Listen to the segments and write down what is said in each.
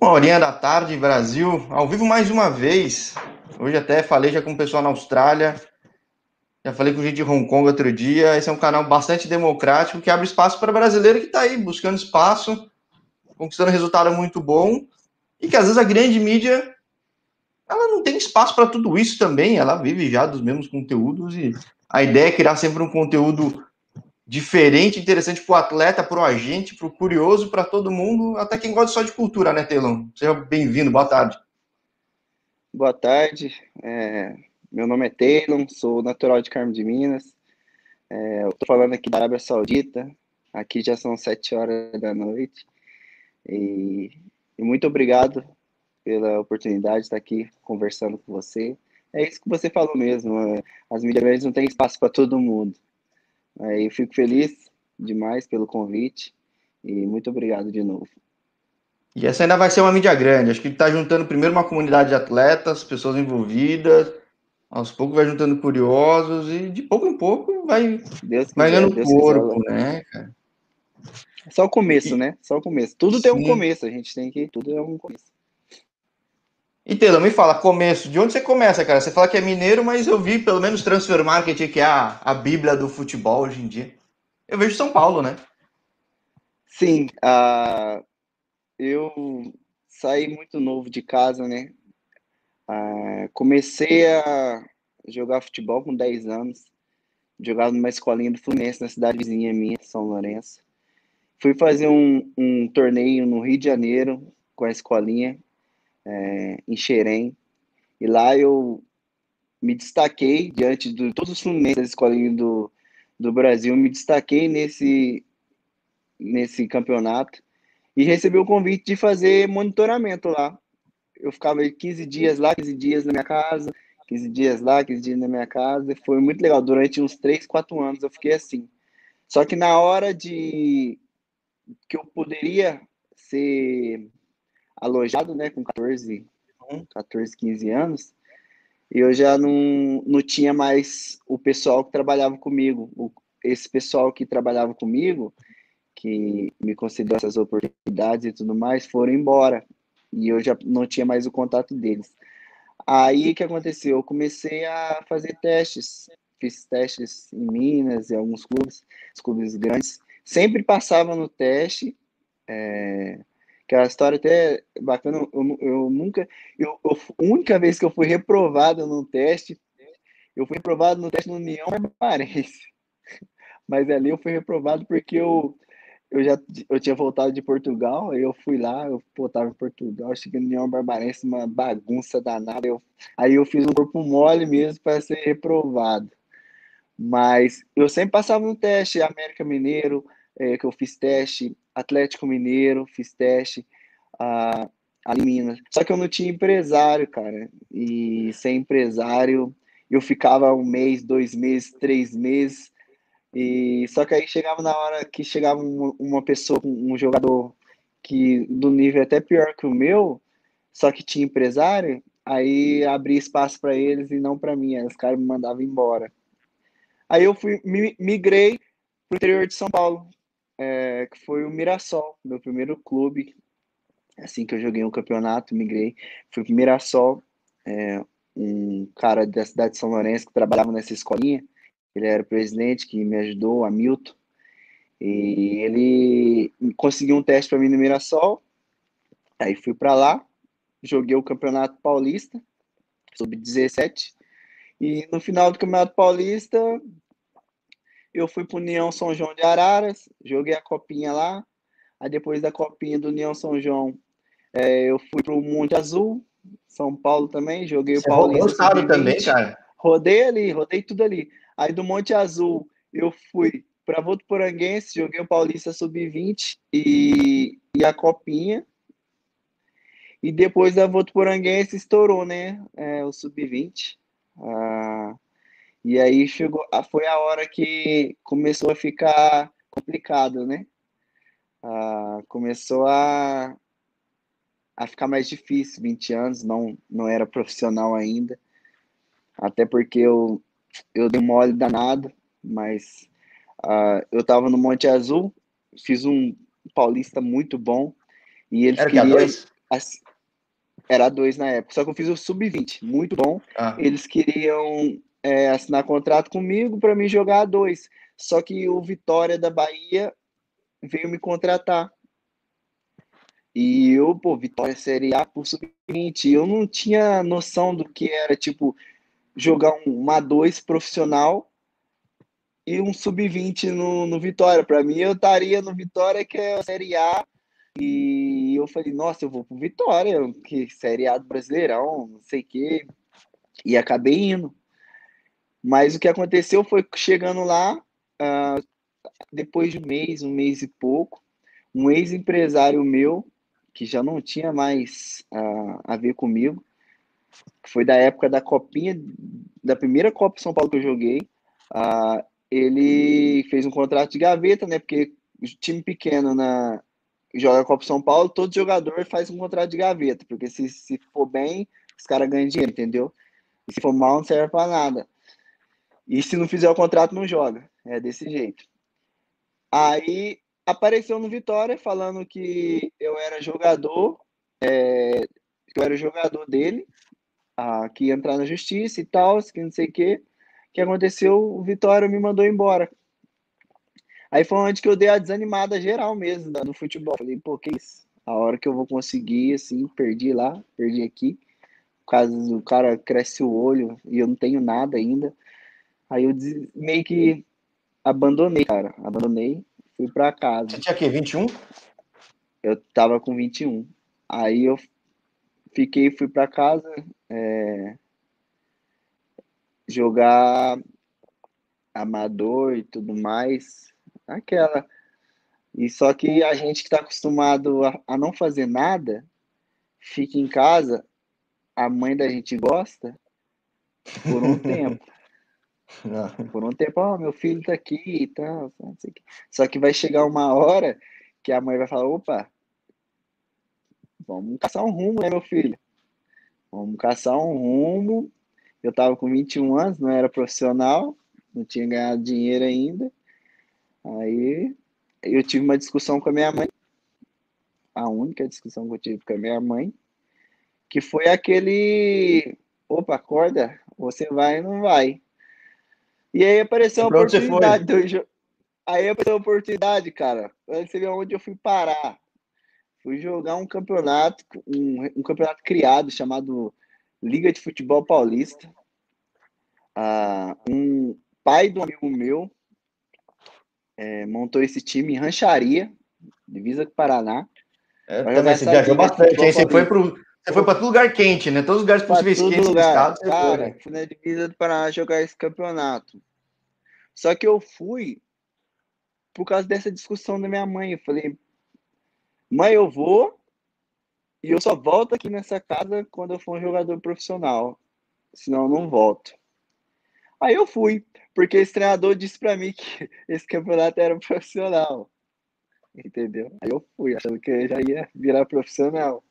Uma horinha da tarde, Brasil, ao vivo mais uma vez. Hoje até falei já com o pessoal na Austrália, já falei com gente de Hong Kong outro dia. Esse é um canal bastante democrático que abre espaço para brasileiro que está aí buscando espaço, conquistando resultado muito bom e que às vezes a grande mídia ela não tem espaço para tudo isso também. Ela vive já dos mesmos conteúdos e a ideia é criar sempre um conteúdo diferente, interessante para o atleta, para o agente, para o curioso, para todo mundo, até quem gosta só de cultura, né, Telão? Seja bem-vindo, boa tarde. Boa tarde, é, meu nome é Taylor, sou natural de Carmo de Minas, é, estou falando aqui da Arábia Saudita, aqui já são sete horas da noite, e, e muito obrigado pela oportunidade de estar aqui conversando com você. É isso que você falou mesmo, é, as mídias não têm espaço para todo mundo. Aí fico feliz demais pelo convite e muito obrigado de novo. E essa ainda vai ser uma mídia grande. Acho que está juntando primeiro uma comunidade de atletas, pessoas envolvidas, aos poucos vai juntando curiosos e de pouco em pouco vai, Deus vai ganhando Deus corpo, quiser, né, cara? Só o começo, né? Só o começo. Tudo Sim. tem um começo, a gente tem que. Tudo é um começo. E me fala, começo, de onde você começa, cara? Você fala que é mineiro, mas eu vi pelo menos Transfer Market, que é a, a bíblia do futebol hoje em dia. Eu vejo São Paulo, né? Sim, uh, eu saí muito novo de casa, né? Uh, comecei a jogar futebol com 10 anos, jogava numa escolinha do Fluminense, na cidade vizinha minha, São Lourenço. Fui fazer um, um torneio no Rio de Janeiro com a escolinha, é, em Xerém. E lá eu me destaquei diante de todos os fluminenses da escolinha do, do Brasil, me destaquei nesse, nesse campeonato e recebi o convite de fazer monitoramento lá. Eu ficava 15 dias lá, 15 dias na minha casa, 15 dias lá, 15 dias na minha casa. E foi muito legal. Durante uns 3, 4 anos eu fiquei assim. Só que na hora de que eu poderia ser alojado, né, com 14, 14, 15 anos, e eu já não, não tinha mais o pessoal que trabalhava comigo. O, esse pessoal que trabalhava comigo, que me concedeu essas oportunidades e tudo mais, foram embora. E eu já não tinha mais o contato deles. Aí o que aconteceu? Eu comecei a fazer testes. Fiz testes em Minas, em alguns clubes, clubes grandes. Sempre passava no teste. É, que a história até bacana, eu, eu nunca, eu, eu, a única vez que eu fui reprovado num teste, eu fui reprovado no teste no União Barbarense, mas ali eu fui reprovado porque eu, eu já eu tinha voltado de Portugal, aí eu fui lá, eu pô, tava em Portugal, cheguei no União Barbarense, uma bagunça danada, eu, aí eu fiz um corpo mole mesmo para ser reprovado, mas eu sempre passava no teste, América Mineiro, é, que eu fiz teste, Atlético Mineiro, fiz teste, a, a Minas. Só que eu não tinha empresário, cara. E sem empresário, eu ficava um mês, dois meses, três meses. E só que aí chegava na hora que chegava uma, pessoa, um jogador que do nível até pior que o meu, só que tinha empresário, aí abria espaço para eles e não para mim. Aí os caras me mandavam embora. Aí eu fui migrei pro interior de São Paulo, é, que foi o Mirassol, meu primeiro clube. Assim que eu joguei um campeonato, migrei. Fui pro Mirassol, é, um cara da cidade de São Lourenço que trabalhava nessa escolinha. Ele era o presidente que me ajudou, Hamilton. E ele conseguiu um teste para mim no Mirassol. Aí fui para lá, joguei o Campeonato Paulista, sub-17. E no final do Campeonato Paulista, eu fui para União São João de Araras, joguei a copinha lá. Aí depois da copinha do União São João, é, eu fui para o Monte Azul, São Paulo também, joguei Você o Paulista. estado também, cara? Rodei ali, rodei tudo ali. Aí do Monte Azul, eu fui para Votuporanguense, joguei o Paulista Sub-20 e, e a copinha. E depois da Votuporanguense estourou, né? É, o Sub-20. Ah, e aí chegou, foi a hora que começou a ficar complicado, né? Ah, começou a, a ficar mais difícil, 20 anos, não, não era profissional ainda. Até porque eu, eu dei mole danado, mas uh, eu estava no Monte Azul, fiz um paulista muito bom. E eles era queriam. A2? Era dois na época, só que eu fiz o sub-20, muito bom. Ah. Eles queriam é, assinar contrato comigo para me jogar a dois. Só que o Vitória da Bahia veio me contratar. E eu, pô, Vitória Série A por sub-20. Eu não tinha noção do que era, tipo, jogar um, a dois profissional e um sub-20 no, no Vitória. Para mim, eu estaria no Vitória, que é a Série A. E eu falei, nossa, eu vou pro Vitória, que Série A do Brasileirão, não sei o quê. E acabei indo. Mas o que aconteceu foi chegando lá, uh, depois de um mês, um mês e pouco, um ex-empresário meu, que já não tinha mais uh, a ver comigo, foi da época da copinha, da primeira Copa São Paulo que eu joguei, uh, ele fez um contrato de gaveta, né? Porque time pequeno na joga a Copa São Paulo, todo jogador faz um contrato de gaveta, porque se, se for bem, os caras ganham dinheiro, entendeu? E se for mal, não serve para nada. E se não fizer o contrato, não joga. É desse jeito. Aí apareceu no Vitória falando que eu era jogador, é, eu era jogador dele, ah, que ia entrar na justiça e tal, que não sei o que. que aconteceu? O Vitória me mandou embora. Aí foi onde que eu dei a desanimada geral mesmo no futebol. Falei, pô, que isso? A hora que eu vou conseguir, assim, perdi lá, perdi aqui. Caso o cara cresce o olho e eu não tenho nada ainda. Aí eu meio que abandonei, cara. Abandonei, fui pra casa. Você tinha o quê? 21? Eu tava com 21. Aí eu fiquei, fui pra casa é, jogar amador e tudo mais. Aquela. E só que a gente que tá acostumado a, a não fazer nada, fica em casa, a mãe da gente gosta por um tempo. Por um tempo, ó, oh, meu filho tá aqui e tal, Só que vai chegar uma hora que a mãe vai falar, opa, vamos caçar um rumo, né, meu filho? Vamos caçar um rumo. Eu tava com 21 anos, não era profissional, não tinha ganhado dinheiro ainda. Aí eu tive uma discussão com a minha mãe, a única discussão que eu tive com a minha mãe, que foi aquele, opa, acorda, você vai ou não vai? E aí apareceu a oportunidade do jogo. Aí apareceu a oportunidade, cara. Você vê onde eu fui parar. Fui jogar um campeonato, um, um campeonato criado chamado Liga de Futebol Paulista. Ah, um pai de um amigo meu é, montou esse time em Rancharia, divisa com Paraná. É, também você viajou bastante, aí você foi pro, você foi para todo lugar quente, né? Todos os lugares possíveis quentes lugar. do estado. Cara, foi, né? fui na divisa do Paraná jogar esse campeonato. Só que eu fui por causa dessa discussão da minha mãe. Eu falei, mãe, eu vou e eu só volto aqui nessa casa quando eu for um jogador profissional. Senão eu não volto. Aí eu fui, porque esse treinador disse para mim que esse campeonato era profissional. Entendeu? Aí eu fui, achando que eu já ia virar profissional.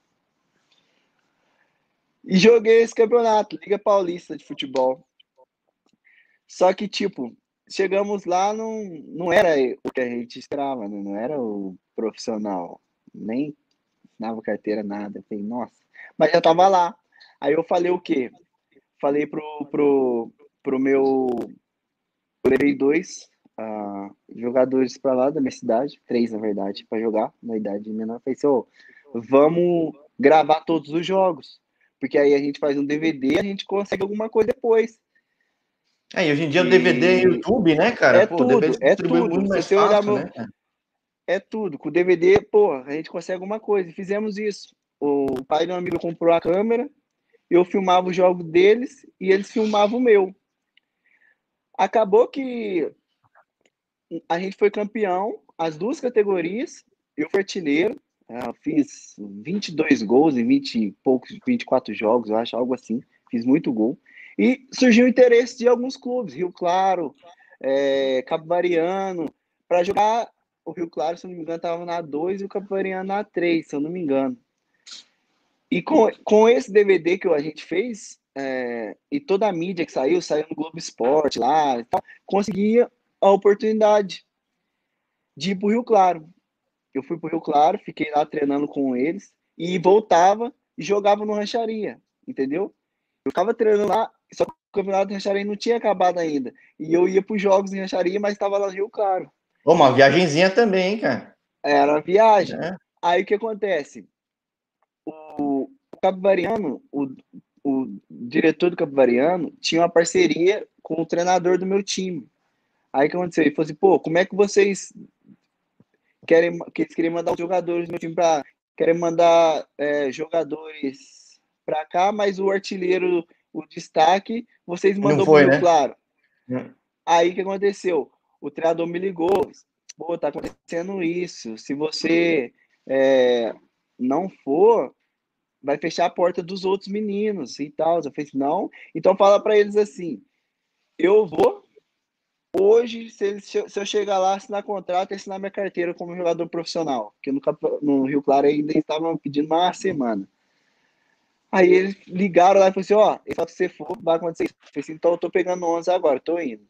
E joguei esse campeonato, Liga Paulista de Futebol. Só que, tipo, chegamos lá, não, não era o que a gente esperava, né? não era o profissional, nem dava carteira, nada. Eu falei, nossa, mas já tava lá. Aí eu falei o quê? Falei pro, pro, pro meu. Eu levei dois uh, jogadores para lá da minha cidade, três na verdade, para jogar na idade menor. Falei assim, oh, vamos gravar todos os jogos. Porque aí a gente faz um DVD e a gente consegue alguma coisa depois. É, e hoje em dia o DVD e YouTube, né, cara? É pô, tudo, é tudo. Muito mais Se fácil, olhar, né? É tudo. Com o DVD, pô, a gente consegue alguma coisa. E fizemos isso. O pai de um amigo comprou a câmera, eu filmava o jogo deles e eles filmavam o meu. Acabou que a gente foi campeão, as duas categorias, eu fui artilheiro, é, eu fiz 22 gols em 20 e poucos, 24 jogos, eu acho, algo assim. Fiz muito gol. E surgiu o interesse de alguns clubes, Rio Claro, é, Cabo Variano, para jogar. O Rio Claro, se eu não me engano, estava na 2 e o Cabo Variano na 3, se eu não me engano. E com, com esse DVD que a gente fez, é, e toda a mídia que saiu, saiu no Globo Esporte lá, conseguia a oportunidade de ir para o Rio Claro. Eu fui para o Rio Claro, fiquei lá treinando com eles. e voltava e jogava no rancharia, entendeu? Eu ficava treinando lá, só que o campeonato de rancharia não tinha acabado ainda. E eu ia para os jogos em rancharia, mas estava lá no Rio Claro. Ô, uma viagenzinha também, hein, cara? Era viagem. É. Aí o que acontece? O, o Capivariano, o, o diretor do Capivariano, tinha uma parceria com o treinador do meu time. Aí o que aconteceu? Ele falou assim, pô, como é que vocês querem, que eles querem mandar os jogadores do meu time para querem mandar é, jogadores para cá, mas o artilheiro, o destaque, vocês mandou foi, né? claro. Aí o que aconteceu? O treinador me ligou, pô, tá acontecendo isso. Se você é, não for, vai fechar a porta dos outros meninos e tal. Eu falei, não. Então fala para eles assim: eu vou. Hoje, se, se eu chegar lá, assinar contrato e assinar minha carteira como jogador profissional, que no, no Rio Claro ainda estavam pedindo uma semana. Aí eles ligaram lá e falaram assim: Ó, oh, se você for, vai acontecer isso. Eu falei assim, então eu tô pegando 11 agora, tô indo.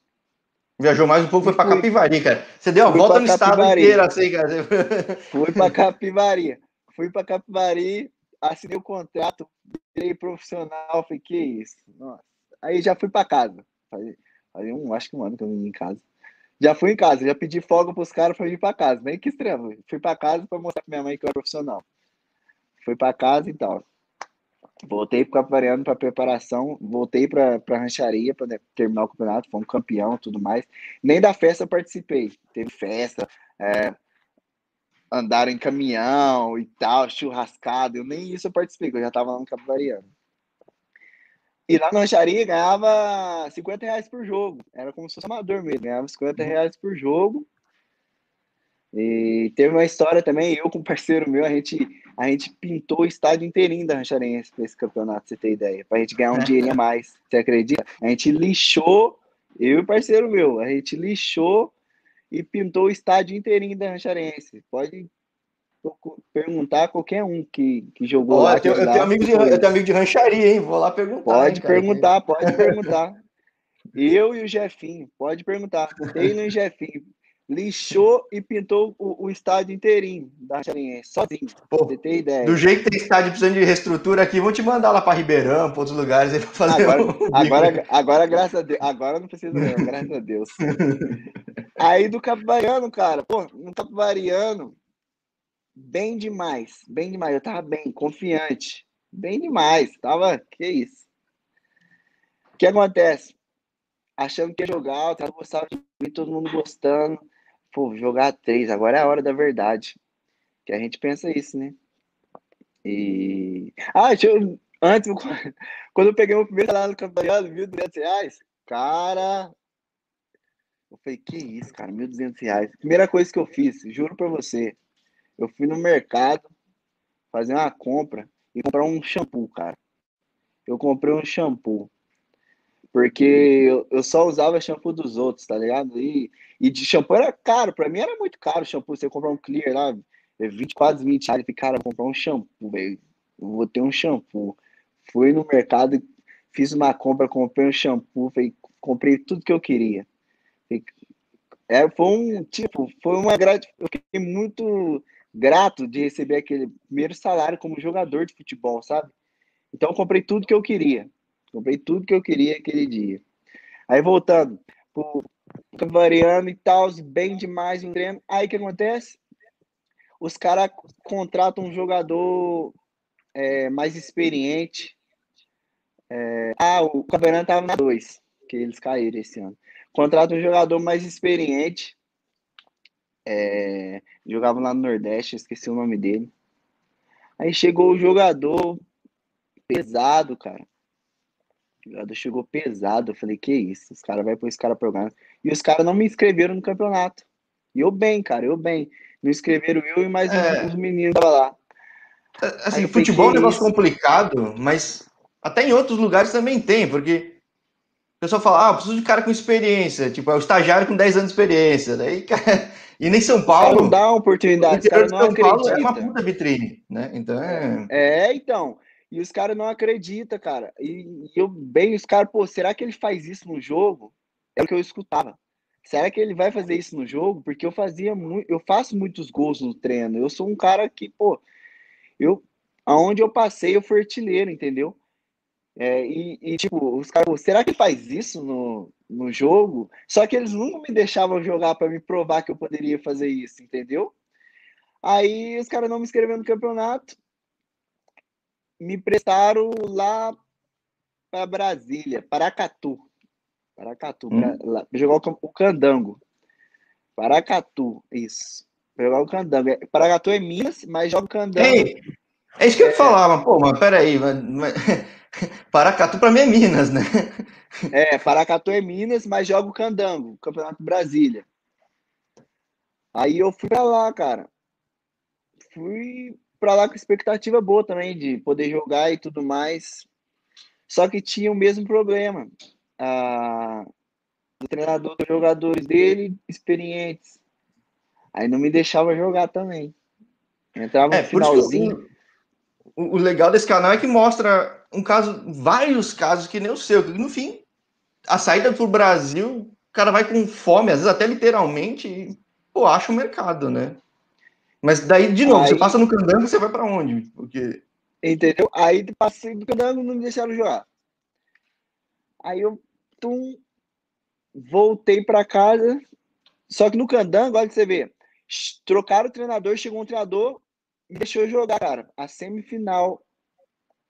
Viajou mais um pouco, foi para Capivari, cara. Você deu a volta no estado inteiro assim, cara. Fui para Capivari. Fui para Capivari, assinei o contrato, virei profissional, falei, que isso? Nossa. Aí já fui para casa. Fazia um, acho que um ano que eu vim em casa. Já fui em casa, já pedi folga pros caras para ir para casa. Nem que extremo. Fui para casa para mostrar pra minha mãe que eu era profissional. Fui para casa e tal. Voltei para Capivariano para preparação, voltei para a rancharia para terminar o campeonato, fomos campeão tudo mais. Nem da festa participei. Teve festa, é, andaram em caminhão e tal, churrascado. Eu nem isso eu participei, eu já estava lá no Capivariano. E lá na rancharia ganhava 50 reais por jogo. Era como se fosse amador mesmo, ganhava 50 reais por jogo. E teve uma história também, eu com um parceiro meu, a gente, a gente pintou o estádio inteirinho da Rancharense para esse campeonato, você ter ideia, para a gente ganhar um dinheiro a mais. Você acredita? A gente lixou, eu e o parceiro meu, a gente lixou e pintou o estádio inteirinho da Rancharense. Pode perguntar a qualquer um que, que jogou oh, lá. Eu tenho, eu, tenho amigo de, eu tenho amigo de rancharia, hein? Vou lá perguntar. Pode hein, perguntar, pode perguntar. Eu e o Jefinho, pode perguntar. Tem no Jefinho lixou e pintou o, o estádio inteirinho da Charinhense, sozinho. Pô, você tem ideia. Do jeito que tem estádio precisando de reestrutura aqui, vão te mandar lá para Ribeirão, para outros lugares aí para fazer. Agora, um agora, agora, graças a Deus, agora não precisa, não, graças a Deus. aí do Capivariano, cara, pô, no Capivariano, bem demais, bem demais. Eu tava bem, confiante, bem demais. Tava, que isso. O que acontece? Achando que ia jogar, eu tava gostando de mim, todo mundo gostando pô, jogar três, agora é a hora da verdade. Que a gente pensa isso, né? E. Ah, eu... antes, quando eu peguei o primeiro salário no campeonato, 1.200 reais, cara. Eu falei, que isso, cara, 1.200 reais. Primeira coisa que eu fiz, juro pra você, eu fui no mercado fazer uma compra e comprar um shampoo, cara. Eu comprei um shampoo. Porque eu, só usava shampoo dos outros, tá ligado? E, e de shampoo era caro, pra mim era muito caro shampoo. Você comprar um clear lá, 20, quase 20 reais. Falei, cara, vou comprar um shampoo, velho. Vou ter um shampoo. Fui no mercado, fiz uma compra, comprei um shampoo, falei, comprei tudo que eu queria. é, foi um, tipo, foi uma gratificação. Eu fiquei muito grato de receber aquele primeiro salário como jogador de futebol, sabe? Então, eu comprei tudo que eu queria. Comprei tudo que eu queria aquele dia. Aí voltando pro variando e tal, bem demais no treino. Aí o que acontece? Os caras contratam um jogador é, mais experiente. É, ah, o Caverano tava na 2, que eles caíram esse ano. Contrata um jogador mais experiente. É, jogava lá no Nordeste, esqueci o nome dele. Aí chegou o jogador pesado, cara. O jogador chegou pesado. Eu falei, que isso? Os caras vão pôr esse cara pra jogar. E os caras não me inscreveram no campeonato. E eu bem, cara, eu bem. Não inscreveram eu e mais é... uns meninos tava lá. É, assim, futebol é um negócio isso? complicado, mas até em outros lugares também tem, porque pessoal fala, ah, preciso de cara com experiência, tipo, é o estagiário com 10 anos de experiência. Daí, cara, e nem São Paulo. Não dá oportunidade, cara não São acredita. Paulo é uma puta vitrine, né? Então é. É, então. E os caras não acreditam, cara. E, eu bem, os caras, pô, será que ele faz isso no jogo? É o que eu escutava. Será que ele vai fazer isso no jogo? Porque eu fazia muito, eu faço muitos gols no treino. Eu sou um cara que, pô, eu aonde eu passei, eu fui artilheiro, entendeu? É, e, e, tipo, os caras, será que faz isso no, no jogo? Só que eles nunca me deixavam jogar para me provar que eu poderia fazer isso, entendeu? Aí os caras não me inscreveram no campeonato, me prestaram lá para Brasília, Paracatu. Paracatu, hum. pra, lá, pra jogar o, o Candango. Paracatu, isso. Pra jogar o Candango. É, Paracatu é Minas, mas joga o Candango. Ei, é isso que eu ia falar, mas, pô, mas peraí. Mas... Paracatu para mim é Minas, né? É, Paracatu é Minas, mas joga o Candango, Campeonato Brasília. Aí eu fui para lá, cara. Fui para lá com expectativa boa também de poder jogar e tudo mais. Só que tinha o mesmo problema. Ah, o treinador dos jogadores dele, experientes. Aí não me deixava jogar também. Entrava é, no finalzinho. O, o legal desse canal é que mostra um caso, vários casos que nem o seu, que no fim, a saída pro Brasil, o cara vai com fome, às vezes até literalmente, e, pô, acha o mercado, né? Mas daí, de novo, aí, você passa no candango, você vai para onde? Porque... Entendeu? Aí passei do candango, não me deixaram jogar. Aí eu tum, voltei para casa, só que no candango, olha você vê, trocaram o treinador, chegou um treinador, me deixou jogar, cara, a semifinal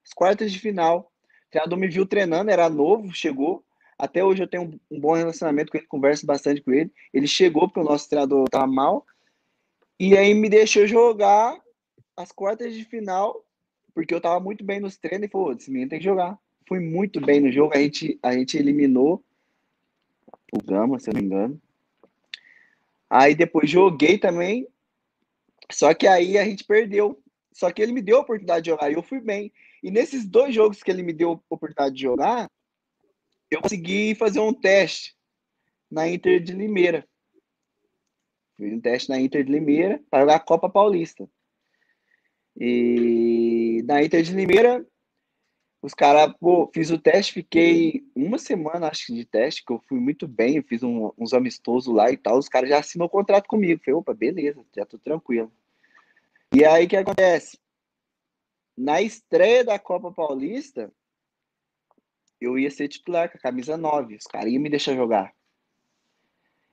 as quartas de final. O treinador me viu treinando, era novo, chegou. Até hoje eu tenho um bom relacionamento com ele, converso bastante com ele. Ele chegou porque o nosso treinador estava mal. E aí me deixou jogar as quartas de final, porque eu estava muito bem nos treinos e falou: esse menino tem que jogar. Fui muito bem no jogo, a gente, a gente eliminou o Gama, se eu não me engano. Aí depois joguei também, só que aí a gente perdeu. Só que ele me deu a oportunidade de jogar e eu fui bem. E nesses dois jogos que ele me deu a oportunidade de jogar, eu consegui fazer um teste na Inter de Limeira. Fiz um teste na Inter de Limeira para jogar a Copa Paulista. E na Inter de Limeira, os caras, pô, fiz o teste, fiquei uma semana, acho de teste, que eu fui muito bem, eu fiz um, uns amistosos lá e tal. Os caras já assinou o contrato comigo. Falei, opa, beleza, já tô tranquilo. E aí o que acontece? Na estreia da Copa Paulista, eu ia ser titular com a camisa 9. Os caras iam me deixar jogar.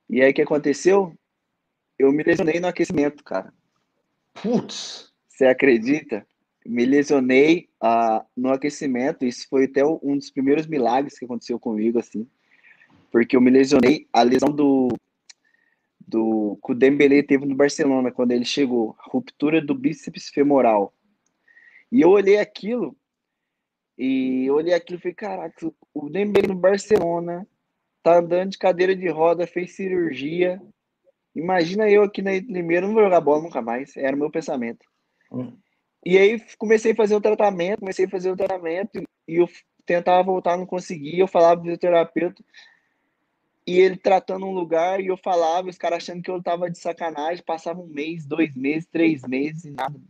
E aí o que aconteceu? Eu me lesionei no aquecimento, cara. Putz! Você acredita? Me lesionei uh, no aquecimento. Isso foi até um dos primeiros milagres que aconteceu comigo, assim. Porque eu me lesionei. A lesão do, do que o Dembele teve no Barcelona quando ele chegou. Ruptura do bíceps femoral. E eu olhei aquilo, e eu olhei aquilo e falei, caraca, o Dembele no Barcelona tá andando de cadeira de roda, fez cirurgia. Imagina eu aqui na Limeira, não vou jogar bola nunca mais. Era o meu pensamento. Hum. E aí comecei a fazer o tratamento, comecei a fazer o tratamento, e eu tentava voltar, não conseguia. Eu falava pro terapeuta, e ele tratando um lugar, e eu falava, os caras achando que eu tava de sacanagem. Passava um mês, dois meses, três meses, e nada.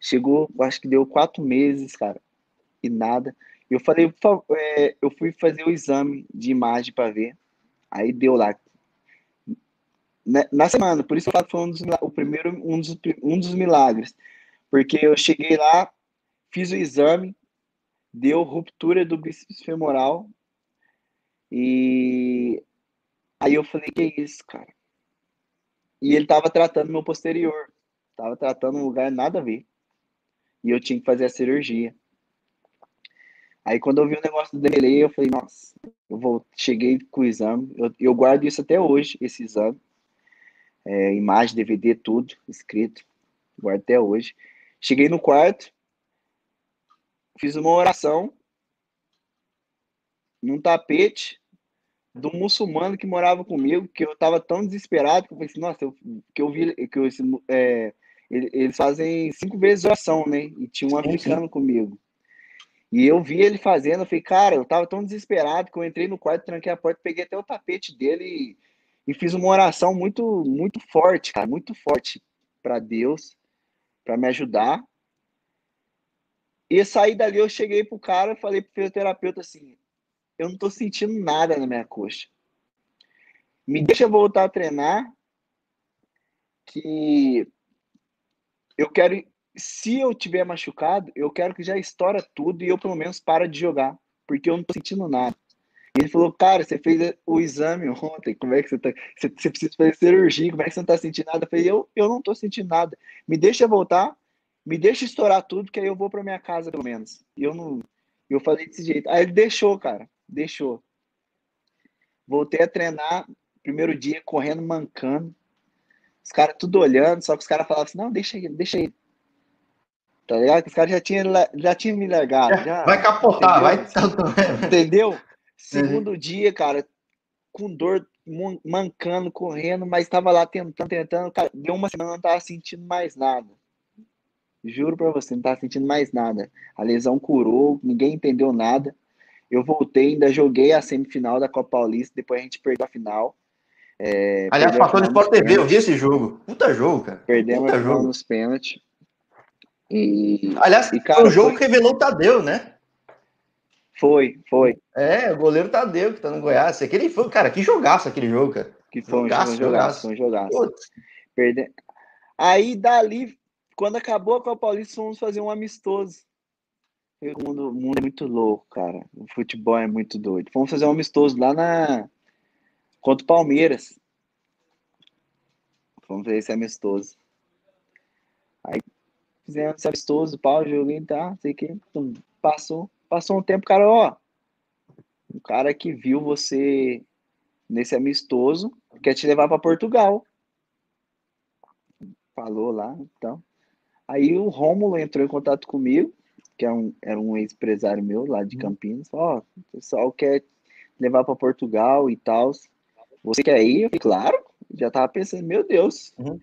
Chegou, acho que deu quatro meses, cara, e nada. Eu falei, é, eu fui fazer o exame de imagem para ver. Aí deu lá. Na semana, por isso que foi um dos, o primeiro, um dos, um dos milagres. Porque eu cheguei lá, fiz o exame, deu ruptura do bíceps femoral. E aí eu falei, que é isso, cara? E ele tava tratando meu posterior. Tava tratando um lugar nada a ver e eu tinha que fazer a cirurgia. Aí quando eu vi o negócio do delay, eu falei, nossa, eu vou, cheguei com o exame, eu, eu guardo isso até hoje, esse exame, é, imagem, DVD, tudo escrito, guardo até hoje. Cheguei no quarto, fiz uma oração num tapete do muçulmano que morava comigo, que eu estava tão desesperado que eu falei assim, nossa, eu, que eu vi que eu, é, eles fazem cinco vezes oração, né? E tinha um africano comigo. E eu vi ele fazendo, eu falei, cara, eu tava tão desesperado que eu entrei no quarto, tranquei a porta, peguei até o tapete dele e, e fiz uma oração muito, muito forte, cara, muito forte para Deus, para me ajudar. E saí dali, eu cheguei pro cara, falei pro fisioterapeuta assim: eu não tô sentindo nada na minha coxa. Me deixa voltar a treinar, que eu quero se eu tiver machucado, eu quero que já estoura tudo e eu pelo menos para de jogar, porque eu não tô sentindo nada. E ele falou, cara, você fez o exame ontem, como é que você tá? Você, você precisa fazer cirurgia, como é que você não tá sentindo nada? Eu falei, eu, eu não tô sentindo nada. Me deixa voltar, me deixa estourar tudo, que aí eu vou para minha casa pelo menos. E eu não. Eu falei desse jeito. Aí ele deixou, cara, deixou. Voltei a treinar, primeiro dia, correndo, mancando. Os caras tudo olhando, só que os caras falavam assim, não, deixa ele, deixa ele. Tá ligado? Os caras já tinham já tinha me largado. Já, vai capotar, entendeu? vai. Entendeu? Segundo uhum. dia, cara, com dor, mancando, correndo, mas estava lá tentando, tentando. Cara, deu uma semana, não tava sentindo mais nada. Juro pra você, não tava sentindo mais nada. A lesão curou, ninguém entendeu nada. Eu voltei, ainda joguei a semifinal da Copa Paulista, depois a gente perdeu a final. É, Aliás, passou no Sport TV, eu vi esse jogo. Puta jogo, cara. Perdemos Puta jogo. nos pênaltis. E, Aliás, e, cara, foi o jogo foi... que revelou o Tadeu, né? Foi, foi. É, o goleiro Tadeu, que tá no Goiás. Aquele foi, cara, que jogaço aquele jogo, cara. Que foi um jogaço, jogaço, foi um jogaço. Perde... Aí, dali, quando acabou a Copa Paulista, fomos fazer um amistoso. O mundo, o mundo é muito louco, cara. O futebol é muito doido. Fomos fazer um amistoso lá na. Contra o Palmeiras. Fomos fazer esse amistoso. Aí fizemos esse amistoso, pau, joguei, tá, sei que. Passou. Passou um tempo, cara, ó. Um cara que viu você nesse amistoso quer te levar para Portugal. Falou lá, então. Aí o Rômulo entrou em contato comigo, que é um, era um ex-empresário meu lá de uhum. Campinas. Ó, oh, o pessoal quer levar para Portugal e tal. Você quer ir? Eu falei, claro. Já tava pensando, meu Deus. Uhum.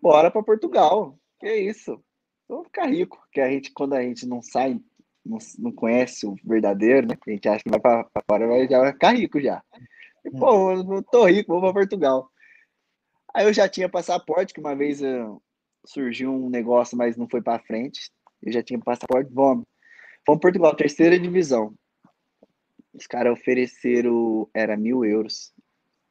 Bora para Portugal. Que isso? Vou ficar rico. Que a gente, quando a gente não sai não, não conhece o verdadeiro, né? A gente acha que vai para fora, vai, já vai ficar rico já. E, pô, eu não tô rico, vou para Portugal. Aí eu já tinha passaporte, que uma vez uh, surgiu um negócio, mas não foi para frente. Eu já tinha passaporte, vamos. Vamos Portugal, terceira divisão. Os caras ofereceram, era mil euros.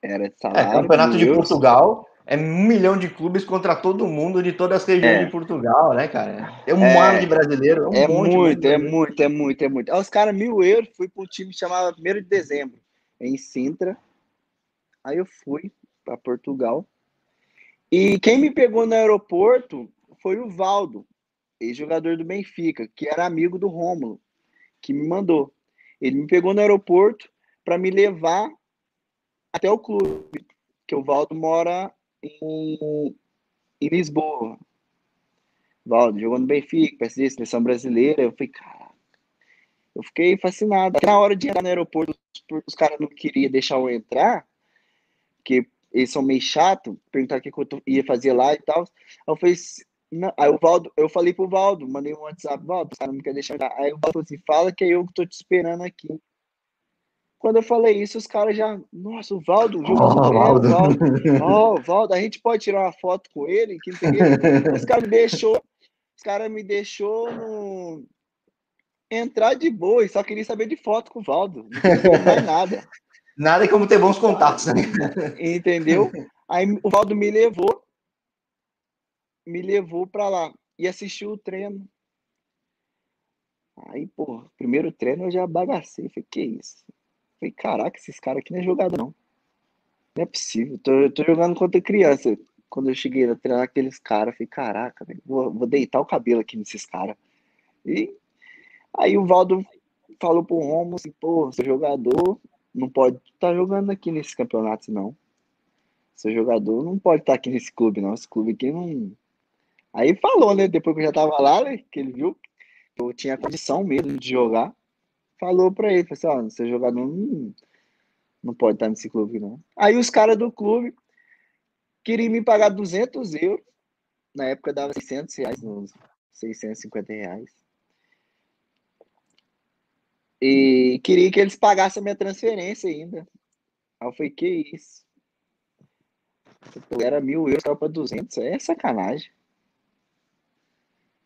Era salário. É, campeonato de euros. Portugal é um milhão de clubes contra todo mundo de todas as regiões é. de Portugal, né, cara? É um é, de brasileiro. É, um é muito, é muito, é muito, é muito. Aí os caras, mil euros, fui para um time chamado 1 de dezembro, em Sintra. Aí eu fui para Portugal. E quem me pegou no aeroporto foi o Valdo, ex-jogador do Benfica, que era amigo do Rômulo, que me mandou. Ele me pegou no aeroporto para me levar até o clube, que o Valdo mora em, em Lisboa. Valdo jogou no Benfica, PSG, seleção brasileira. Eu falei, cara, eu fiquei fascinado. Até na hora de entrar no aeroporto, os caras não queriam deixar eu entrar, porque eles são meio chato, perguntar o que eu ia fazer lá e tal. Eu falei, não. aí o Valdo, eu falei pro Valdo, mandei um WhatsApp, Valdo, caras não querem deixar. Aí o Valdo falou assim, fala que é eu que tô te esperando aqui. Quando eu falei isso, os caras já. Nossa, o Valdo, jogou oh, Valdo. Valdo. Oh, Valdo, a gente pode tirar uma foto com ele? Que os caras me deixou. Os caras me deixou no... entrar de boa e só queria saber de foto com o Valdo. Não mais nada. Nada como ter bons contatos, né? Entendeu? Aí o Valdo me levou. Me levou para lá e assistiu o treino. Aí, pô, primeiro treino eu já bagacei. Falei, que isso? Falei, caraca, esses caras aqui não é jogador, não. Não é possível. Tô, tô jogando contra criança. Quando eu cheguei a treinar aqueles caras, falei, caraca, vou, vou deitar o cabelo aqui nesses caras. E aí o Valdo falou pro Romo assim, pô, seu jogador não pode estar tá jogando aqui nesse campeonato, não. Seu jogador não pode estar tá aqui nesse clube, não. Esse clube aqui não. Aí falou, né? Depois que eu já tava lá, né? Que ele viu que eu tinha condição mesmo de jogar falou para ele, falou assim, ó, seu jogador não, não pode estar nesse clube, não. Aí os caras do clube queriam me pagar 200 euros, na época dava 600 reais, uns 650 reais. E queria que eles pagassem a minha transferência ainda. Aí eu falei, que isso? Era mil euros, estava para 200, é sacanagem.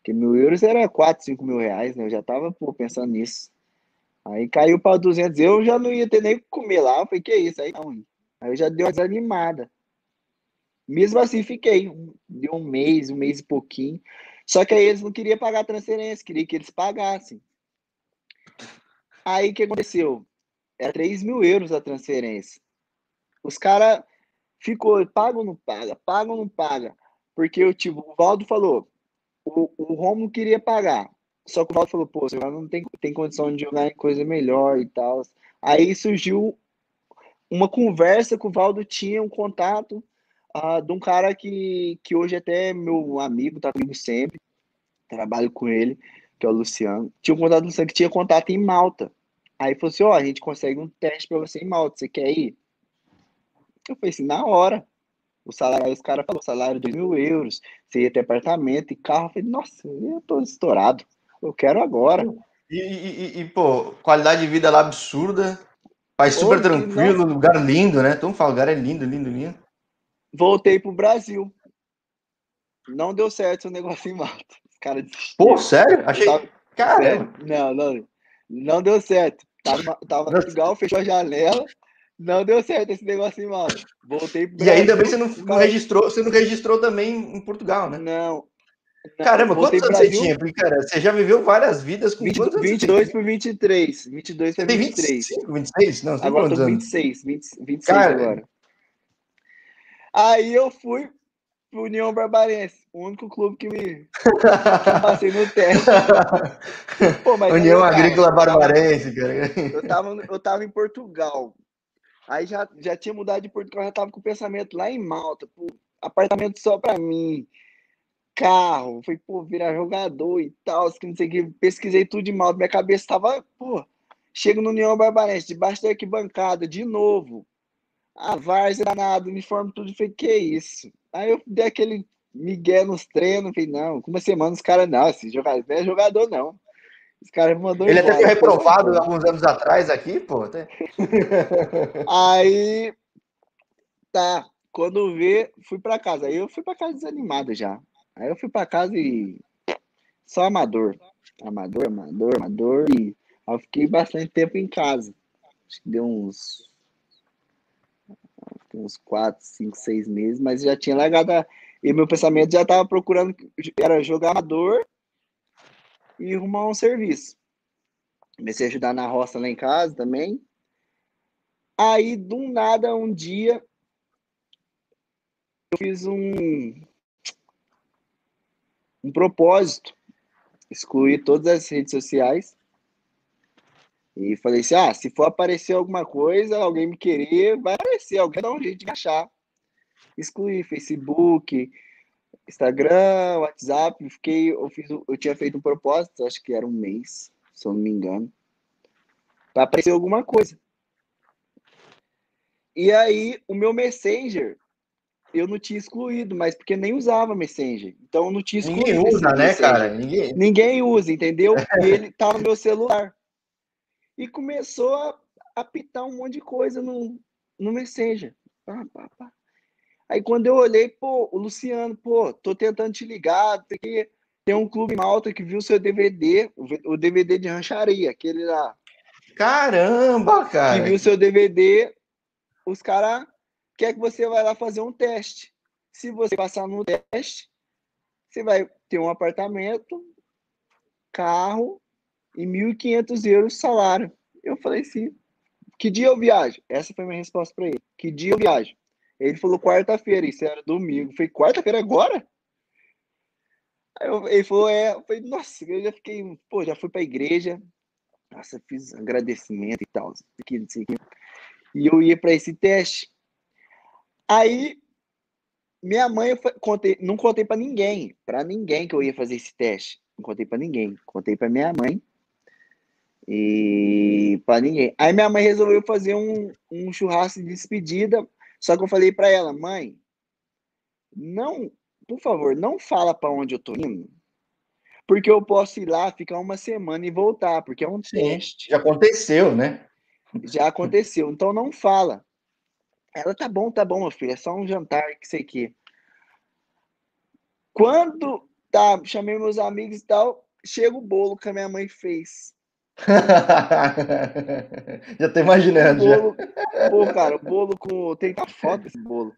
Porque mil euros era 4, 5 mil reais, né? Eu já tava pô, pensando nisso. Aí caiu para 200, eu já não ia ter nem comer lá. Eu falei, que isso? Aí não. Aí eu já dei uma desanimada. Mesmo assim, fiquei. Deu um mês, um mês e pouquinho. Só que aí eles não queriam pagar a transferência, queria que eles pagassem. Aí o que aconteceu? Era 3 mil euros a transferência. Os caras ficou, paga ou não paga? Paga ou não paga? Porque eu, tipo, o Valdo falou, o, o Romulo queria pagar. Só que o Valdo falou, pô, você não tem, tem condição de jogar em coisa melhor e tal. Aí surgiu uma conversa que o Valdo tinha um contato uh, de um cara que, que hoje até é meu amigo, tá comigo sempre, trabalho com ele, que é o Luciano. Tinha um contato do Luciano que tinha contato em Malta. Aí falou assim: ó, oh, a gente consegue um teste para você em Malta, você quer ir? Eu falei assim: na hora. O salário, os caras falaram: salário de mil euros, você ia ter apartamento e carro. Eu falei: nossa, eu tô estourado, eu quero agora. E, e, e pô, qualidade de vida lá absurda, país super tranquilo, nossa. lugar lindo, né? Todo mundo fala: lugar é lindo, lindo, lindo. Voltei pro Brasil. Não deu certo o negócio em Malta. Os caras Pô, sério? Achei. Cara. Não, não. Não deu certo. Tava, tava Portugal, fechou a janela. Não deu certo esse negócio em Malta. Voltei pro E ainda bem você não, não, registrou, você não registrou também em Portugal, né? Não. Caramba, quantos anos Brasil? você tinha? Porque, cara, você já viveu várias vidas com 20, quantos 22 por 23. 22 por 23. 25, 26? Não, agora tô 26, 20, 26 cara, agora. Aí eu fui pro União Barbarense, o único clube que me que passei no teste. Pô, União Agrícola Barbarense, cara. Eu tava, eu tava em Portugal. Aí já, já tinha mudado de Portugal, já tava com o pensamento lá em Malta, pô, apartamento só pra mim, carro, foi, pô, virar jogador e tal, que não sei o que, pesquisei tudo de Malta, minha cabeça tava, pô, chego no União Barbarense, debaixo da arquibancada, de novo, a várzea danado, uniforme tudo, falei, que isso? Aí eu dei aquele migué nos treinos, falei, não, com uma semana os caras, não, esse jogador não é jogador, não. Os caras me mandou Ele até foi reprovado pô, alguns anos atrás aqui, pô. Aí, tá, quando vê, fui para casa. Aí eu fui para casa desanimado já. Aí eu fui para casa e só amador. Amador, amador, amador. E aí eu fiquei bastante tempo em casa. Acho que deu uns uns 4, 5, 6 meses, mas já tinha largado. A... E meu pensamento já estava procurando, era jogar amador e arrumar um serviço. Comecei a ajudar na roça lá em casa também. Aí, do nada, um dia, eu fiz um, um propósito, excluir todas as redes sociais e falei assim: ah, se for aparecer alguma coisa, alguém me querer, vai aparecer, alguém dá um jeito de achar. Excluí Facebook, Instagram, WhatsApp, fiquei, eu, fiz, eu tinha feito um propósito, acho que era um mês, se eu não me engano, para aparecer alguma coisa. E aí, o meu Messenger, eu não tinha excluído, mas porque nem usava Messenger. Então, eu não tinha excluído. Ninguém usa, né, cara? Ninguém... Ninguém usa, entendeu? E ele tá no meu celular e começou a apitar um monte de coisa no, no Messenger. Pá, pá, pá. Aí quando eu olhei, pô, o Luciano, pô, tô tentando te ligar, tem, que, tem um clube malta que viu seu DVD, o DVD de rancharia, aquele lá. Caramba, cara! Que viu seu DVD, os caras quer que você vai lá fazer um teste. Se você passar no teste, você vai ter um apartamento, carro e 1.500 euros salário. Eu falei assim, que dia eu viajo? Essa foi minha resposta para ele. Que dia eu viajo? Ele falou quarta-feira, isso era domingo. Eu falei, quarta-feira agora? Aí eu, ele falou, é. Eu falei, nossa, eu já fiquei, pô, já fui pra igreja. Nossa, fiz agradecimento e tal. E eu ia para esse teste. Aí, minha mãe, eu contei, não contei para ninguém, para ninguém que eu ia fazer esse teste. Não contei para ninguém. Contei para minha mãe e para ninguém. Aí minha mãe resolveu fazer um, um churrasco de despedida, só que eu falei para ela, mãe, não, por favor, não fala para onde eu tô indo, porque eu posso ir lá, ficar uma semana e voltar, porque é um Sim, teste. Já aconteceu, né? Já aconteceu, então não fala. Ela tá bom, tá bom, meu filho, é só um jantar, que sei que. Quando tá, chamei meus amigos e tal, chega o bolo que a minha mãe fez. já tô imaginando. Bolo, já. Pô, cara, bolo com. Tem tá foto esse bolo.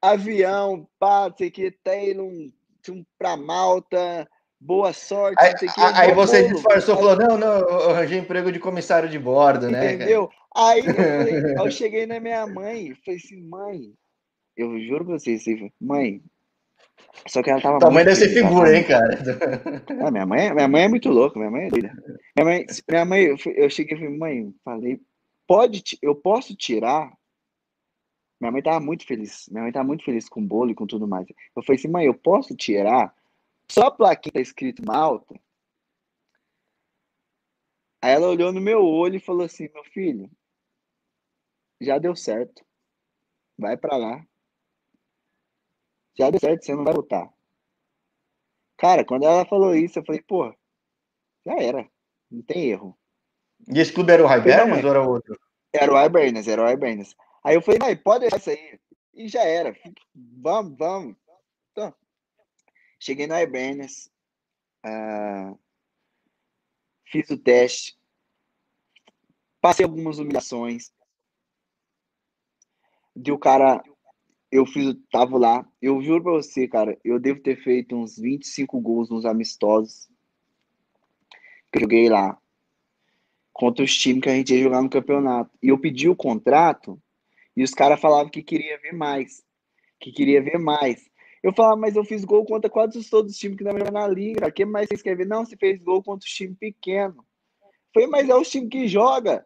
Avião, pá, sei que tem um, um pra Malta, boa sorte, aí, não sei o que. Aí você bolo, disfarçou, falou, não, não, eu arranjei emprego de comissário de bordo, né? Entendeu? Aí eu, falei, eu cheguei na minha mãe, falei assim, mãe, eu juro pra vocês, mãe, só que ela tava Tua mãe deve ser figura, hein, cara? Ah, minha, mãe, minha mãe é muito louca, minha mãe é doida. Minha mãe, minha mãe eu, eu cheguei e falei, mãe, falei, pode, eu posso tirar? Minha mãe tava muito feliz, minha mãe tava muito feliz com o bolo e com tudo mais. Eu falei assim, mãe, eu posso tirar? Só a plaquinha tá escrito Malta? Aí ela olhou no meu olho e falou assim, meu filho, já deu certo. Vai para lá. Já deu certo, você não vai voltar. Cara, quando ela falou isso, eu falei, pô, já era. Não tem erro. E esse clube era o Hibernians ou era outro? Era o Hibernians, era o Hibernians. Aí eu falei, mãe, pode deixar isso aí. E já era. Vamos, vamos. Então, cheguei no Hibernians. Uh, fiz o teste. Passei algumas humilhações. De o cara eu fiz, tava lá, eu juro pra você, cara, eu devo ter feito uns 25 gols nos amistosos que eu joguei lá contra os times que a gente ia jogar no campeonato. E eu pedi o contrato e os caras falavam que queria ver mais, que queria ver mais. Eu falava, mas eu fiz gol contra quase todos os times que não na liga. O que mais vocês querem ver? Não, você fez gol contra os times pequenos. Falei, mas é os times que joga.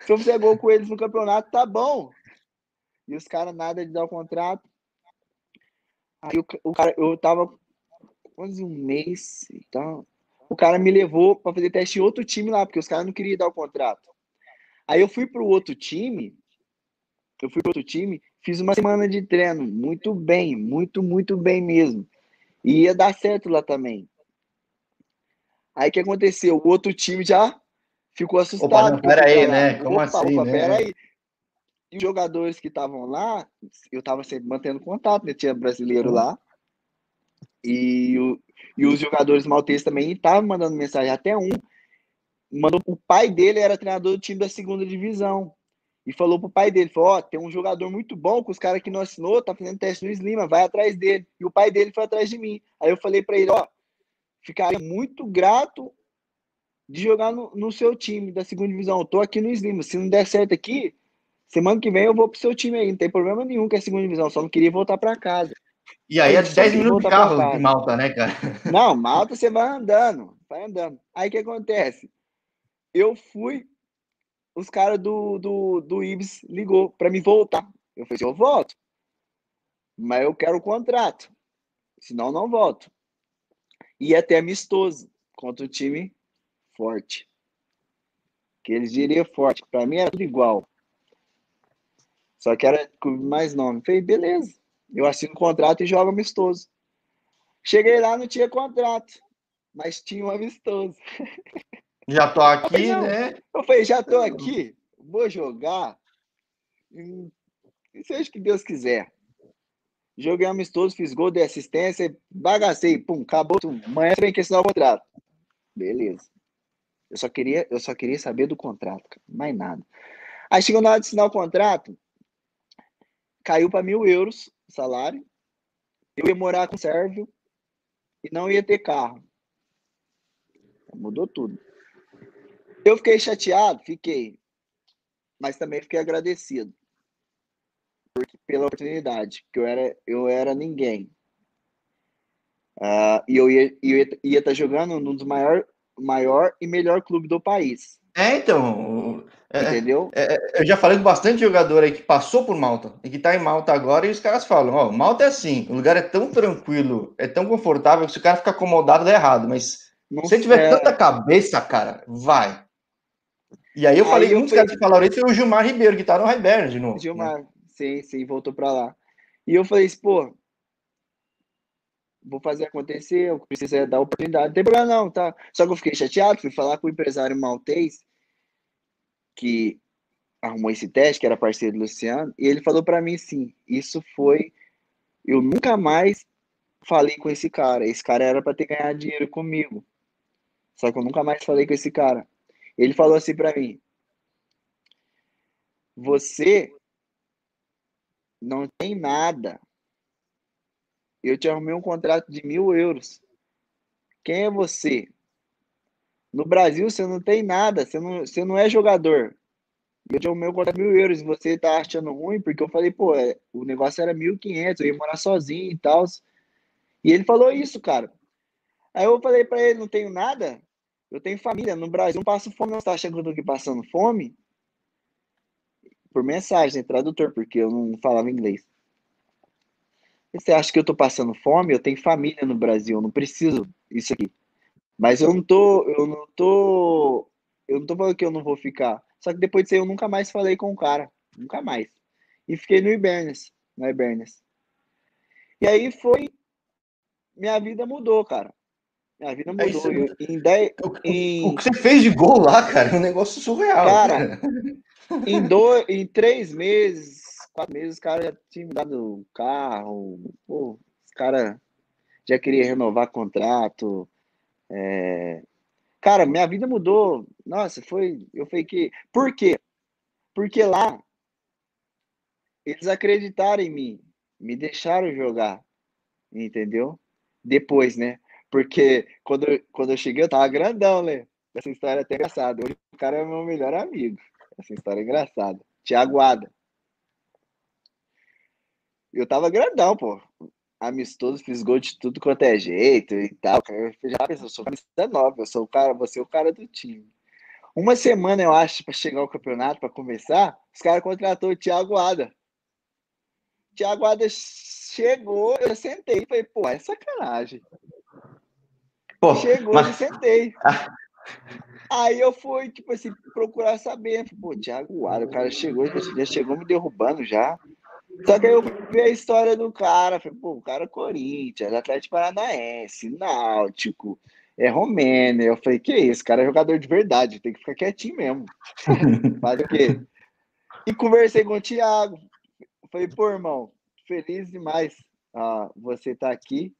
Se eu fizer gol com eles no campeonato, tá bom. E os caras nada de dar o contrato. Aí o, o cara, eu tava quase um mês e tal. O cara me levou para fazer teste em outro time lá, porque os caras não queriam dar o contrato. Aí eu fui pro outro time, eu fui pro outro time, fiz uma semana de treino, muito bem, muito, muito bem mesmo. E ia dar certo lá também. Aí o que aconteceu? O outro time já ficou assustado. Opa, não, pera aí, né? Como opa, assim, opa, né? Pera aí. E os jogadores que estavam lá, eu estava sempre mantendo contato, né? Tinha brasileiro uhum. lá. E, o, e os jogadores malteses também estavam mandando mensagem. Até um mandou. O pai dele era treinador do time da segunda divisão. E falou pro pai dele: falou, ó, oh, tem um jogador muito bom com os caras que não assinou, tá fazendo teste no Slima, vai atrás dele. E o pai dele foi atrás de mim. Aí eu falei para ele: ó, ficaria muito grato de jogar no, no, seu time da segunda divisão. Eu tô aqui no Slima. Se não der certo aqui, Semana que vem eu vou pro seu time aí, não tem problema nenhum que é segunda divisão, só não queria voltar para casa. E aí é 10 minutos de carro de Malta, né, cara? Não, Malta você vai andando, vai andando. Aí o que acontece? Eu fui, os caras do, do, do Ibis ligou para me voltar. Eu falei, eu volto, mas eu quero o contrato, senão não volto. E até amistoso contra o time forte. Que eles diriam forte. Para mim era tudo igual. Só que era com mais nome. Falei, beleza. Eu assino contrato e jogo amistoso. Cheguei lá, não tinha contrato, mas tinha um amistoso. Já tô aqui, eu falei, né? Eu falei, já tô aqui, vou jogar. Seja o que Deus quiser. Joguei amistoso, fiz gol, de assistência, bagacei, pum, acabou. Tum. Amanhã que assinar o contrato. Beleza. Eu só queria, eu só queria saber do contrato, mais nada. Aí chegou na hora de assinar o contrato, caiu para mil euros o salário. Eu ia morar com o Sérvio e não ia ter carro. Mudou tudo. Eu fiquei chateado, fiquei. Mas também fiquei agradecido pela oportunidade, porque eu era, eu era ninguém. Uh, e eu ia estar ia, ia tá jogando num dos maior, maior e melhor clube do país. É, então. É, é, Entendeu? É, é, eu já falei com bastante jogador aí que passou por Malta e que tá em Malta agora, e os caras falam: Ó, Malta é assim, o lugar é tão tranquilo, é tão confortável que se o cara ficar acomodado, dá errado. Mas Não se tiver tanta cabeça, cara, vai. E aí eu aí falei, eu um dos caras que falaram isso foi o Gilmar Ribeiro, que tá no Raiberna de novo. Gilmar, né? sim, sim, voltou pra lá. E eu falei, pô, vou fazer acontecer, eu preciso dar oportunidade. Não tem problema não, tá? Só que eu fiquei chateado, fui falar com o empresário maltês, que arrumou esse teste, que era parceiro do Luciano, e ele falou para mim sim, isso foi eu nunca mais falei com esse cara. Esse cara era para ter ganhado dinheiro comigo. Só que eu nunca mais falei com esse cara. Ele falou assim para mim: Você não tem nada eu te arrumei um contrato de mil euros. Quem é você? No Brasil você não tem nada, você não, você não é jogador. Eu tinha o meu contrato mil euros e você tá achando ruim, porque eu falei, pô, é, o negócio era mil quinhentos, eu ia morar sozinho e tal. E ele falou isso, cara. Aí eu falei para ele, não tenho nada, eu tenho família, no Brasil não passo fome, você tá achando que eu tô aqui passando fome? Por mensagem, tradutor, porque eu não falava inglês. Você acha que eu tô passando fome? Eu tenho família no Brasil, eu não preciso isso aqui. Mas eu não tô, eu não tô, eu não tô falando que eu não vou ficar. Só que depois disso aí eu nunca mais falei com o cara, nunca mais. E fiquei no Ibernes, no Ibernes. E aí foi, minha vida mudou, cara. Minha vida é mudou. É em dez, o, em... o, que você fez de gol lá, cara, é um negócio surreal. Cara, em, dois, em três meses, quatro meses, os caras já tinham dado carro. Pô, os caras já queriam renovar contrato. É... Cara, minha vida mudou. Nossa, foi. Eu que. Por quê? Porque lá eles acreditaram em mim, me deixaram jogar, entendeu? Depois, né? Porque quando, quando eu cheguei, eu tava grandão, né? Essa história é até engraçada. Hoje o cara é meu melhor amigo. Essa história é engraçada. Tiago Ada. Eu tava grandão, pô amistoso, fiz gol de tudo quanto é jeito e tal. Eu já pensei, eu sou camisa nova, eu sou o cara, você é o cara do time. Uma semana, eu acho, para chegar ao campeonato, para começar, os caras contratou o Thiago Ada. O Thiago Ada chegou, eu sentei e falei, pô, é sacanagem. Pô, chegou mas... e sentei. Aí eu fui, tipo assim, procurar saber. Pô, Thiago Ada, o cara chegou, já chegou me derrubando já. Só que aí eu vi a história do cara, falei, pô, o cara é Corinthians, Atlético Paranaense, Náutico, é Romênia. Eu falei, que isso, cara é jogador de verdade, tem que ficar quietinho mesmo. Faz o quê? E conversei com o Thiago. Falei, pô, irmão, feliz demais ah, você tá aqui.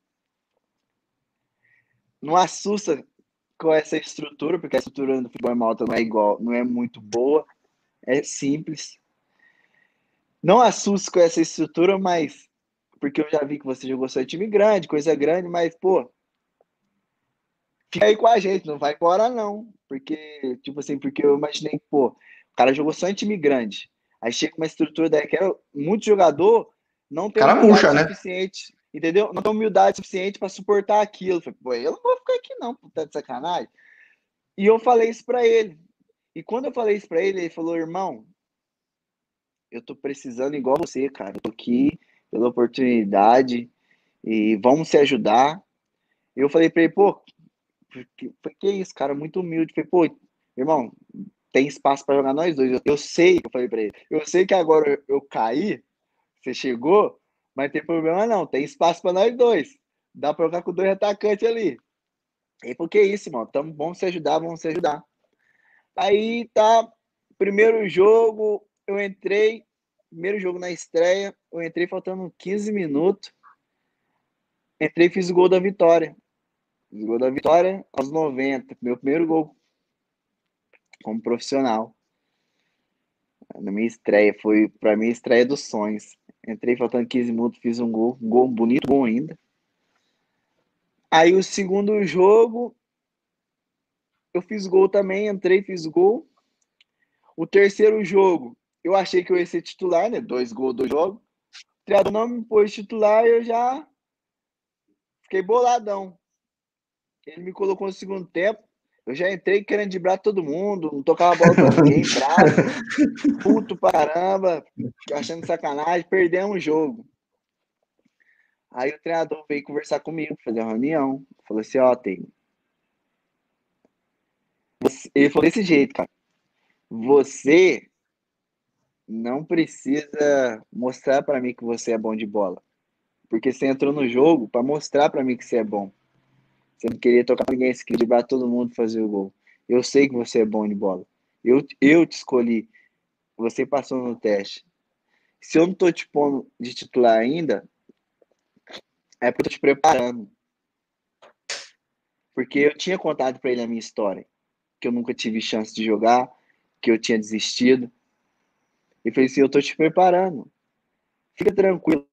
Não assusta com essa estrutura, porque a estrutura do futebol malta não é igual, não é muito boa, é simples. Não assuste com essa estrutura, mas. Porque eu já vi que você jogou só em time grande, coisa grande, mas, pô. Fica aí com a gente, não vai embora, não. Porque, tipo assim, porque eu imaginei que, pô, o cara jogou só em time grande. Aí chega uma estrutura daquela, muito jogador não tem cara humildade murcha, né? suficiente, entendeu? Não tem humildade suficiente para suportar aquilo. Eu falei, pô, eu não vou ficar aqui não, puta de sacanagem. E eu falei isso para ele. E quando eu falei isso para ele, ele falou, irmão, eu tô precisando igual você, cara. Eu tô aqui pela oportunidade e vamos se ajudar. Eu falei pra ele, pô, que, que isso, cara, muito humilde. Falei, pô, irmão, tem espaço para jogar nós dois. Eu, eu, sei, eu falei pra ele, eu sei que agora eu, eu caí, você chegou, mas tem problema não, tem espaço para nós dois. Dá pra jogar com dois atacantes ali. E por que isso, irmão? Tamo, vamos se ajudar, vamos se ajudar. Aí tá, primeiro jogo, eu entrei, primeiro jogo na estreia, eu entrei faltando 15 minutos. Entrei e fiz o gol da vitória. Fiz o gol da vitória aos 90. Meu primeiro gol como profissional. Na minha estreia, foi para mim a estreia dos sonhos. Entrei faltando 15 minutos, fiz um gol, um gol bonito, bom ainda. Aí o segundo jogo, eu fiz gol também, entrei, fiz gol. O terceiro jogo, eu achei que eu ia ser titular, né? Dois gols do jogo. O treinador não me pôs titular e eu já fiquei boladão. Ele me colocou no segundo tempo. Eu já entrei querendo driblar todo mundo, não tocava a bola pra ninguém, bravo, puto pra caramba, achando sacanagem, perdemos o jogo. Aí o treinador veio conversar comigo, fazer uma reunião. Falou assim, ó, tem. Ele falou desse jeito, cara. Você não precisa mostrar para mim que você é bom de bola. Porque você entrou no jogo para mostrar para mim que você é bom. Você não queria tocar ninguém, você queria driblar todo mundo fazer o gol. Eu sei que você é bom de bola. Eu, eu te escolhi. Você passou no teste. Se eu não tô te pondo de titular ainda, é porque eu tô te preparando. Porque eu tinha contado para ele a minha história. Que eu nunca tive chance de jogar, que eu tinha desistido e falei assim: Eu tô te preparando. Fica tranquilo.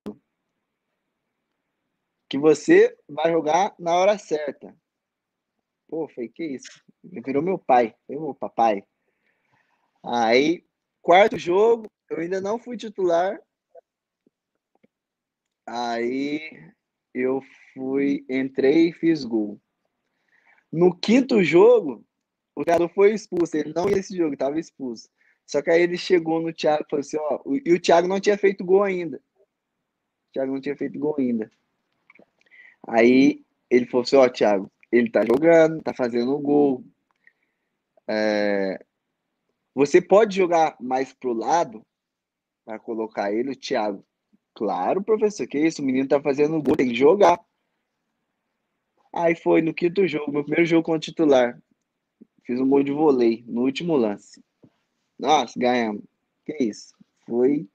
Que você vai jogar na hora certa. Pô, falei, que isso? Ele virou meu pai, meu papai. Aí, quarto jogo, eu ainda não fui titular. Aí eu fui, entrei e fiz gol. No quinto jogo, o cara foi expulso. Ele não ia esse jogo, estava expulso. Só que aí ele chegou no Thiago e falou assim: ó, e o Thiago não tinha feito gol ainda. O Thiago não tinha feito gol ainda. Aí ele falou assim: ó, Thiago, ele tá jogando, tá fazendo gol. É, você pode jogar mais pro lado para colocar ele, o Thiago. Claro, professor, que isso? O menino tá fazendo gol, tem que jogar. Aí foi no quinto jogo, meu primeiro jogo como titular. Fiz um gol de vôlei no último lance. Nossa, ganhamos. Que isso? Foi.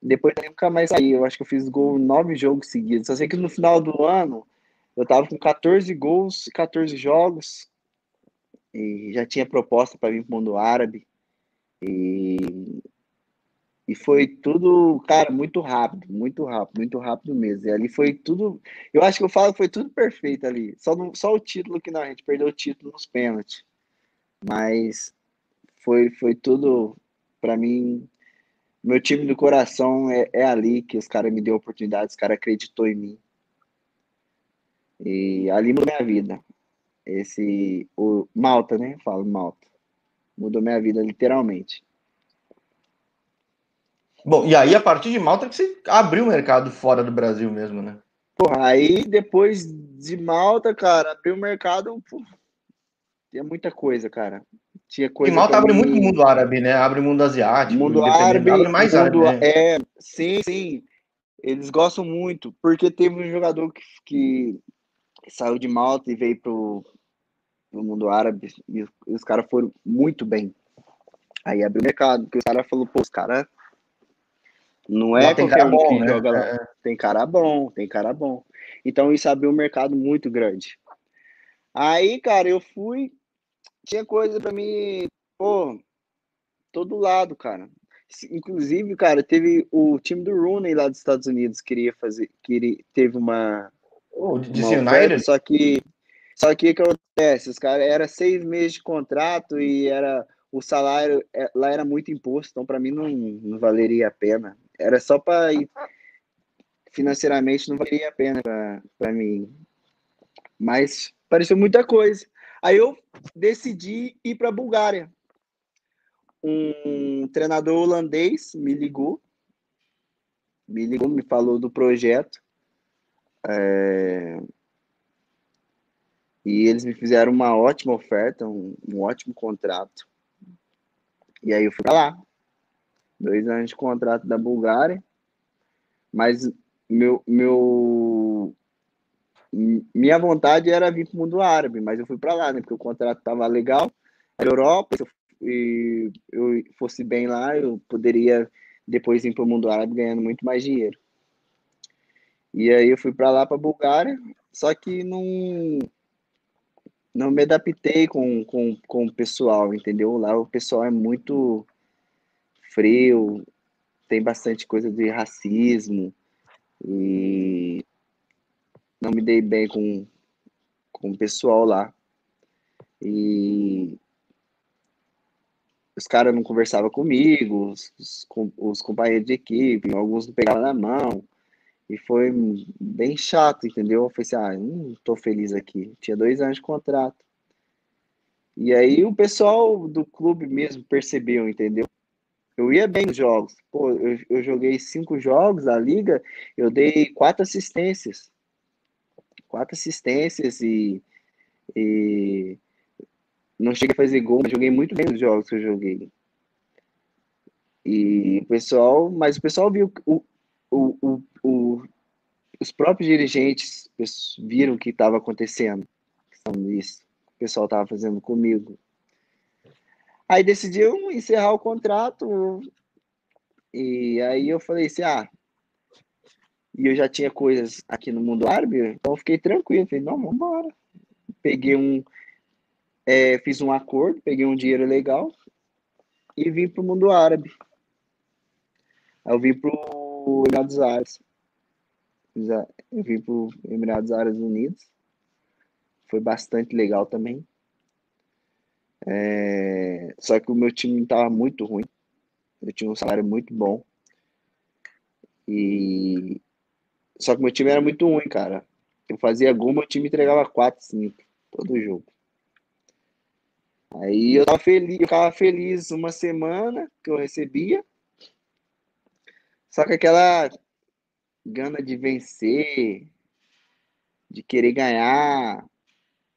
Depois nunca mais saí. Eu acho que eu fiz gol nove jogos seguidos. Só sei que no final do ano eu tava com 14 gols, 14 jogos. E já tinha proposta para vir pro mundo árabe. E, e foi tudo, cara, muito rápido, muito rápido, muito rápido mesmo. E ali foi tudo. Eu acho que eu falo que foi tudo perfeito ali. Só, no, só o título que não, a gente perdeu o título nos pênaltis. Mas foi, foi tudo, para mim, meu time do coração é, é ali que os caras me deu oportunidade, os caras acreditou em mim. E ali mudou minha vida. Esse, o Malta, né? Falo Malta. Mudou minha vida, literalmente. Bom, e aí a partir de Malta que você abriu o mercado fora do Brasil mesmo, né? Porra, aí depois de Malta, cara, abriu o mercado, pô, tinha muita coisa, cara. Tinha coisa. E Malta abre muito mundo árabe, né? Abre mundo asiático. Mundo árabe. Abre mais mundo, árabe. Né? É, sim, sim. Eles gostam muito, porque teve um jogador que, que saiu de Malta e veio pro, pro mundo árabe e, e os caras foram muito bem. Aí abriu o mercado, porque os caras falaram, pô, os caras não é tem cara bom, que né? joga lá. É. Tem cara bom, tem cara bom. Então isso abriu um mercado muito grande. Aí, cara, eu fui, tinha coisa para mim, pô, todo lado, cara. Inclusive, cara, teve o time do Rooney lá dos Estados Unidos queria fazer, queria, teve uma, oh, uma oferta, só que só que o que acontece, os caras era seis meses de contrato e era o salário é, lá era muito imposto, então para mim não, não valeria a pena. Era só para financeiramente não valeria a pena para mim. Mas pareceu muita coisa. Aí eu decidi ir para a Bulgária. Um treinador holandês me ligou, me ligou, me falou do projeto. É... E eles me fizeram uma ótima oferta, um, um ótimo contrato. E aí eu fui para lá. Dois anos de contrato da Bulgária. Mas meu, meu, minha vontade era vir para o mundo árabe, mas eu fui para lá, né? Porque o contrato estava legal. A Europa, se eu, eu fosse bem lá, eu poderia depois ir para o mundo árabe ganhando muito mais dinheiro. E aí eu fui para lá, para Bulgária, só que não não me adaptei com, com, com o pessoal, entendeu? Lá o pessoal é muito frio, tem bastante coisa de racismo e não me dei bem com, com o pessoal lá. E os caras não conversavam comigo, os, os, os, companheiros de equipe, alguns não pegavam na mão. E foi bem chato, entendeu? Eu falei assim, ah, não tô feliz aqui. Tinha dois anos de contrato. E aí o pessoal do clube mesmo percebeu, entendeu? Eu ia bem nos jogos. Pô, eu, eu joguei cinco jogos a liga, eu dei quatro assistências quatro assistências e, e não cheguei a fazer gol, mas joguei muito bem nos jogos que eu joguei. E o pessoal, mas o pessoal viu o, o, o, o os próprios dirigentes viram o que estava acontecendo. Isso, o pessoal estava fazendo comigo. Aí decidiu encerrar o contrato. E aí eu falei assim: ah, e eu já tinha coisas aqui no mundo árabe, então fiquei tranquilo. Falei, não, vamos embora. Peguei um. É, fiz um acordo, peguei um dinheiro legal e vim para o mundo árabe. Aí eu vim para o Emirados Árabes. Eu vim para o Emirados Árabes Unidos. foi bastante legal também. É, só que o meu time estava muito ruim. Eu tinha um salário muito bom. E só que meu time era muito ruim, cara. Eu fazia gol, meu time entregava 4, 5 todo jogo. Aí eu tava feliz, eu ficava feliz uma semana que eu recebia. Só que aquela gana de vencer, de querer ganhar,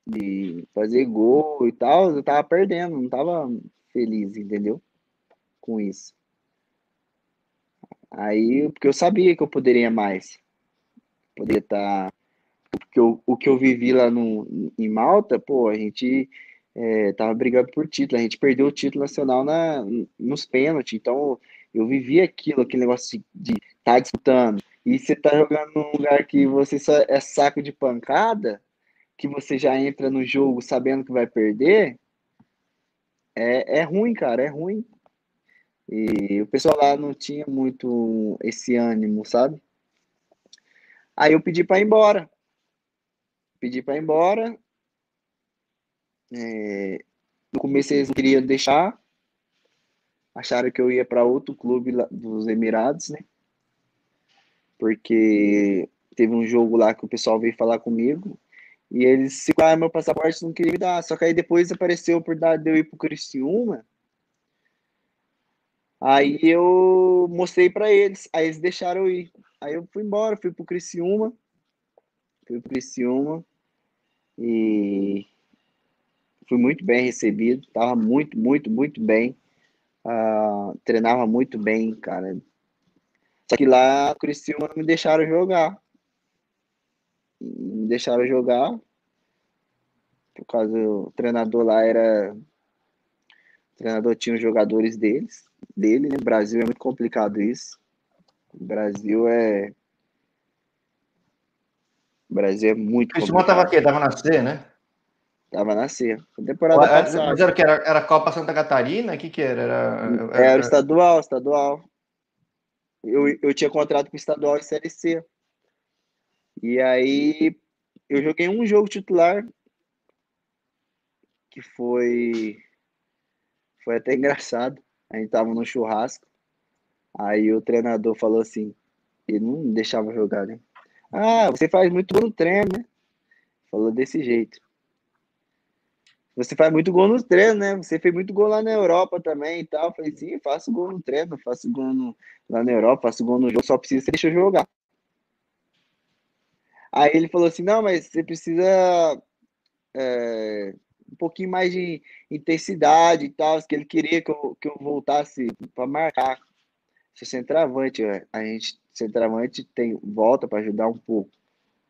de fazer gol e tal, eu tava perdendo, não tava feliz, entendeu? Com isso. Aí, porque eu sabia que eu poderia mais. Poderia estar. Tá... Porque eu, o que eu vivi lá no, em Malta, pô, a gente é, tava brigando por título, a gente perdeu o título nacional na, nos pênaltis, então eu vivi aquilo, aquele negócio de estar tá disputando, e você tá jogando num lugar que você só é saco de pancada, que você já entra no jogo sabendo que vai perder, é, é ruim, cara, é ruim. E o pessoal lá não tinha muito esse ânimo, sabe? Aí eu pedi para ir embora. Pedi para ir embora. É, no começo eles não queriam deixar. Acharam que eu ia para outro clube dos Emirados, né? Porque teve um jogo lá que o pessoal veio falar comigo. E eles seguraram meu passaporte não queriam me dar. Só que aí depois apareceu a oportunidade de eu ir pro Criciúma. Aí eu mostrei para eles. Aí eles deixaram eu ir. Aí eu fui embora, fui pro Criciúma. Fui pro Criciúma. E fui muito bem recebido. Tava muito, muito, muito bem. Uh, treinava muito bem, cara. Só que lá no Criciúma me deixaram jogar me deixaram jogar. Por causa do treinador lá era. O treinador tinha os jogadores deles, dele, né? Brasil é muito complicado isso. O Brasil é. O Brasil é muito complicado. Esse tava aqui, tava na C, né? Tava na C. Temporada passada. Mas era que era, era Copa Santa Catarina? O que que era? Era, era, era estadual, estadual. Eu, eu tinha contrato com estadual e Série C. E aí eu joguei um jogo titular que foi foi até engraçado. A gente tava no churrasco. Aí o treinador falou assim, ele não deixava jogar, né? Ah, você faz muito gol no treino, né? Falou desse jeito. Você faz muito gol no treino, né? Você fez muito gol lá na Europa também e tal. Eu falei, sim, faço gol no treino, faço gol no, lá na Europa, faço gol no jogo, só precisa deixar eu jogar. Aí ele falou assim: não, mas você precisa é, um pouquinho mais de intensidade e tal. Que ele queria que eu, que eu voltasse para marcar. Se centroavante, a gente, centroavante tem volta para ajudar um pouco.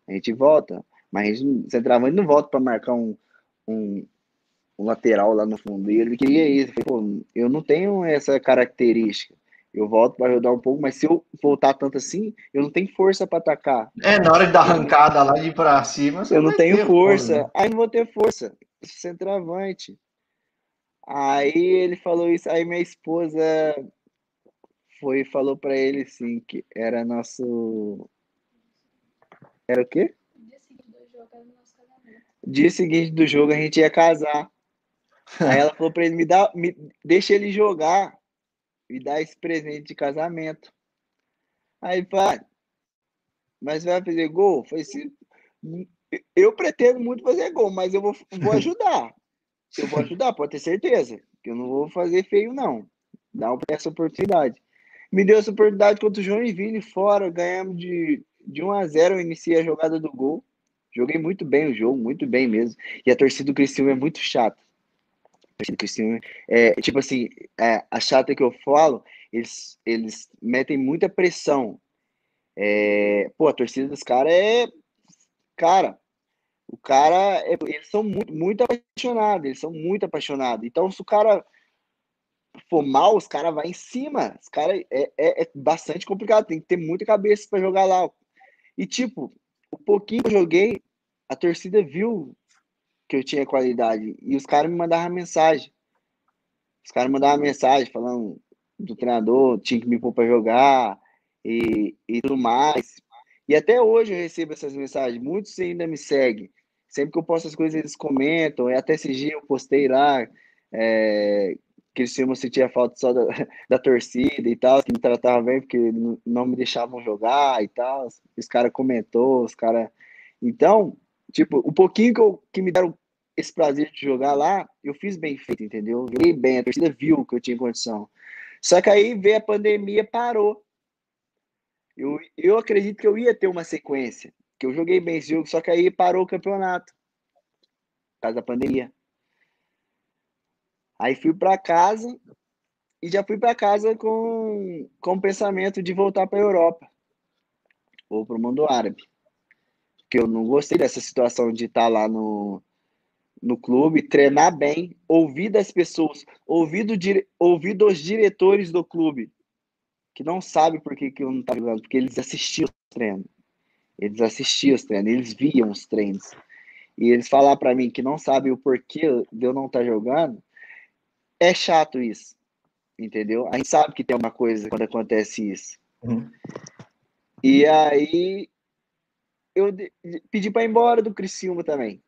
A gente volta, mas a gente, centroavante não volta para marcar um, um, um, lateral lá no fundo. E ele queria isso. Eu, falei, eu não tenho essa característica. Eu volto para ajudar um pouco, mas se eu voltar tanto assim, eu não tenho força para atacar. É, na hora de dar arrancada lá de para cima, eu não tenho força. Né? Aí não vou ter força. Centroavante. Aí ele falou isso, aí minha esposa foi falou para ele assim que era nosso era o quê? Dia seguinte do jogo era nosso casamento. Dia seguinte do jogo a gente ia casar. aí ela falou para ele me dá, me deixa ele jogar me dá esse presente de casamento. Aí fala, ah, mas vai fazer gol? Eu falei assim, eu pretendo muito fazer gol, mas eu vou, vou ajudar. Eu vou ajudar, pode ter certeza. Que eu não vou fazer feio, não. Dá essa oportunidade. Me deu essa oportunidade contra o Joinville fora, ganhamos de, de 1 a 0 eu iniciei a jogada do gol. Joguei muito bem o jogo, muito bem mesmo. E a torcida do Cristiano é muito chata. É, tipo assim, é, a chata que eu falo, eles, eles metem muita pressão. É, pô, a torcida dos caras é. Cara, o cara. É, eles são muito, muito apaixonados, eles são muito apaixonados. Então, se o cara for mal, os caras vão em cima. Os caras é, é, é, bastante complicado, tem que ter muita cabeça para jogar lá. E, tipo, o pouquinho que eu joguei, a torcida viu que eu tinha qualidade. E os caras me mandavam mensagem. Os caras mandavam mensagem falando do treinador, tinha que me pôr para jogar e, e tudo mais. E até hoje eu recebo essas mensagens. Muitos ainda me seguem. Sempre que eu posto as coisas, eles comentam. E até esse dia eu postei lá é, tinham sentia falta só da, da torcida e tal, que me tratavam bem porque não me deixavam jogar e tal. Os caras comentou, os caras. Então, tipo, o pouquinho que, eu, que me deram esse prazer de jogar lá, eu fiz bem feito, entendeu? Joguei bem, a torcida viu que eu tinha condição. Só que aí veio a pandemia, parou. Eu, eu acredito que eu ia ter uma sequência, que eu joguei bem esse jogo, só que aí parou o campeonato. Por causa da pandemia. Aí fui para casa e já fui para casa com, com o pensamento de voltar para a Europa ou para o mundo árabe. Porque eu não gostei dessa situação de estar tá lá no, no clube, treinar bem, ouvir das pessoas, ouvir, do, ouvir dos diretores do clube, que não sabe por que, que eu não estava jogando, porque eles assistiam os treinos. Eles assistiam os treinos, eles viam os treinos. E eles falar para mim que não sabem o porquê de eu não estar tá jogando, é chato isso, entendeu? A gente sabe que tem uma coisa quando acontece isso. Uhum. E aí eu pedi para ir embora do Criciúma também.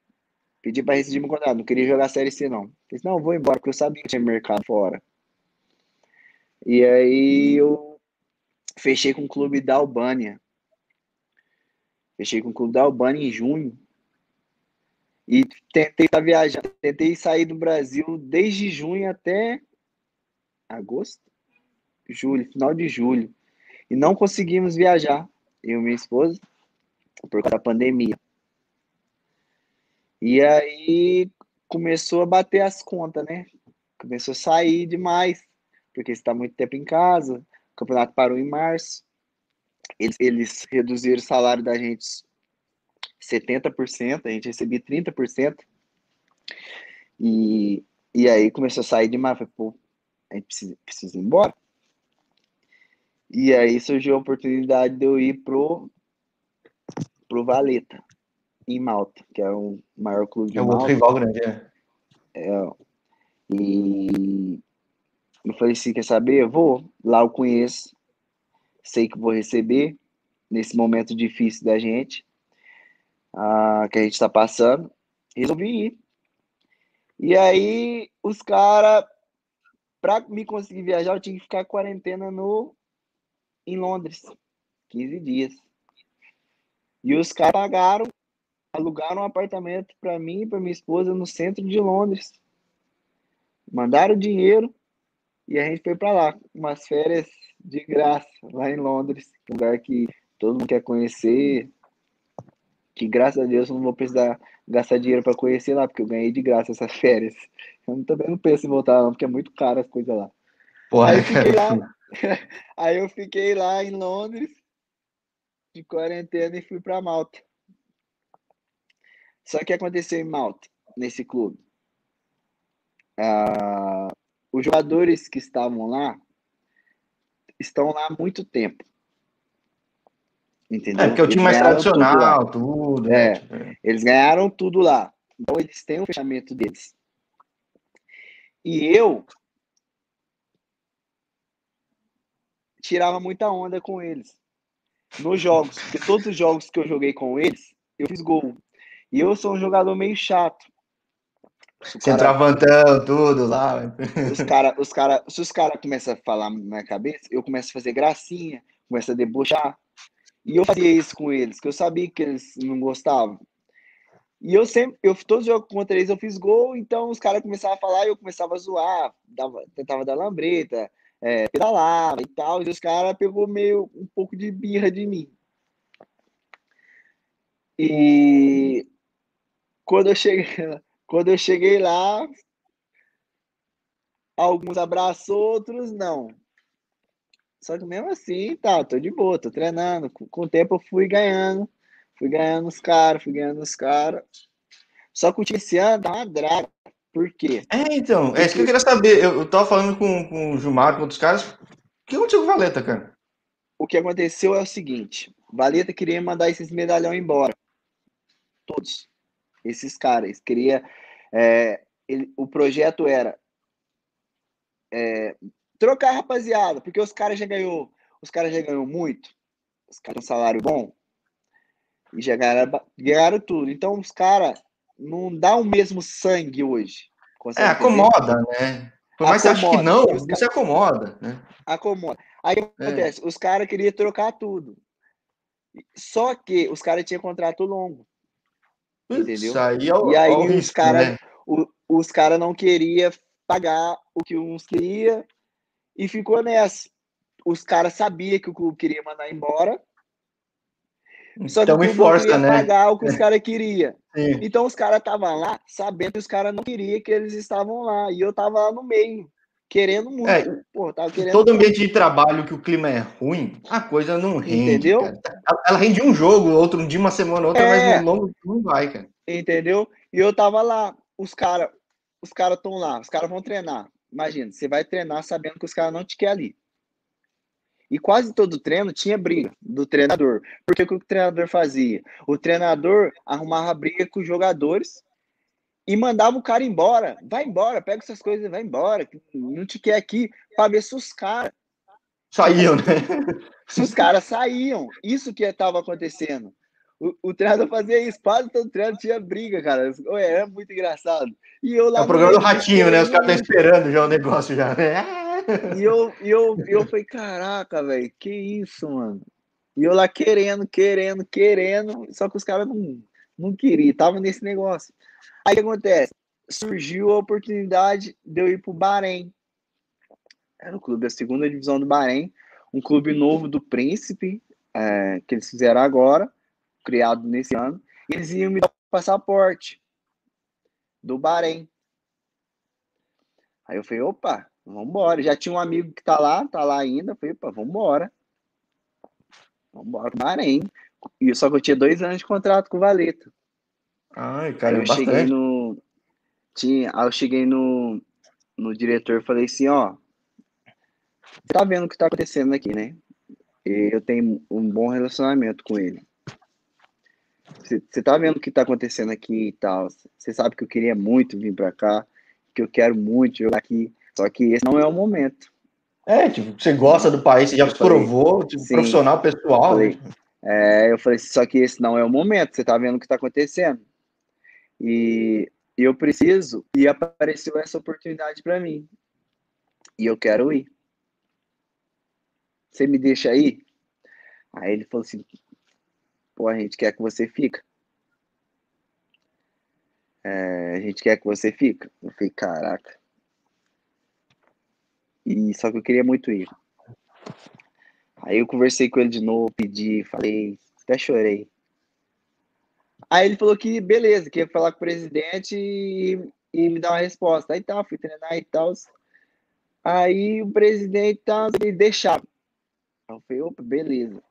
Pedi para rescindir meu contrato, não queria jogar a Série C não. Falei, não, vou embora, porque eu sabia que tinha mercado fora. E aí eu fechei com o clube da Albânia. Fechei com o clube da Albânia em junho. E tentei estar viajando, tentei sair do Brasil desde junho até agosto, julho, final de julho. E não conseguimos viajar, eu e minha esposa, por causa da pandemia. E aí começou a bater as contas, né? Começou a sair demais, porque está muito tempo em casa. O campeonato parou em março. Eles, eles reduziram o salário da gente 70%, a gente recebia 30%. E, e aí começou a sair demais. Falei, pô, a gente precisa, precisa ir embora. E aí surgiu a oportunidade de eu ir pro, pro Valeta, em Malta, que é o maior clube de é Malta. É o rival grande, é. é. E eu falei assim, quer saber? Eu vou, lá eu conheço, sei que vou receber nesse momento difícil da gente que a gente está passando, resolvi ir. E aí, os caras, para me conseguir viajar, eu tinha que ficar quarentena no, em Londres, 15 dias. E os caras pagaram, alugaram um apartamento para mim e para minha esposa no centro de Londres. Mandaram dinheiro e a gente foi para lá, umas férias de graça, lá em Londres, lugar que todo mundo quer conhecer, que graças a Deus eu não vou precisar gastar dinheiro para conhecer lá, porque eu ganhei de graça essas férias. Eu também não penso em voltar não, porque é muito caro as coisas lá. Porra, aí, eu fiquei lá, aí eu fiquei lá em Londres, de quarentena, e fui para Malta. Só que aconteceu em Malta, nesse clube. Ah, os jogadores que estavam lá estão lá há muito tempo. Entendeu? É, porque é o time mais tradicional, tudo. tudo é, né? Eles ganharam tudo lá. Então eles têm o fechamento deles. E eu tirava muita onda com eles nos jogos, porque todos os jogos que eu joguei com eles, eu fiz gol. E eu sou um jogador meio chato. Centravantão, tudo lá. Os cara, os cara, se os caras começam a falar na minha cabeça, eu começo a fazer gracinha, começo a debochar. E eu fazia isso com eles, que eu sabia que eles não gostavam. E eu sempre, eu todos os jogos contra eles eu fiz gol, então os caras começavam a falar e eu começava a zoar, dava, tentava dar lambreta, é, pedalava e tal, e os caras pegou meio um pouco de birra de mim. E quando eu cheguei, quando eu cheguei lá, alguns abraçou, outros não. Só que mesmo assim, tá, tô de boa, tô treinando. Com, com o tempo eu fui ganhando, fui ganhando os caras, fui ganhando os caras. Só que o time esse ano tá uma draga. Por quê? É, então, Porque... é isso que eu queria saber. Eu, eu tava falando com, com o Gilmar, com outros caras. O que aconteceu com o Valeta, cara? O que aconteceu é o seguinte: Valeta queria mandar esses medalhão embora. Todos. Esses caras. Queria. É, ele, o projeto era é, trocar rapaziada, porque os caras já ganhou, os caras já ganhou muito, os caras têm um salário bom e já ganharam, ganharam tudo. Então os caras não dá o mesmo sangue hoje. é, acomoda, né? Por mais acomoda. que ache que não, você cara... acomoda, né? Acomoda. Aí o é. acontece? Os caras queriam trocar tudo. Só que os caras tinham contrato longo. Entendeu? Isso aí é o, e aí é os caras né? os cara não queriam pagar o que uns queriam e ficou nessa. Os caras sabiam que o clube queria mandar embora. Só que então, o clube força, queria né? pagar o que os caras queriam. Então os caras estavam lá sabendo que os caras não queriam que eles estavam lá. E eu tava lá no meio querendo muito. É, Pô, querendo todo muito. ambiente de trabalho que o clima é ruim, a coisa não rende. Entendeu? Cara. Ela rende um jogo, outro um dia, uma semana, outra, é, mas no longo não vai, cara. Entendeu? E eu tava lá, os caras os caras estão lá, os caras vão treinar. Imagina, você vai treinar sabendo que os caras não te querem ali. E quase todo treino tinha briga do treinador. Porque o que o treinador fazia? O treinador arrumava briga com os jogadores e mandava o cara embora. Vai embora, pega essas coisas e vai embora. Não te quer aqui para ver se os caras. Saíam, né? Se os caras saíam. Isso que estava acontecendo. O, o treinador fazia isso, quase todo treino tinha briga, cara. É, é muito engraçado. E eu lá é o programa do Ratinho, né? Os caras estão esperando já o negócio já. E eu, eu, eu falei, caraca, velho, que isso, mano. E eu lá querendo, querendo, querendo, só que os caras não, não queriam, tava nesse negócio. Aí o que acontece? Surgiu a oportunidade de eu ir pro Bahrein. Era o clube da segunda divisão do Bahrein, um clube novo do Príncipe, é, que eles fizeram agora, criado nesse ano. E eles iam me dar o passaporte do Bahrein. Aí eu falei, opa, vamos embora. Já tinha um amigo que tá lá, tá lá ainda. Eu falei, opa. Vamos embora pro Bahrein. E só que eu tinha dois anos de contrato com o Valeta. Ai, cara, aí eu bastante. cheguei no. Tinha, aí eu cheguei no, no diretor e falei assim, ó. Você tá vendo o que tá acontecendo aqui, né? E eu tenho um bom relacionamento com ele. Você tá vendo o que tá acontecendo aqui e tal. Você sabe que eu queria muito vir para cá, que eu quero muito jogar aqui. Só que esse não é o momento. É, tipo, você gosta do país, você já se provou, tipo, sim, profissional, pessoal. Falei, né? é, eu falei, só que esse não é o momento, você tá vendo o que tá acontecendo. E eu preciso, e apareceu essa oportunidade para mim. E eu quero ir. Você me deixa aí? Aí ele falou assim: pô, a gente quer que você fica. É, a gente quer que você fica. Eu falei, caraca. E só que eu queria muito ir. Aí eu conversei com ele de novo, pedi, falei, até chorei. Aí ele falou que beleza, que ia falar com o presidente e, e me dar uma resposta. Aí tá, fui treinar e tal. Aí o presidente tá, ele deixava. Eu falei, opa, beleza.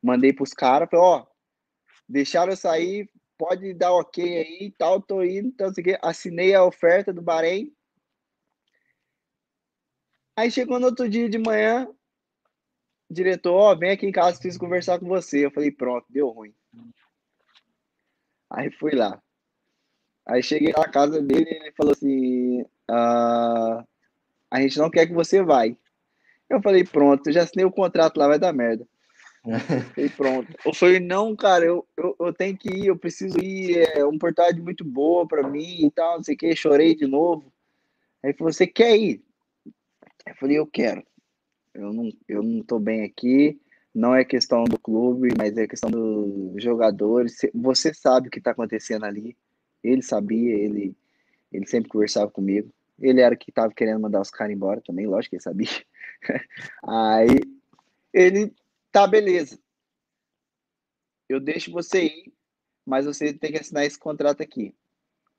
Mandei pros caras, falei, ó, deixaram eu sair, pode dar ok aí e tal, tô indo, então assim, assinei a oferta do Bahrein. Aí chegou no outro dia de manhã, diretor, ó, vem aqui em casa, preciso conversar com você. Eu falei, pronto, deu ruim. Aí fui lá. Aí cheguei na casa dele e ele falou assim: ah, a gente não quer que você vai. Eu falei, pronto, já assinei o contrato lá, vai dar merda. e pronto. Eu falei, não, cara, eu, eu, eu, tenho que ir, eu preciso ir, é uma oportunidade muito boa para mim e tal, não sei o que, chorei de novo. Aí falou, você quer ir? Eu falei, eu quero. Eu não, eu não tô bem aqui, não é questão do clube, mas é questão dos jogadores. Você sabe o que está acontecendo ali. Ele sabia, ele, ele sempre conversava comigo. Ele era que estava querendo mandar os caras embora também, lógico que ele sabia. Aí ele, tá, beleza. Eu deixo você ir, mas você tem que assinar esse contrato aqui.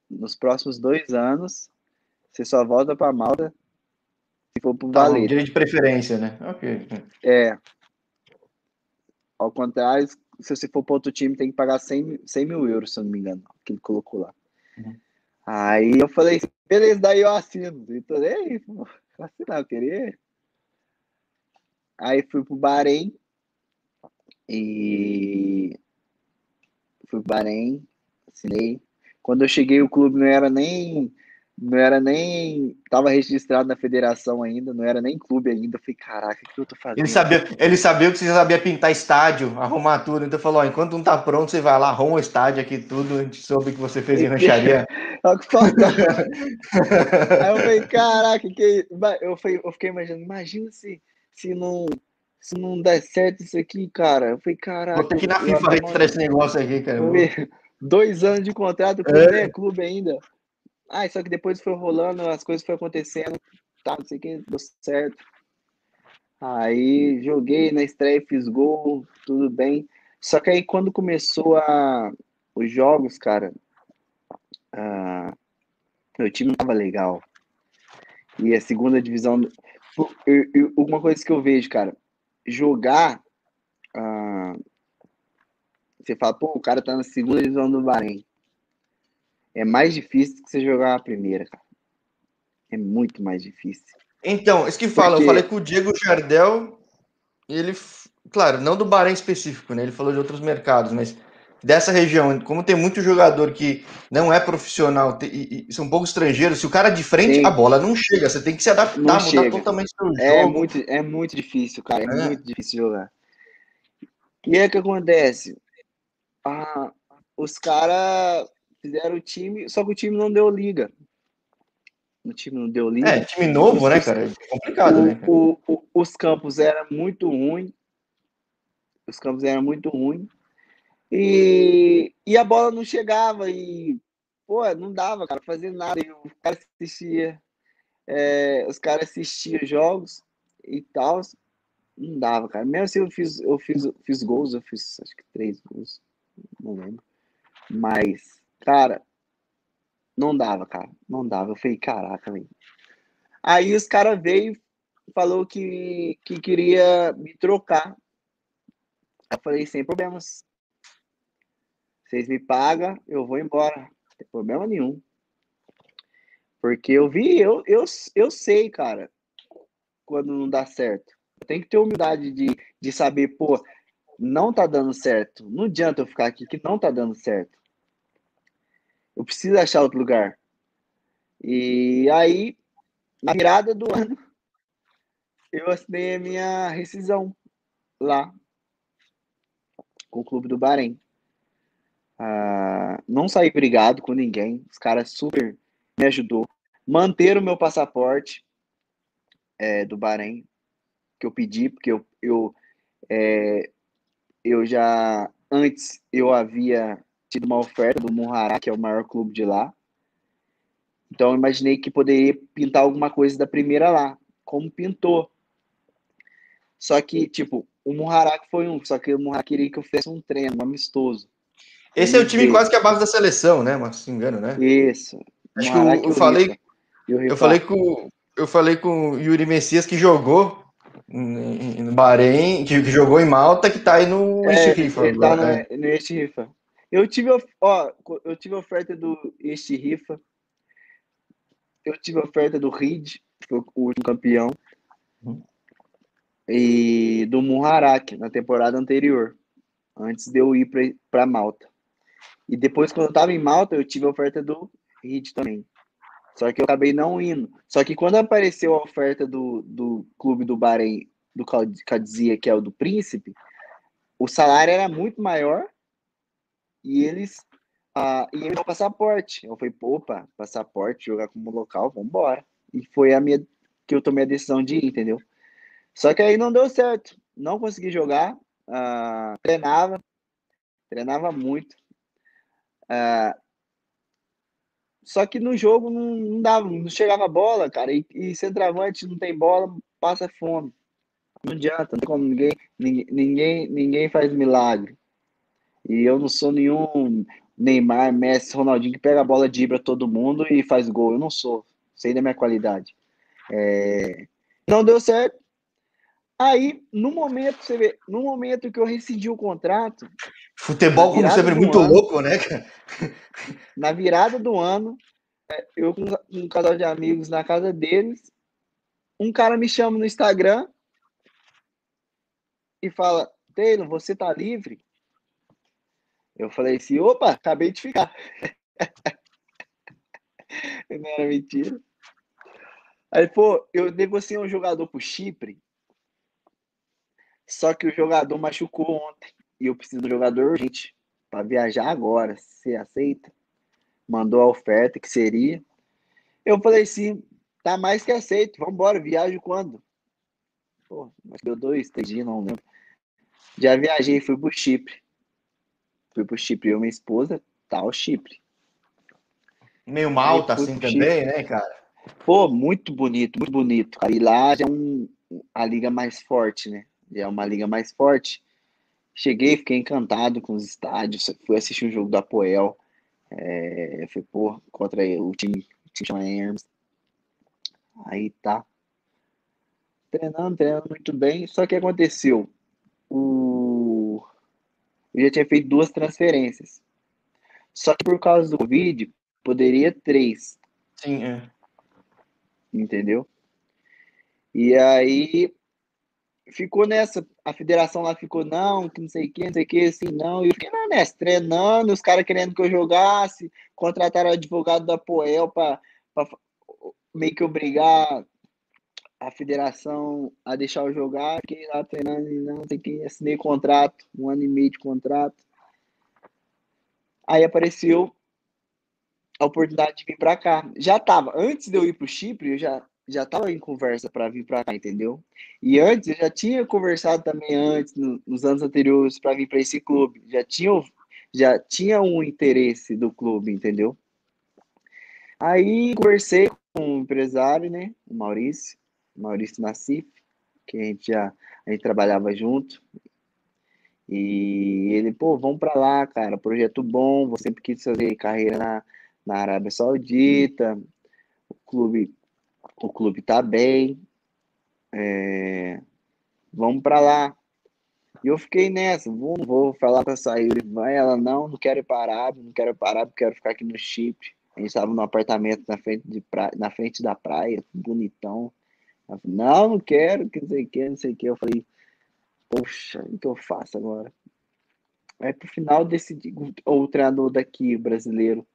Nos próximos dois anos, você só volta para Malta se for pro tá, Valer. Direito de preferência, né? Ok. É, ao contrário, se você for para outro time, tem que pagar 100, 100 mil euros, se eu não me engano, que ele colocou lá. Uhum. Aí eu falei, beleza, daí eu assino. Então, é isso, vou assinar, eu queria. Aí fui pro Bahrein e fui pro Bahrein, assinei. Quando eu cheguei, o clube não era nem não era nem. Tava registrado na federação ainda, não era nem clube ainda. Eu falei, caraca, o que eu tô fazendo? Ele sabia, ele sabia que você sabia pintar estádio, arrumar tudo. Então falou: ó, enquanto não tá pronto, você vai lá, arruma o estádio aqui, tudo. A gente soube que você fez em rancharia. É que. Aí eu falei, caraca, que. Eu, falei, eu fiquei imaginando, imagina se, se não. Se não der certo isso aqui, cara. Eu falei, caraca. Vou ter que ir na FIFA registrar esse negócio aqui, cara. Dois anos de contrato, com é. clube ainda. Ah, só que depois foi rolando, as coisas foram acontecendo, tá, não sei o que, deu certo. Aí joguei na estreia, fiz gol, tudo bem. Só que aí quando começou a, os jogos, cara, uh, meu time não tava legal. E a segunda divisão. Eu, eu, uma coisa que eu vejo, cara, jogar. Uh, você fala, pô, o cara tá na segunda divisão do Bahrein é mais difícil que você jogar a primeira, cara. É muito mais difícil. Então, isso que fala, Porque... eu falei com o Diego Jardel, ele, claro, não do Bahrein específico, né? Ele falou de outros mercados, mas dessa região, como tem muito jogador que não é profissional e, e são um pouco estrangeiros, se o cara de frente, Sim. a bola não chega, você tem que se adaptar, não mudar chega. totalmente o jogo. É muito, é muito difícil, cara, é, é. muito difícil jogar. E é que acontece? Ah, os caras fizeram o time, só que o time não deu liga. O time não deu liga. É, time novo, né, cara? É complicado, o, né? O, o, os campos eram muito ruins. Os campos eram muito ruins. E, e a bola não chegava e, pô, não dava, cara, fazer nada. E o cara assistia, é, os caras assistiam jogos e tal, não dava, cara. Mesmo assim eu fiz, eu fiz, fiz gols, eu fiz acho que três gols, não lembro. Mas Cara, não dava, cara. Não dava. Eu falei, caraca, velho. Aí os caras veio falou que, que queria me trocar. Eu falei, sem problemas. Vocês me pagam, eu vou embora. Não tem problema nenhum. Porque eu vi, eu, eu, eu sei, cara, quando não dá certo. Eu tenho que ter humildade de, de saber, pô, não tá dando certo. Não adianta eu ficar aqui que não tá dando certo. Eu preciso achar outro lugar. E aí, na virada do ano, eu assinei a minha rescisão lá com o clube do Bahrein. Não saí brigado com ninguém. Os caras super me ajudou. Manter o meu passaporte é, do Bahrein, que eu pedi, porque eu, eu, é, eu já antes eu havia tido uma oferta do Muhará, que é o maior clube de lá. Então eu imaginei que poderia pintar alguma coisa da primeira lá, como pintou. Só que, tipo, o Muhará foi um, só que o Muhará queria que eu fizesse um treino, um amistoso. Esse é o time quase que a base da seleção, né? Mas se engano, né? Isso. Acho que eu, eu falei, eu falei com eu falei com o Yuri Messias que jogou no Bahrein, que, jogou em Malta, que tá aí no é, Rifa. Ele tá no, né? no Rifa. Eu tive, ó, eu tive oferta do este Rifa. Eu tive oferta do Reed, que foi o último campeão. Uhum. E do Muharak na temporada anterior, antes de eu ir para Malta. E depois, quando eu tava em Malta, eu tive a oferta do Reed também. Só que eu acabei não indo. Só que quando apareceu a oferta do, do clube do Bahrein, do Cadzia, que é o do Príncipe, o salário era muito maior e eles ah, e ele passaporte. Eu falei, opa, passaporte, jogar como local, vamos embora. E foi a minha que eu tomei a decisão de ir, entendeu? Só que aí não deu certo. Não consegui jogar. Ah, treinava, treinava muito. Ah, só que no jogo não, não, dava, não chegava a bola, cara. E, e centroavante não tem bola, passa fome. Não adianta, como ninguém, ninguém, ninguém faz milagre. E eu não sou nenhum Neymar, Messi, Ronaldinho que pega a bola, dibra todo mundo e faz gol. Eu não sou. Sei da minha qualidade. É... Não deu certo. Aí, no momento, você vê, no momento que eu rescindi o contrato. Futebol, como sempre, muito ano, louco, né? Na virada do ano, é, eu com um casal de amigos na casa deles, um cara me chama no Instagram e fala: Taylor, você tá livre? Eu falei assim, opa, acabei de ficar. não era mentira. Aí, pô, eu negociei um jogador pro Chipre, só que o jogador machucou ontem. E eu preciso do jogador urgente para viajar agora. Você aceita? Mandou a oferta que seria. Eu falei sim, tá mais que aceito. Vamos embora, viajo quando? Pô, mas deu dois, três dias, não lembro. Já viajei, fui pro Chipre. Fui pro Chipre, eu e minha esposa, tá o Chipre. Meio malta assim também, né, cara? Pô, muito bonito, muito bonito. Aí lá já é um, a liga mais forte, né? Já é uma liga mais forte. Cheguei, fiquei encantado com os estádios. Fui assistir um jogo da Poel. É, foi, pô, contra o time, o time chama. Aí tá. Treinando, treinando muito bem. Só que aconteceu. O... Eu já tinha feito duas transferências. Só que por causa do Covid, poderia três. Sim, é. Entendeu? E aí ficou nessa. A federação lá ficou, não, que não sei o que, não sei o que, assim, não. E eu fiquei na nessa, treinando, os caras querendo que eu jogasse, contrataram o advogado da Poel para meio que obrigar a federação a deixar eu jogar, fiquei lá treinando e não sei que, assinei contrato, um ano e meio de contrato. Aí apareceu a oportunidade de vir para cá. Já tava, antes de eu ir para o Chipre, eu já já estava em conversa para vir para cá, entendeu? E antes eu já tinha conversado também antes no, nos anos anteriores para vir para esse clube. Já tinha já tinha um interesse do clube, entendeu? Aí conversei com o empresário, né, o Maurício, Maurício Nassif, que a gente já a gente trabalhava junto. E ele, pô, vamos para lá, cara, projeto bom, você sempre quis fazer carreira na, na Arábia Saudita, o clube o clube tá bem, é, vamos para lá. E eu fiquei nessa, vou, vou falar para sair. Vai, ela, não, não quero ir para Arábia, não quero ir para Arábia, quero ficar aqui no Chipre. A gente estava num apartamento na frente, de pra... na frente da praia, bonitão. Falei, não, não quero, que não sei o que, não sei o que. Eu falei, poxa, o que eu faço agora? Aí pro final decidi, o treinador daqui, brasileiro,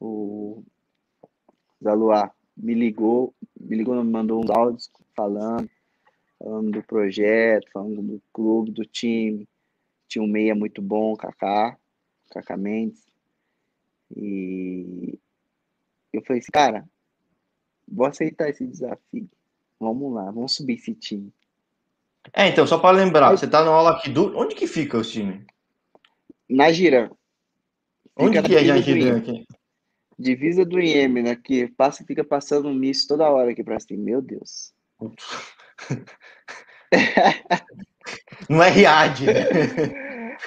o Zaluar, me ligou, me ligou, me mandou uns áudios falando, falando do projeto, falando do clube, do time. Tinha um meia muito bom, Kaká, Kaká Mendes. E eu falei assim, cara, vou aceitar esse desafio. Vamos lá, vamos subir esse time. É, então, só para lembrar, você tá no aula aqui do. Onde que fica o time? Na Girã. Onde que é a Girã aqui? Divisa do Iêmen, né? Que passa, fica passando um misto toda hora aqui pra cima. Meu Deus. Não é Riad, né?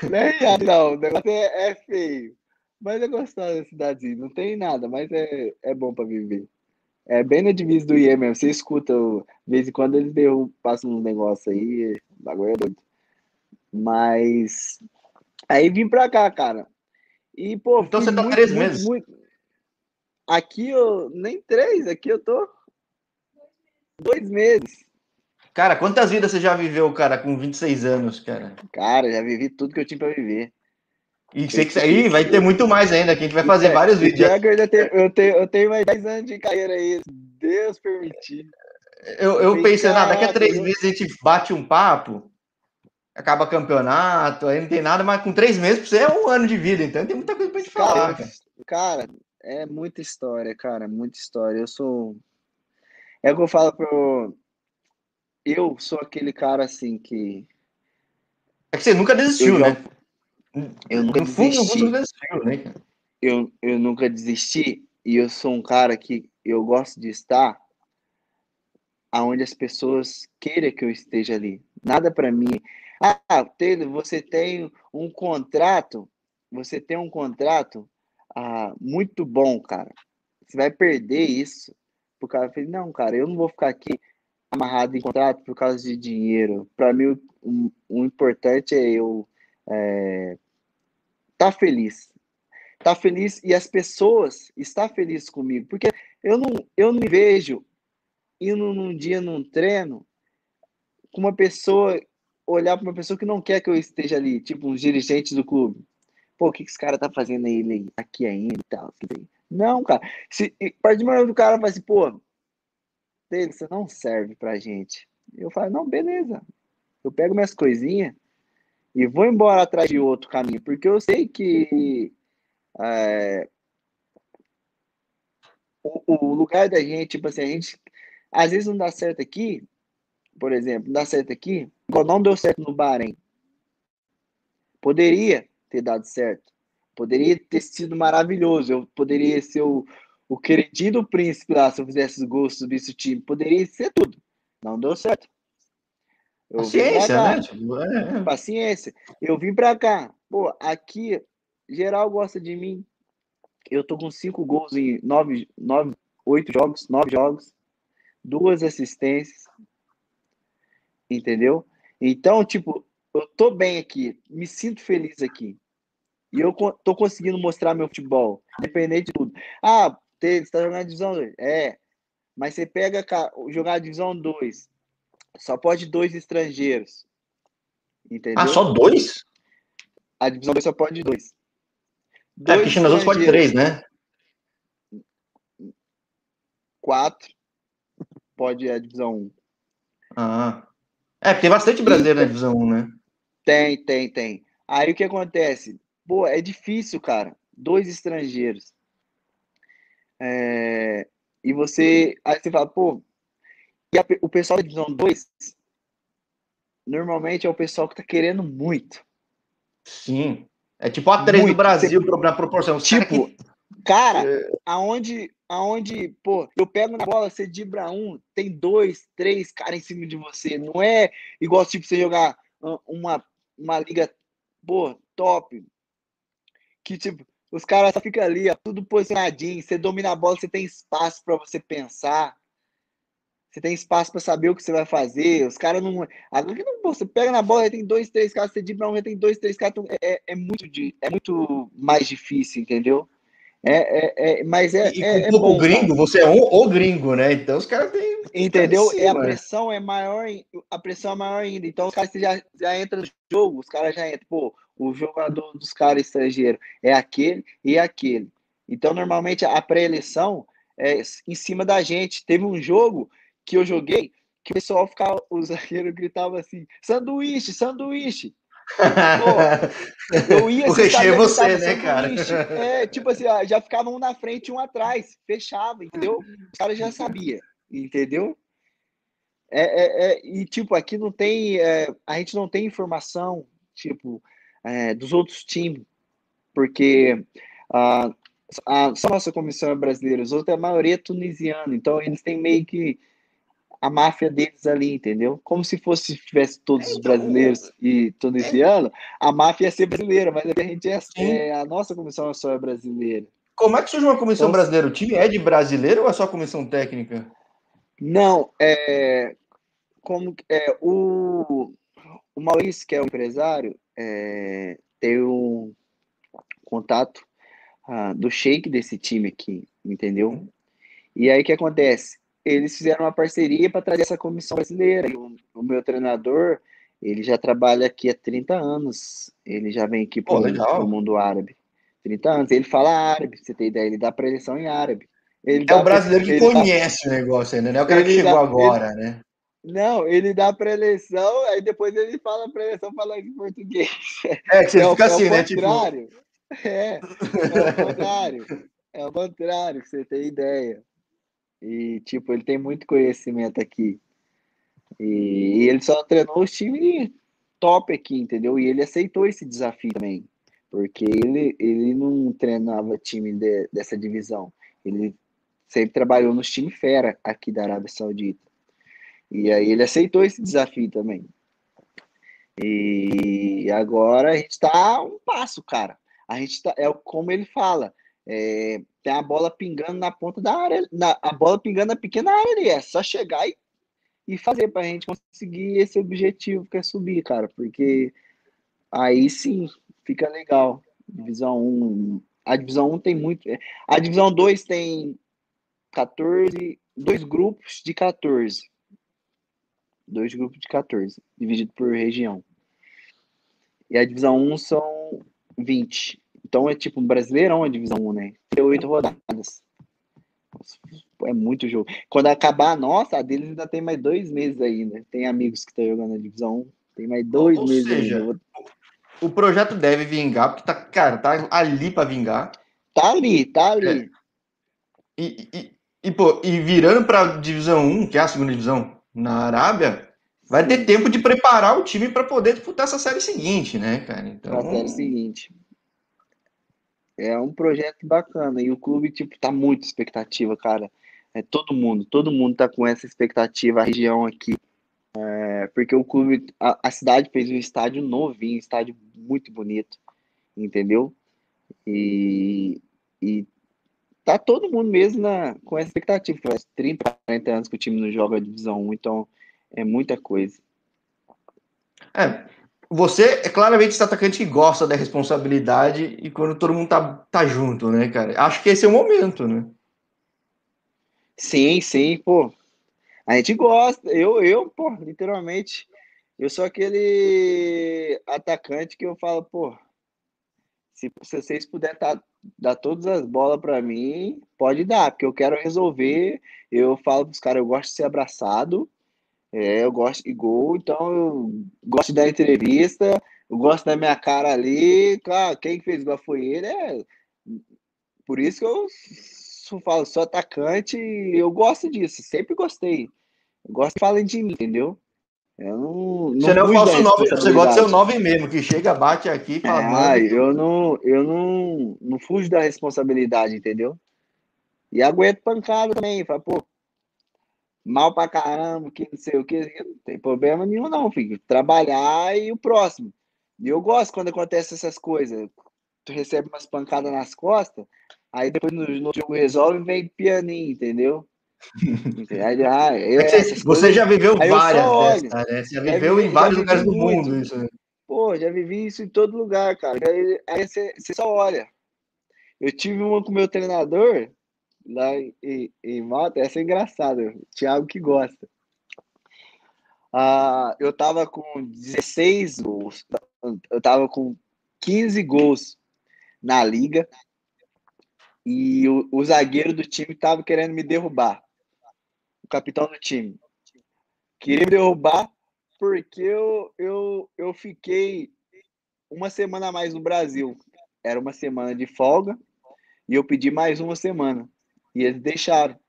Não é Riad, não. O negócio é, é feio. Mas é gostoso da cidade. Não tem nada, mas é, é bom para viver. É bem na divisa do Iêmen. Você escuta, de vez em quando eles derrubam, passam uns negócios aí. Bagulho é doido. Mas. Aí vim pra cá, cara. E, pô, então você tá muito, três meses. Muito, Aqui eu nem três, aqui eu tô dois meses. Cara, quantas vidas você já viveu, cara, com 26 anos, cara? Cara, já vivi tudo que eu tinha para viver. E você que aí vai ter muito mais ainda, que a gente vai fazer é, vários vídeos. Eu, eu, tenho, eu, tenho, eu tenho mais 10 anos de carreira aí, Deus permitir. Eu, eu pensei, nada, daqui a três meses a gente bate um papo, acaba campeonato, aí não tem nada, mas com três meses você é um ano de vida, então tem muita coisa pra gente falar. Cara, cara é muita história, cara, muita história. Eu sou. É o que eu falo pro. Eu sou aquele cara assim que. É que você nunca desistiu, eu né? Eu nunca no fundo, desisti. Desistiu, né? Eu, eu nunca desisti e eu sou um cara que eu gosto de estar aonde as pessoas queiram que eu esteja ali. Nada para mim. Ah, Taylor, você tem um contrato, você tem um contrato ah, muito bom, cara. Você vai perder isso. O cara fez, não, cara, eu não vou ficar aqui amarrado em contrato por causa de dinheiro. Para mim, o, o, importante é eu é, tá feliz. Tá feliz e as pessoas estão felizes comigo. Porque eu não, eu não me vejo indo num dia num treino com uma pessoa, olhar para uma pessoa que não quer que eu esteja ali, tipo, uns dirigentes do clube pô, o que, que esse cara tá fazendo ele aqui ainda e tal? Não, cara. Se, a partir do cara fala assim, pô, dele, você não serve pra gente. Eu falo, não, beleza. Eu pego minhas coisinhas e vou embora atrás de outro caminho, porque eu sei que é, o, o, lugar da gente, tipo assim, a gente às vezes não dá certo aqui, por exemplo, não dá certo aqui, não deu certo no Bahrein. Poderia ter dado certo. Poderia ter sido maravilhoso. Eu poderia ser o, o querido príncipe lá se eu fizesse os gols, subisse o time. Poderia ser tudo. Não deu certo. Eu Paciência, né? Tipo, é. Paciência. Eu vim pra cá. Pô, aqui, geral gosta de mim. Eu tô com cinco gols em nove, nove, oito jogos, nove jogos, duas assistências. Entendeu? Então, tipo, eu tô bem aqui, me sinto feliz aqui. E eu tô conseguindo mostrar meu futebol, independente de tudo. Ah, você tá jogando divisão 2. É. Mas você pega jogar a divisão 2, só pode dois estrangeiros. Entendeu? Ah, só dois? A divisão 2 só pode dois. dois é, porque nas outras pode três, né? Quatro. Pode a divisão 1. Um. Ah. É, porque tem bastante brasileiro na divisão 1, né? Tem, tem, tem. Aí o que acontece? Pô, é difícil, cara. Dois estrangeiros. É... E você. Aí você fala, pô, e a, o pessoal da divisão 2 normalmente é o pessoal que tá querendo muito. Sim. É tipo a 3 do Brasil Você, na proporção. tipo, cara, que... cara aonde, aonde, pô, eu pego na bola, você dibra um, tem dois, três caras em cima de você. Não é igual tipo você jogar uma, uma liga, pô, top. Que tipo, os caras só ficam ali, ó, tudo posicionadinho. Você domina a bola, você tem espaço para você pensar. Você tem espaço para saber o que você vai fazer. Os caras não. Agora que não, você pega na bola, tem dois, três caras, você dribla um, tem dois, três caras. Então é, é, muito, é muito mais difícil, entendeu? É, é, é mas é. E é, é bom, gringo, você é um, o gringo, né? Então os caras têm. Entendeu? É, a pressão é maior, a pressão é maior ainda. Então os caras já, já entram no jogo, os caras já entram. Pô, o jogador dos caras estrangeiros é aquele e aquele. Então, normalmente, a pré-eleição é em cima da gente. Teve um jogo que eu joguei, que o pessoal ficava, o zagueiro gritava assim, sanduíche, sanduíche. Pô, eu ia o recheio é você, né, cara? É, tipo assim, já ficavam um na frente e um atrás, fechava, entendeu? Os caras já sabia, entendeu? É, é, é, e tipo, aqui não tem, é, a gente não tem informação, tipo, é, dos outros times, porque a, a, só a nossa comissão é brasileira, os outros, a maioria é tunisiana, então eles têm meio que a máfia deles ali, entendeu? Como se fosse tivesse todos os então, brasileiros e tunisianos, a máfia ia ser brasileira, mas a gente é, é a nossa comissão só é brasileira. Como é que surge uma comissão então, brasileira? O time é de brasileiro ou é só comissão técnica? Não, é como é o, o Maurício, que é o empresário, é, tem um contato ah, do shake desse time aqui, entendeu? E aí o que acontece? Eles fizeram uma parceria para trazer essa comissão brasileira. O, o, meu treinador, ele já trabalha aqui há 30 anos. Ele já vem aqui para o mundo árabe. 30 anos. Ele fala árabe, você tem ideia, ele dá preleção em árabe. Ele é o brasileiro que conhece dá... o negócio ainda, né? O cara que chegou dá... agora, ele... né? Não, ele dá preleção, aí depois ele fala preleção falando em português. É, que você é fica o, assim, é né? Tipo... É, é o contrário. É o contrário, que você tem ideia. E, tipo, ele tem muito conhecimento aqui. E, e ele só treinou os times top aqui, entendeu? E ele aceitou esse desafio também. Porque ele, ele não treinava time de, dessa divisão. Ele sempre trabalhou nos times fera aqui da Arábia Saudita. E aí ele aceitou esse desafio também. E agora a gente está um passo, cara. A gente tá, é como ele fala, é, tem a bola pingando na ponta da área, na, a bola pingando na pequena área ali. É só chegar e, e fazer para a gente conseguir esse objetivo que é subir, cara. Porque aí sim fica legal. Divisão 1. A divisão 1 tem muito. A divisão 2 tem 14. Dois grupos de 14. Dois grupos de 14, dividido por região. E a divisão 1 são 20. Então é tipo um brasileirão a divisão 1, né? Tem oito rodadas. É muito jogo. Quando acabar a nossa, a deles ainda tem mais dois meses ainda. Tem amigos que estão jogando na divisão 1. Tem mais dois Ou meses seja, ainda. O projeto deve vingar, porque tá, cara, tá ali para vingar. Tá ali, tá ali. É. E, e, e, pô, e virando para divisão 1, que é a segunda divisão, na Arábia, vai ter tempo de preparar o time para poder disputar essa série seguinte, né, cara? Então... A série seguinte. É um projeto bacana. E o clube, tipo, tá muito expectativa, cara. É todo mundo, todo mundo tá com essa expectativa, a região aqui. É, porque o clube, a, a, cidade fez um estádio novinho, um estádio muito bonito, entendeu? E, e tá todo mundo mesmo na, com essa expectativa. Faz 30, 40 anos que o time não joga a divisão 1, então é muita coisa. É, você é claramente esse atacante que gosta da responsabilidade e quando todo mundo tá, tá junto, né, cara? Acho que esse é o momento, né? Sim, sim, pô. A gente gosta. Eu, eu, pô, literalmente, eu sou aquele atacante que eu falo, pô, se, vocês puderem tá, dar todas as bolas para mim, pode dar, porque eu quero resolver. Eu falo pros caras, eu gosto de ser abraçado, é, eu gosto de gol, então eu gosto dar entrevista, eu gosto da minha cara ali. Claro, quem fez gol foi ele. É... Por isso que eu falo, sou atacante eu gosto disso, sempre gostei. Eu gosto que falem de mim, entendeu? Eu não, não você não é o falso 9, você gosta de ser o 9 mesmo, que chega, bate aqui e fala. Ah, eu não, eu não, não fujo da responsabilidade, entendeu? E aguento pancada também. Fala, pô, mal pra caramba, que não sei o que, não tem problema nenhum, não, filho. Trabalhar e o próximo. E eu gosto quando acontece essas coisas. Tu recebe umas pancadas nas costas, aí depois no, no jogo resolve e vem pianinho, entendeu? ah, eu, você, você já viveu várias dessas, né? Você já viveu vivi, em vários lugares do mundo isso. Né? Pô, já vivi isso em todo lugar, cara. Aí, aí você, você só olha. Eu tive uma com o meu treinador lá em, em Malta, essa é engraçada, o Thiago que gosta. Ah, eu tava com 16 gols, eu tava com 15 gols na liga e o, o zagueiro do time tava querendo me derrubar capitão do time. Queria me derrubar porque eu, eu, eu fiquei uma semana a mais no Brasil. Era uma semana de folga e eu pedi mais uma semana. E eles deixaram.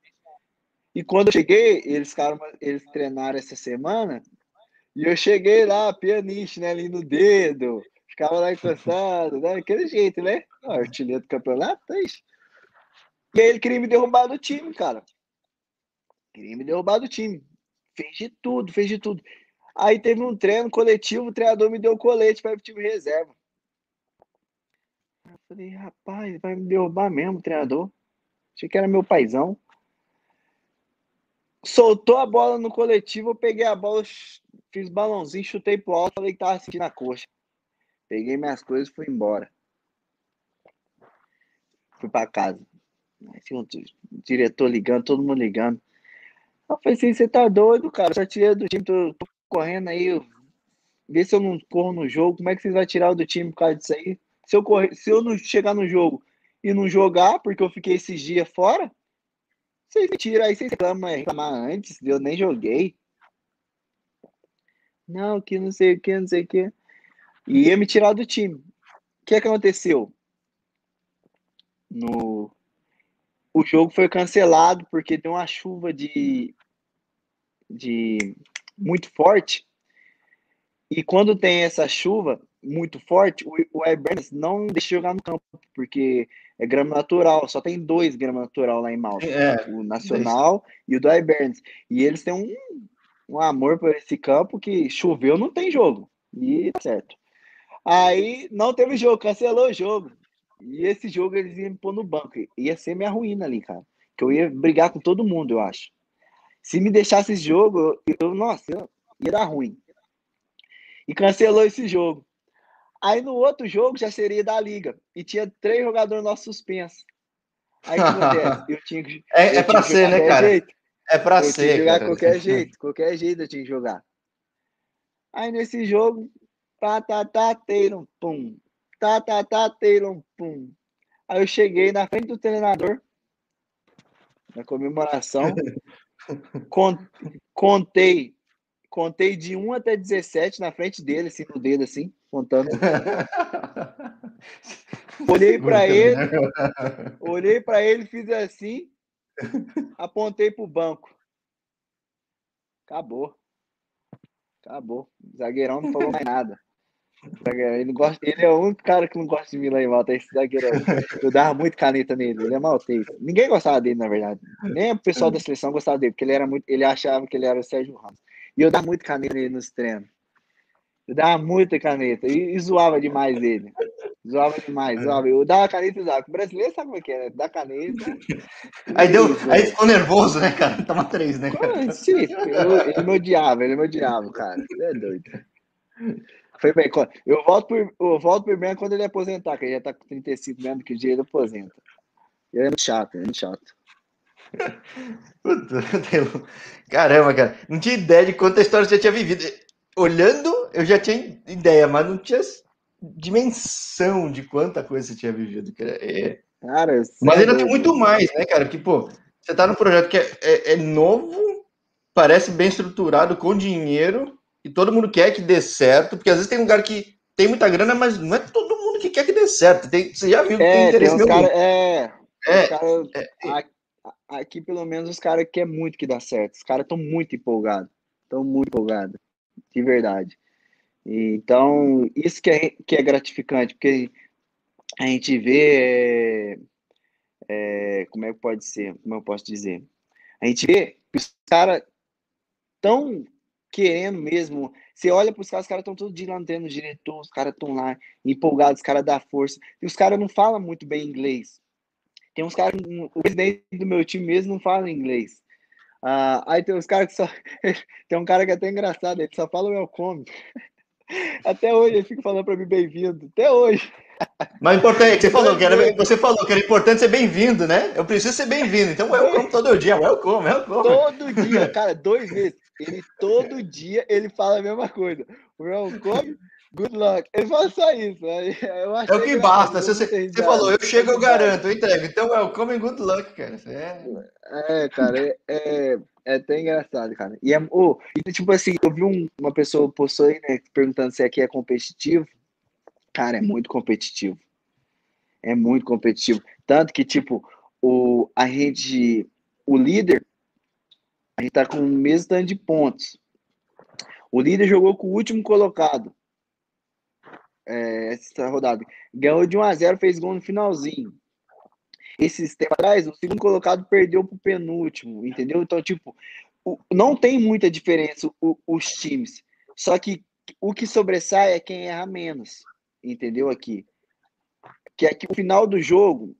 E quando eu cheguei, eles, ficaram, eles treinaram essa semana e eu cheguei lá, pianista, né, ali no dedo, ficava lá encostado, né, daquele jeito, né? artilheiro do campeonato, é isso. E aí ele queria me derrubar do time, cara. Queria me derrubar do time. Fez de tudo, fez de tudo. Aí teve um treino coletivo, o treinador me deu colete para o time reserva. Eu falei, rapaz, vai me derrubar mesmo treinador. Achei que era meu paizão. Soltou a bola no coletivo, eu peguei a bola, fiz balãozinho, chutei pro alto, falei que tava sentindo a coxa. Peguei minhas coisas e fui embora. Fui para casa. o diretor ligando, todo mundo ligando. Eu falei assim, você tá doido, cara? Só tirei do time, tô, tô correndo aí. Vê se eu não corro no jogo. Como é que vocês vão tirar do time por causa disso aí? Se eu, correr, se eu não chegar no jogo e não jogar, porque eu fiquei esses dias fora, vocês me tiram aí, vocês reclamam, reclamar antes, eu nem joguei. Não, que não sei o que, não sei o que. E ia me tirar do time. O que, é que aconteceu? No... O jogo foi cancelado porque deu uma chuva de de muito forte. E quando tem essa chuva muito forte, o, o Ibernes não deixa jogar no campo, porque é grama natural, só tem dois grama natural lá em Malta, é, o Nacional é e o do Ibernes. E eles têm um, um amor por esse campo que choveu, não tem jogo. E tá certo. Aí não teve jogo, cancelou o jogo. E esse jogo eles iam me pôr no banco. Ia ser minha ruína ali, cara. Que eu ia brigar com todo mundo, eu acho. Se me deixasse esse jogo, eu, nossa, ia dar ruim. E cancelou esse jogo. Aí no outro jogo já seria da liga. E tinha três jogadores nossos suspensos. Aí o que acontece? Eu tinha que. É, é pra ser, né, cara? Jeito. É pra eu ser. Tinha que jogar cara. qualquer jeito. Qualquer jeito eu tinha que jogar. Aí nesse jogo, tá, tá, tá, teiro, pum. tá, tá, tá, Taylor, pum. Aí eu cheguei na frente do treinador, na comemoração, contei, contei de 1 até 17 na frente dele, assim, no dedo, assim, contando. Olhei para ele, olhei para ele, fiz assim, apontei pro banco. Acabou. Acabou. O zagueirão não falou mais nada. Ele, gosta, ele é o único cara que não gosta de mim lá em Malta, esse zagueirão. Eu dava muito caneta nele, ele é maltês. Ninguém gostava dele, na verdade. Nem o pessoal da seleção gostava dele, porque ele era muito. Ele achava que ele era o Sérgio Ramos. E eu dava muito caneta nele nos treinos. Eu dava muita caneta e, e zoava demais ele. Zoava demais, zoava. Eu dava caneta e zoava. O brasileiro sabe como é que é, né? Dá caneta. Aí, deu, aí ficou nervoso, né, cara? Toma três, né? Cara? Sim, ele me odiava, ele me odiava, cara. Ele é doido. Foi bem. Eu volto por, eu volto por bem quando ele aposentar, que ele já tá com 35 mesmo, que o dia ele aposenta. Ele é muito chato, ele é muito chato. Caramba, cara. Não tinha ideia de quanta história você tinha vivido. Olhando, eu já tinha ideia, mas não tinha dimensão de quanta coisa você tinha vivido. É... Cara, mas ainda tem muito mais, né, cara? Que, pô, você tá num projeto que é, é, é novo, parece bem estruturado, com dinheiro, e todo mundo quer que dê certo, porque às vezes tem um lugar que tem muita grana, mas não é todo mundo que quer que dê certo. Tem, você já viu que é, tem interesse tem cara, é, é, cara, é, aqui pelo menos os caras querem muito que dá certo. Os caras estão muito empolgados. Estão muito empolgados. De verdade. Então, isso que é, que é gratificante, porque a gente vê. É, como é que pode ser? Como eu posso dizer? A gente vê que os caras estão querendo mesmo. Você olha para os caras, os caras estão todo dia lá no treino diretor, os caras estão lá empolgados, os caras dão força. E os caras não falam muito bem inglês. Tem uns caras, o presidente do meu time mesmo não fala inglês. Ah, aí tem uns caras que só. tem um cara que é até engraçado, ele só fala o welcome. Até hoje ele fica falando para mim bem-vindo. Até hoje. Mas importante, você falou que era, você falou que era importante ser bem-vindo, né? Eu preciso ser bem-vindo. Então, welcome todo dia, welcome, welcome. Todo dia, cara, dois vezes. Ele todo dia ele fala a mesma coisa. Welcome, good luck. Ele fala só isso. é o que basta. Você, você falou, eu chego, eu garanto, eu entrego. Então, welcome and good luck, cara. É, é cara, é, é, é, até engraçado, cara. E, é, oh, e tipo assim, eu vi um, uma pessoa postou aí, né, perguntando se aqui é competitivo. Cara, é muito competitivo. É muito competitivo. Tanto que, tipo, o, a gente, o líder a gente tá com o mesmo tanto de pontos. O líder jogou com o último colocado. É, essa rodada. Ganhou de 1 a 0 fez gol no finalzinho. Esses tempos atrás, o segundo colocado perdeu pro penúltimo, entendeu? Então, tipo, o, não tem muita diferença o, os times. Só que o que sobressai é quem erra menos, entendeu? Aqui. Que aqui o final do jogo,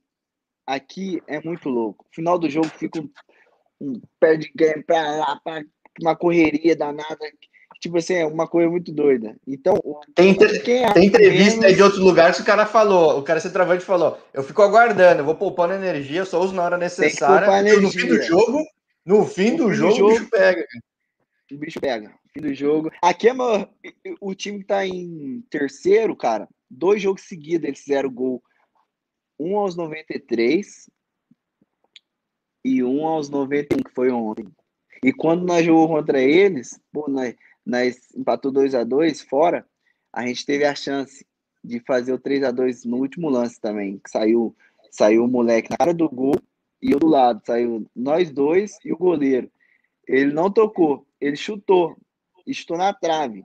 aqui é muito louco. O final do jogo fica um perde game pra lá, pra uma correria danada. Tipo assim, é uma coisa muito doida. Então, tem, tem entrevista menos... de outros lugares que o cara falou, o cara se travante falou: eu fico aguardando, eu vou poupando energia, só uso na hora necessária. No fim do jogo, no fim do jogo, jogo, o bicho pega. O bicho pega. Fim do jogo. Aqui é o time que tá em terceiro, cara. Dois jogos seguidos eles fizeram gol. Um aos 93 e um aos 91, que foi ontem. E quando nós jogamos contra eles, pô, nós, nós empatou 2 a 2 fora, a gente teve a chance de fazer o 3 a 2 no último lance também, que saiu, saiu o moleque na cara do gol e eu do lado, saiu nós dois e o goleiro. Ele não tocou, ele chutou, e chutou na trave.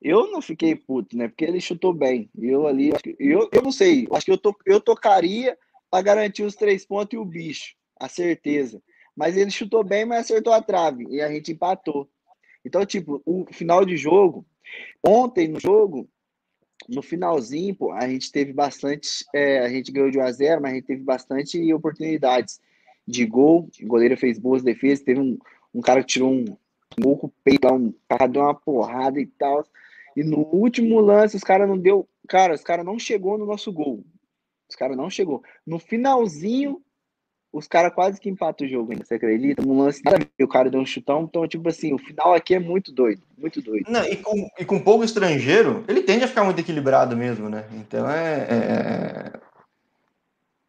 Eu não fiquei puto, né? Porque ele chutou bem. Eu ali, eu, eu não sei, acho que eu, to, eu tocaria para garantir os três pontos e o bicho, a certeza. Mas ele chutou bem, mas acertou a trave e a gente empatou. Então, tipo, o final de jogo, ontem no jogo, no finalzinho, pô, a gente teve bastante, é, a gente ganhou de 1 a 0, mas a gente teve bastante oportunidades de gol. O goleiro fez boas defesas, teve um, um cara que tirou um, um o peito, um cara deu uma porrada e tal. E no último lance, os caras não deu. Cara, os caras não chegou no nosso gol. Os caras não chegou. No finalzinho, os caras quase que empatam o jogo ainda, você acredita? Um lance, o cara deu um chutão, então, tipo assim, o final aqui é muito doido, muito doido. Não, e, com, e com pouco estrangeiro, ele tende a ficar muito equilibrado mesmo, né? Então é. é... é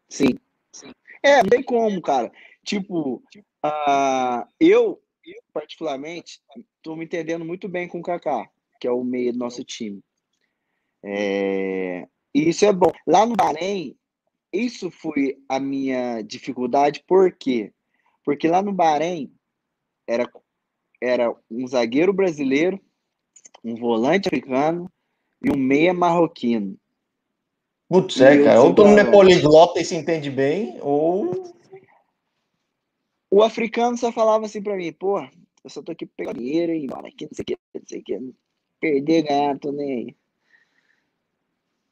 sim, sim. É, não tem como, cara. Tipo, uh, eu, eu, particularmente, tô me entendendo muito bem com o Kaká, que é o meio do nosso time. É, e isso é bom. Lá no Bahrein, isso foi a minha dificuldade, por quê? Porque lá no Bahrein era, era um zagueiro brasileiro, um volante africano e um meia marroquino. Putz, é, cara. Ou todo mundo é poliglota e se entende bem, ou. O africano só falava assim pra mim, pô, eu só tô aqui pegando dinheiro e embora aqui, não sei o que, não sei o que. Perder, ganhar, tô nem aí.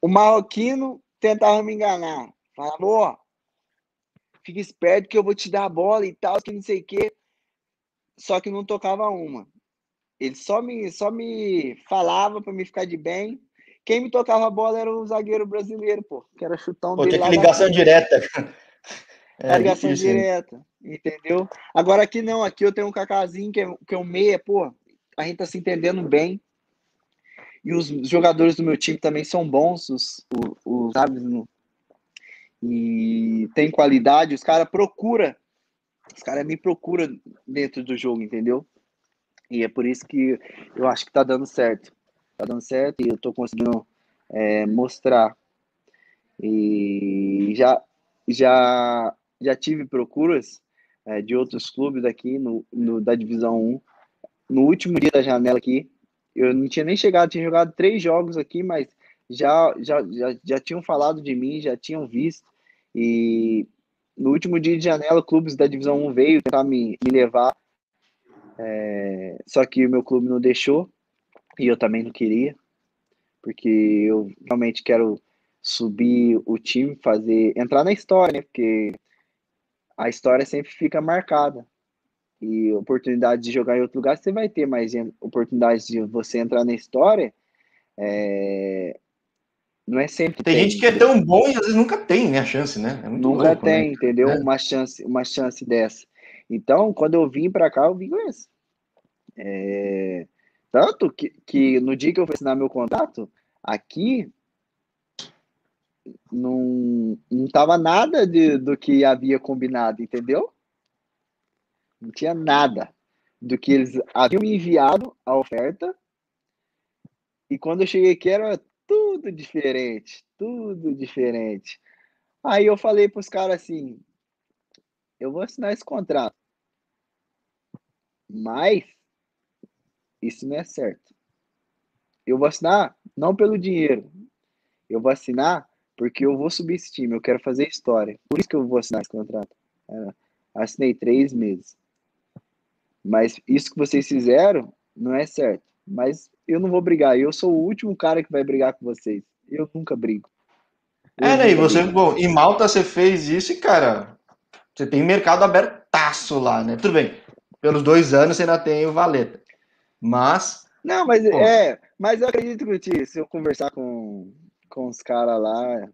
O marroquino tentava me enganar. Falava, ó, fica esperto que eu vou te dar a bola e tal, que não sei o quê. Só que não tocava uma. Ele só me, só me falava para me ficar de bem. Quem me tocava a bola era o zagueiro brasileiro, pô, que era chutão pô, dele. Tem ligação direta. É, ligação difícil, direta, entendeu? Agora aqui não, aqui eu tenho um cacazinho que é, que é um meia, pô, a gente tá se entendendo bem. E os jogadores do meu time também são bons, os, os, os sabe, no, e tem qualidade, os caras procura, os caras me procuram dentro do jogo, entendeu? E é por isso que eu acho que tá dando certo. Tá dando certo e eu tô conseguindo é, mostrar. E já, já, já tive procuras é, de outros clubes aqui no, no, da Divisão 1. No último dia da janela aqui, eu não tinha nem chegado, tinha jogado três jogos aqui, mas já, já, já, já tinham falado de mim, já tinham visto. E no último dia de janela, clubes da Divisão 1 veio tentar me, me levar. É, só que o meu clube não deixou. E eu também não queria. Porque eu realmente quero subir o time, fazer. entrar na história, né? Porque a história sempre fica marcada. E oportunidade de jogar em outro lugar você vai ter, mas oportunidade de você entrar na história é, não é sempre. Tem, tem, gente que é tão bom e às vezes nunca tem né, a chance, né? É nunca louco, tem, né? entendeu? É. Uma chance, uma chance dessa. Então, quando eu vim para cá, eu vim com isso. É... Tanto que, que no dia que eu fui assinar meu contrato, aqui não, não tava nada de, do que havia combinado, entendeu? Não tinha nada do que eles haviam me enviado a oferta. E quando eu cheguei aqui era tudo diferente, tudo diferente. Aí eu falei para os caras assim: eu vou assinar esse contrato, mas isso não é certo. Eu vou assinar não pelo dinheiro, eu vou assinar porque eu vou subir esse time, eu quero fazer história. Por isso que eu vou assinar esse contrato. Assinei três meses. Mas isso que vocês fizeram não é certo. Mas eu não vou brigar. Eu sou o último cara que vai brigar com vocês. Eu nunca brigo. Eu é, né? E você, bom, em Malta você fez isso e, cara, você tem mercado abertaço lá, né? Tudo bem. Pelos dois anos você ainda tem o Valeta. Mas. Não, mas pô. é. Mas eu acredito que se eu conversar com, com os caras lá,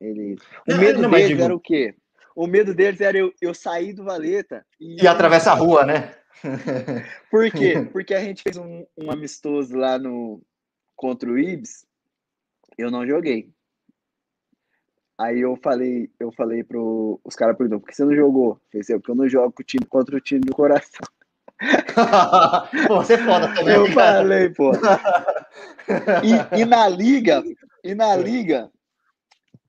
eles. O medo não, deles digo... era o quê? O medo deles era eu, eu sair do Valeta e. E atravessar a rua, né? Por quê? Porque a gente fez um, um amistoso lá no contra o Ibs, eu não joguei. Aí eu falei, eu falei pro os caras perguntou, por que você não jogou? Eu falei, porque eu não jogo o time contra o time do coração. pô, você é foda também. Eu cara. falei, pô. E, e, na liga, e na liga,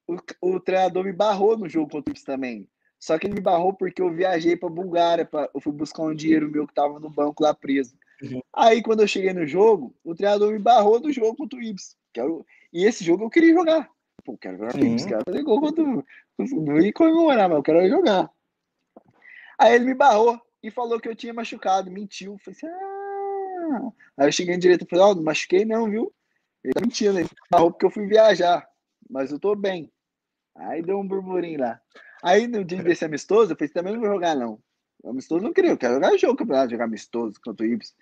o, o treinador me barrou no jogo contra o Ibs também. Só que ele me barrou porque eu viajei para Bulgária, pra, eu fui buscar um dinheiro meu que tava no banco lá preso. Uhum. Aí quando eu cheguei no jogo, o treinador me barrou do jogo contra o Ibs. Quero... E esse jogo eu queria jogar. Pô, quero jogar com o Ibs, quero fazer gol contra o... Não ia comemorar, mas eu quero jogar. Aí ele me barrou e falou que eu tinha machucado, mentiu. Falei assim, ah. Aí eu cheguei em direito e falei, ó, oh, não machuquei não, viu? Ele tá mentindo, ele barrou porque eu fui viajar, mas eu tô bem. Aí deu um burburinho lá. Aí no dia desse amistoso, eu falei, também não vou jogar, não. O amistoso não queria, eu quero jogar jogo, campeonato, jogar amistoso contra o Ibis.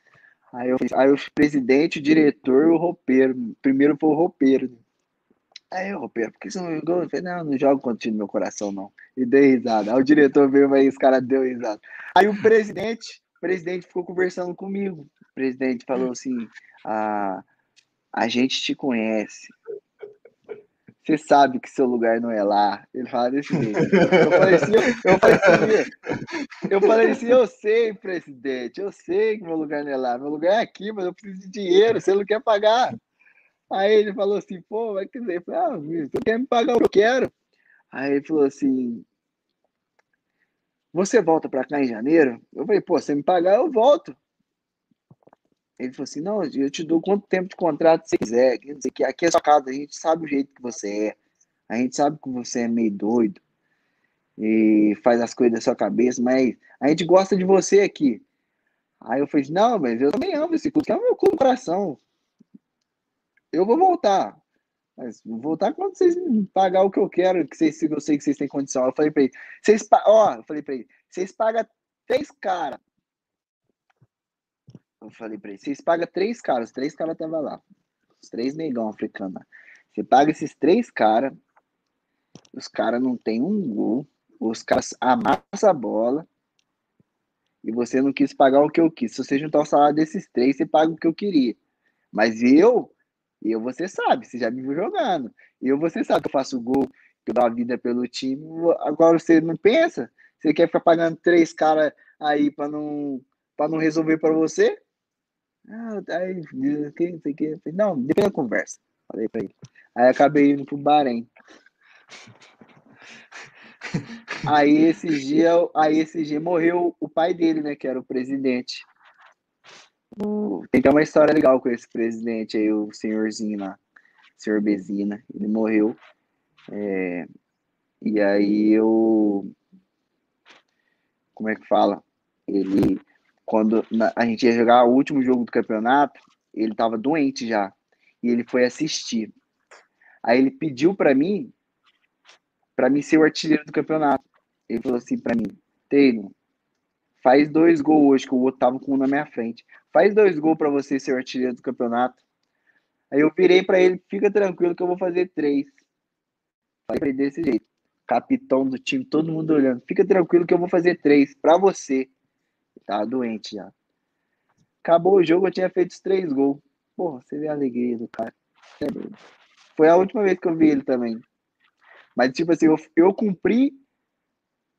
Aí eu, aí o presidente, o diretor o roupeiro. Primeiro foi o roupeiro. Aí eu, Pedro, por que você não jogou? Eu falei, não, não jogo contra o time do meu coração, não. E dei risada. Aí o diretor veio aí, os caras deu risada. Aí o presidente, o presidente ficou conversando comigo. O presidente falou assim: ah, a gente te conhece. Você sabe que seu lugar não é lá. Ele fala desse jeito. Eu falei assim, eu, eu falei assim, assim, eu sei, presidente, eu sei que meu lugar não é lá. Meu lugar é aqui, mas eu preciso de dinheiro, você não quer pagar. Aí ele falou assim, pô, vai dizer, eu falei, ah, você quer me pagar o que eu quero? Aí ele falou assim, você volta para cá em janeiro? Eu falei, pô, você me pagar, eu volto. Ele falou assim: não, eu te dou quanto tempo de contrato você quiser. Quer dizer, que aqui é sua casa, a gente sabe o jeito que você é. A gente sabe que você é meio doido e faz as coisas da sua cabeça, mas a gente gosta de você aqui. Aí eu falei: não, mas eu também amo esse clube, que é o meu clube coração. Eu vou voltar. Mas vou voltar quando vocês pagar o que eu quero, que vocês, eu sei que vocês têm condição. Eu falei para ele, vocês, ó, eu falei para ele, vocês pagam três caras eu falei pra ele, vocês pagam três caras, os três caras estavam lá. Os três negão africanos. Você paga esses três caras, os caras não tem um gol, os caras amassam a bola e você não quis pagar o que eu quis. Se você juntar o salário desses três, você paga o que eu queria. Mas eu, eu você sabe, você já me viu jogando. Eu você sabe que eu faço gol, que eu dou a vida pelo time. Agora você não pensa? Você quer ficar pagando três caras aí para não, pra não resolver para você? Ah, aí, quem, sei que. Não, depois da conversa. Falei pra ele. Aí acabei indo pro Bahrein. Aí esse dia, aí esse dia morreu o pai dele, né? Que era o presidente. Tem uma história legal com esse presidente aí, o senhorzinho lá, o senhor Bezina. Ele morreu. É, e aí eu. Como é que fala? Ele quando a gente ia jogar o último jogo do campeonato, ele estava doente já. E ele foi assistir. Aí ele pediu para mim, para mim ser o artilheiro do campeonato. Ele falou assim para mim: Taylor, faz dois gols hoje, que o outro tava com um na minha frente. Faz dois gols para você ser o artilheiro do campeonato. Aí eu virei para ele: fica tranquilo que eu vou fazer três. Falei pra ele desse jeito. Capitão do time, todo mundo olhando. Fica tranquilo que eu vou fazer três para você. Tava doente já. Acabou o jogo, eu tinha feito os três gols. Porra, você vê a alegria do cara. É Foi a última vez que eu vi ele também. Mas, tipo assim, eu, eu cumpri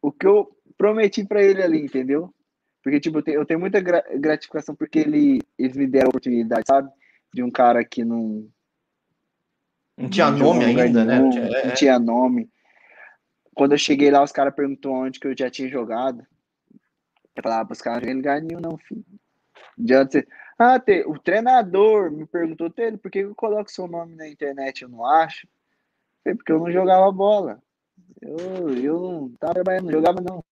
o que eu prometi para ele ali, entendeu? Porque, tipo, eu tenho, eu tenho muita gra gratificação porque ele, eles me deram a oportunidade, sabe? De um cara que não. Não tinha não nome ainda, né? Não tinha, é. não tinha nome. Quando eu cheguei lá, os caras perguntou onde que eu já tinha jogado. Falava pros caras, não lugar nenhum, não, filho. Adianta. Ah, te, o treinador me perguntou, Tele, por que eu coloco seu nome na internet? Eu não acho. Falei, porque eu não jogava bola. Eu, eu não tava trabalhando, não jogava, não.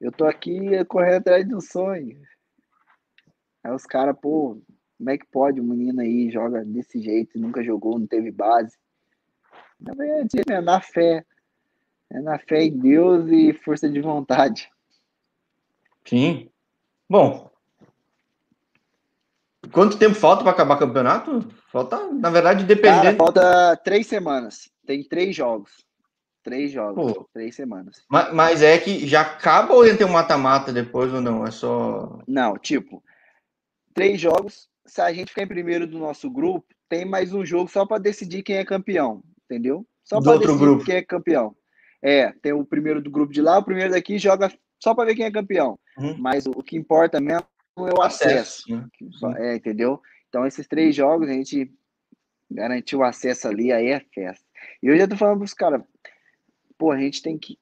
Eu tô aqui correndo atrás de um sonho. Aí os caras, pô, como é que pode? O menino aí joga desse jeito, nunca jogou, não teve base. Na verdade, é na fé. É na fé em Deus e força de vontade. Sim. Bom. Quanto tempo falta para acabar o campeonato? Falta, na verdade, dependendo. Cara, falta três semanas. Tem três jogos. Três jogos. Pô. Três semanas. Mas, mas, é que já acaba ou tem um mata-mata depois ou não? É só. Não, tipo, três jogos. Se a gente ficar em primeiro do nosso grupo, tem mais um jogo só para decidir quem é campeão. Entendeu? Só para decidir grupo. quem é campeão. É, tem o primeiro do grupo de lá, o primeiro daqui joga só para ver quem é campeão. Uhum. Mas o, o, que importa mesmo é o acesso. acesso né? É, entendeu? Então, esses três jogos, a gente garantiu acesso ali, aí é festa. E eu já tô falando pros caras, pô, a gente tem que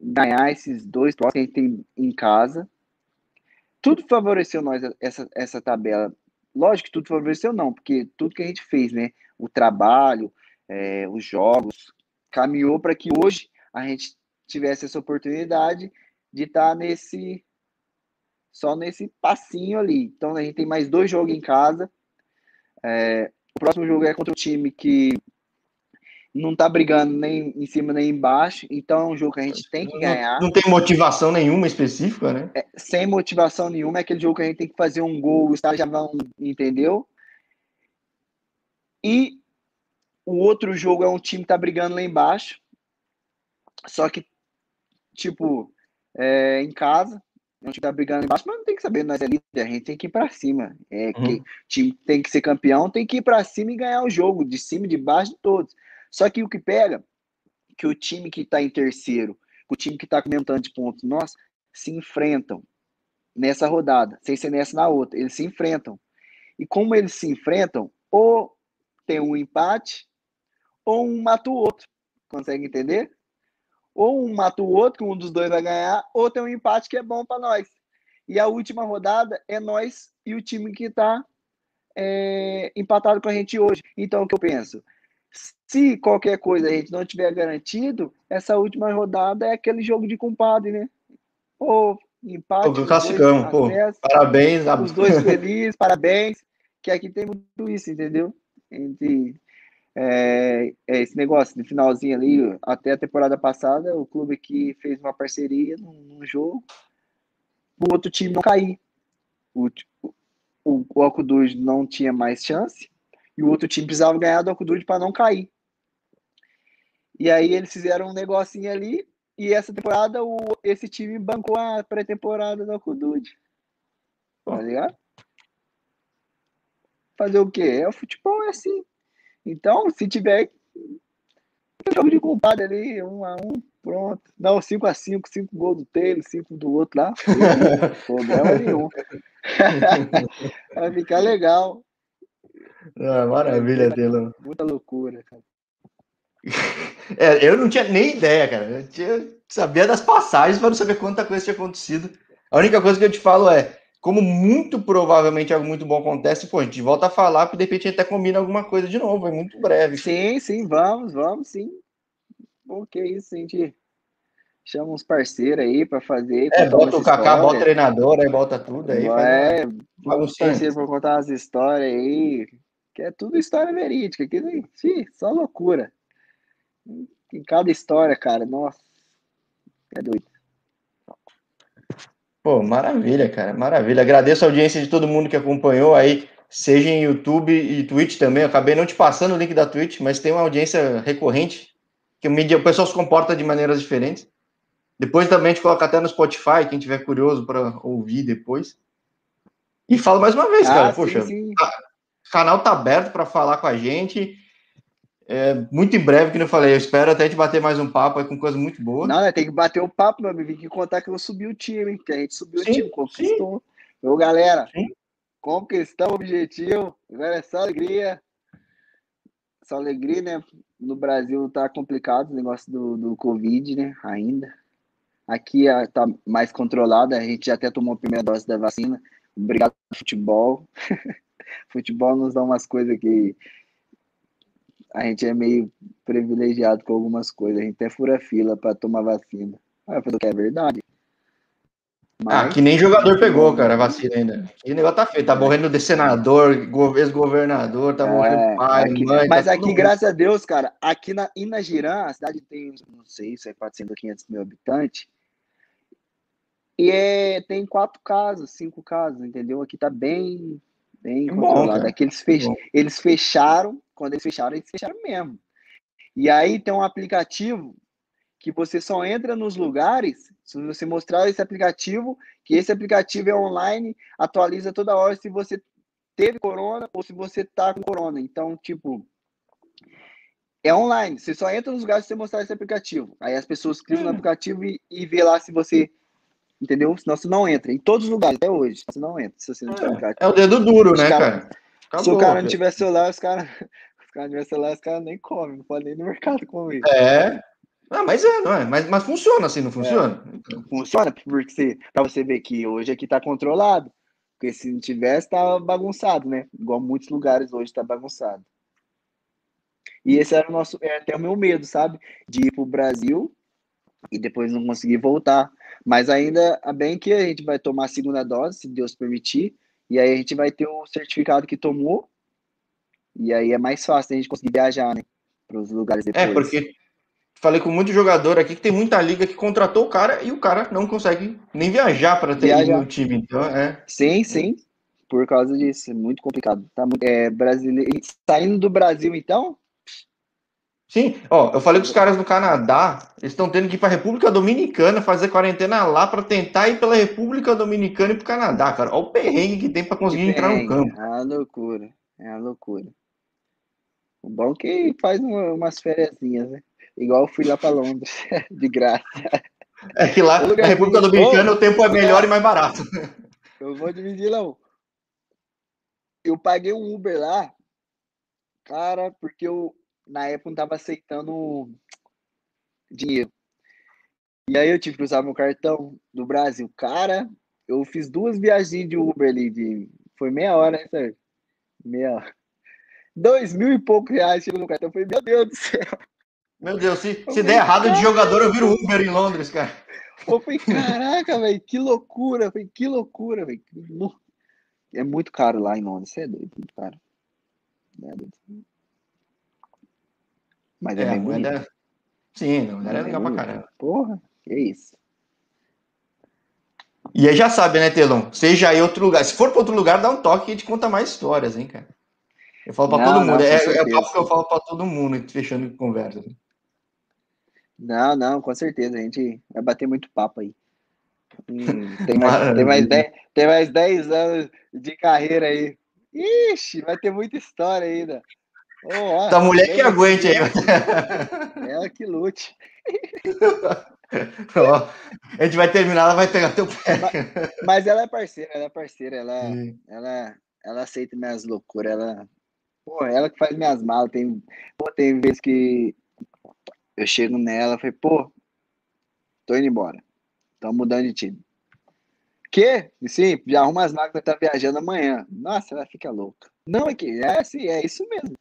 ganhar esses dois que a gente tem em casa. Tudo favoreceu nós, essa, essa tabela. Lógico que tudo favoreceu, não, porque tudo que a gente fez, né? O trabalho, é, os jogos, caminhou para que hoje a gente tivesse essa oportunidade de estar tá nesse só nesse passinho ali. Então a gente tem mais dois jogos em casa. É, o próximo jogo é contra o time que não tá brigando nem em cima nem embaixo, então é um jogo que a gente tem que ganhar. Não, não tem motivação nenhuma específica, né? É, sem motivação nenhuma, é aquele jogo que a gente tem que fazer um gol, os caras já vão, entendeu? E O outro jogo é um time que tá brigando lá embaixo. Só que, tipo, é, em casa, a gente tá brigando embaixo, mas não tem que saber, nós é líder, a gente tem que ir para cima. É, uhum. que, time tem que ser campeão, tem que ir para cima e ganhar o jogo, de cima, de baixo, de todos. Só que o que pega, que o time que tá em terceiro, o time que tá com mesmo tanto de pontos, nós se enfrentam nessa rodada, sem ser nessa na outra, eles se enfrentam. E como eles se enfrentam, ou tem um empate, ou um mata o outro. Consegue entender? Ou um mata o outro, que um dos dois vai ganhar, ou tem um empate que é bom para nós. E a última rodada é nós e o time que está é, empatado com a gente hoje. Então, o que eu penso? Se qualquer coisa a gente não tiver garantido, essa última rodada é aquele jogo de compadre, né? Ou empate. Pô, classificamos, pô. Parabéns. Os dois felizes, parabéns. Que aqui tem muito isso, entendeu? Entre é, é esse negócio de finalzinho ali, até a temporada passada, o clube que fez uma parceria num, num jogo, o outro time não cair. O, o, o Alcuduz não tinha mais chance e o outro time precisava ganhar do Alcuduz para não cair. E aí eles fizeram um negocinho ali e essa temporada o, esse time bancou a pré-temporada do Alcuduz. Tá ligado? Fazer o quê? É, o futebol é assim. Então, se tiver jogo de compadre ali, um a um, pronto. Não, 5 a 5 5 gols do Taylor, 5 do outro lá. Problema nenhum. Vai ficar legal. Ah, maravilha, Taylor. Muita loucura, cara. É, eu não tinha nem ideia, cara. Eu tinha, sabia das passagens, mas não saber quanta coisa tinha acontecido. A única coisa que eu te falo é: como muito provavelmente algo muito bom acontece, pô, a gente volta a falar, porque de repente a gente até combina alguma coisa de novo, é muito breve. Sim, sim, vamos, vamos, sim. O que é isso, a gente chama uns parceiros aí para fazer. É, bota o Kaká, bota o treinador, aí bota tudo aí. É, bota os parceiros para contar as histórias aí, que é tudo história verídica, que sim, só loucura. Em cada história, cara, nossa, é doido. Pô, maravilha, cara, maravilha. Agradeço a audiência de todo mundo que acompanhou aí, seja em YouTube e Twitch também. Eu acabei não te passando o link da Twitch, mas tem uma audiência recorrente, que o, mídia, o pessoal se comporta de maneiras diferentes. Depois também a gente coloca até no Spotify, quem tiver curioso para ouvir depois. E falo mais uma vez, ah, cara, sim, poxa, sim. o canal tá aberto para falar com a gente. É, muito em breve, que eu falei, eu espero até te bater mais um papo aí com coisa muito boa. Não, né, tem que bater o papo, meu amigo, tem que contar que eu subi o time, que a gente subiu sim, o time, conquistou. Ô, galera, sim. conquistamos o objetivo, agora é só alegria. Só alegria, né? No Brasil tá complicado o negócio do, do Covid, né? Ainda. Aqui tá mais controlado, a gente já até tomou a primeira dose da vacina. Obrigado, futebol. futebol nos dá umas coisas que a gente é meio privilegiado com algumas coisas. A gente até fura fila para tomar vacina. Ah, que é verdade. Mas... Ah, que nem jogador pegou, cara, a vacina ainda. Que negócio tá feito. Tá morrendo de senador, ex-governador, tá é, morrendo pai, aqui, mãe. Mas tá aqui, graças a Deus, cara, aqui na Inagirã, a cidade tem, não sei se é 400 ou 500 mil habitantes. E é, tem quatro casos, cinco casos, entendeu? Aqui tá bem, bem é controlado. Bom, aqui eles, fech... eles fecharam quando eles fecharam, eles fecharam mesmo. E aí tem um aplicativo que você só entra nos lugares se você mostrar esse aplicativo, que esse aplicativo é online, atualiza toda hora se você teve corona ou se você tá com corona. Então, tipo, é online. Você só entra nos lugares se você mostrar esse aplicativo. Aí as pessoas clicam no hum. aplicativo e, e vê lá se você entendeu? Senão você não entra. Em todos os lugares, até hoje, você não entra. Se você não é, é o dedo duro, né, cara? Acabou, se o cara não tiver celular, os caras os caras de celular, os caras nem comem, não podem ir no mercado comer. É. Ah, mas é, não é? Mas, mas funciona assim, não funciona? É. Funciona, porque você, pra você ver que hoje aqui tá controlado. Porque se não tivesse, tá bagunçado, né? Igual muitos lugares hoje tá bagunçado. E esse era o nosso, é até o meu medo, sabe? De ir pro Brasil e depois não conseguir voltar. Mas ainda, bem que a gente vai tomar a segunda dose, se Deus permitir, e aí a gente vai ter o certificado que tomou e aí é mais fácil a gente conseguir viajar, né? Para os lugares é, depois. É, porque falei com muito jogador aqui que tem muita liga que contratou o cara e o cara não consegue nem viajar para ter viajar. no time. Então, é. Sim, sim. Por causa disso, é muito complicado. Tá, é, brasileiro... Saindo do Brasil, então, Sim, ó, eu falei com os caras do Canadá, eles estão tendo que ir para a República Dominicana fazer quarentena lá para tentar ir pela República Dominicana e para o Canadá, cara. Olha o perrengue que tem para conseguir entrar no campo. É uma loucura, é uma loucura. O bom é que faz uma, umas férias, né? Igual eu fui lá para Londres, de graça. É que lá na República Dominicana o tempo é melhor e mais barato. Eu vou dividir, não. Eu paguei um Uber lá, cara, porque eu, na época, não tava aceitando dinheiro. E aí eu tive que usar meu cartão do Brasil. Cara, eu fiz duas viagens de Uber ali, de... foi meia hora, né, Sérgio? Meia hora. Dois mil e poucos reais no cartão. Eu falei, meu Deus do céu. Meu Deus, se, se der errado de jogador, eu viro Uber em Londres, cara. Eu falei, caraca, velho, que loucura, eu falei, que loucura, velho. É muito caro lá em Londres, você é doido, muito caro. É doido. Mas é, é bem bonito. Sim, não, é legal pra caramba. Porra, que isso. E aí já sabe, né, Telon? Seja aí outro lugar. Se for para outro lugar, dá um toque e a gente conta mais histórias, hein, cara. Eu falo para todo mundo. Não, é, é o papo que eu falo para todo mundo, fechando conversa. Não, não, com certeza. A gente vai bater muito papo aí. Hum, tem, mais, tem, mais dez, tem mais 10 anos de carreira aí. Ixi, vai ter muita história ainda. Oh, ó, tá mulher que aguente aí. Ela que lute. oh, a gente vai terminar, ela vai pegar teu pé. Mas, mas ela é parceira, ela é parceira, ela, ela, ela aceita minhas loucuras, ela, pô, ela que faz minhas malas. Tem, pô, tem vezes que eu chego nela e falei, pô, tô indo embora. Tô mudando de time. Que? Sim, já arruma as máquinas tá viajando amanhã. Nossa, ela fica louca. Não, é que é assim, é isso mesmo.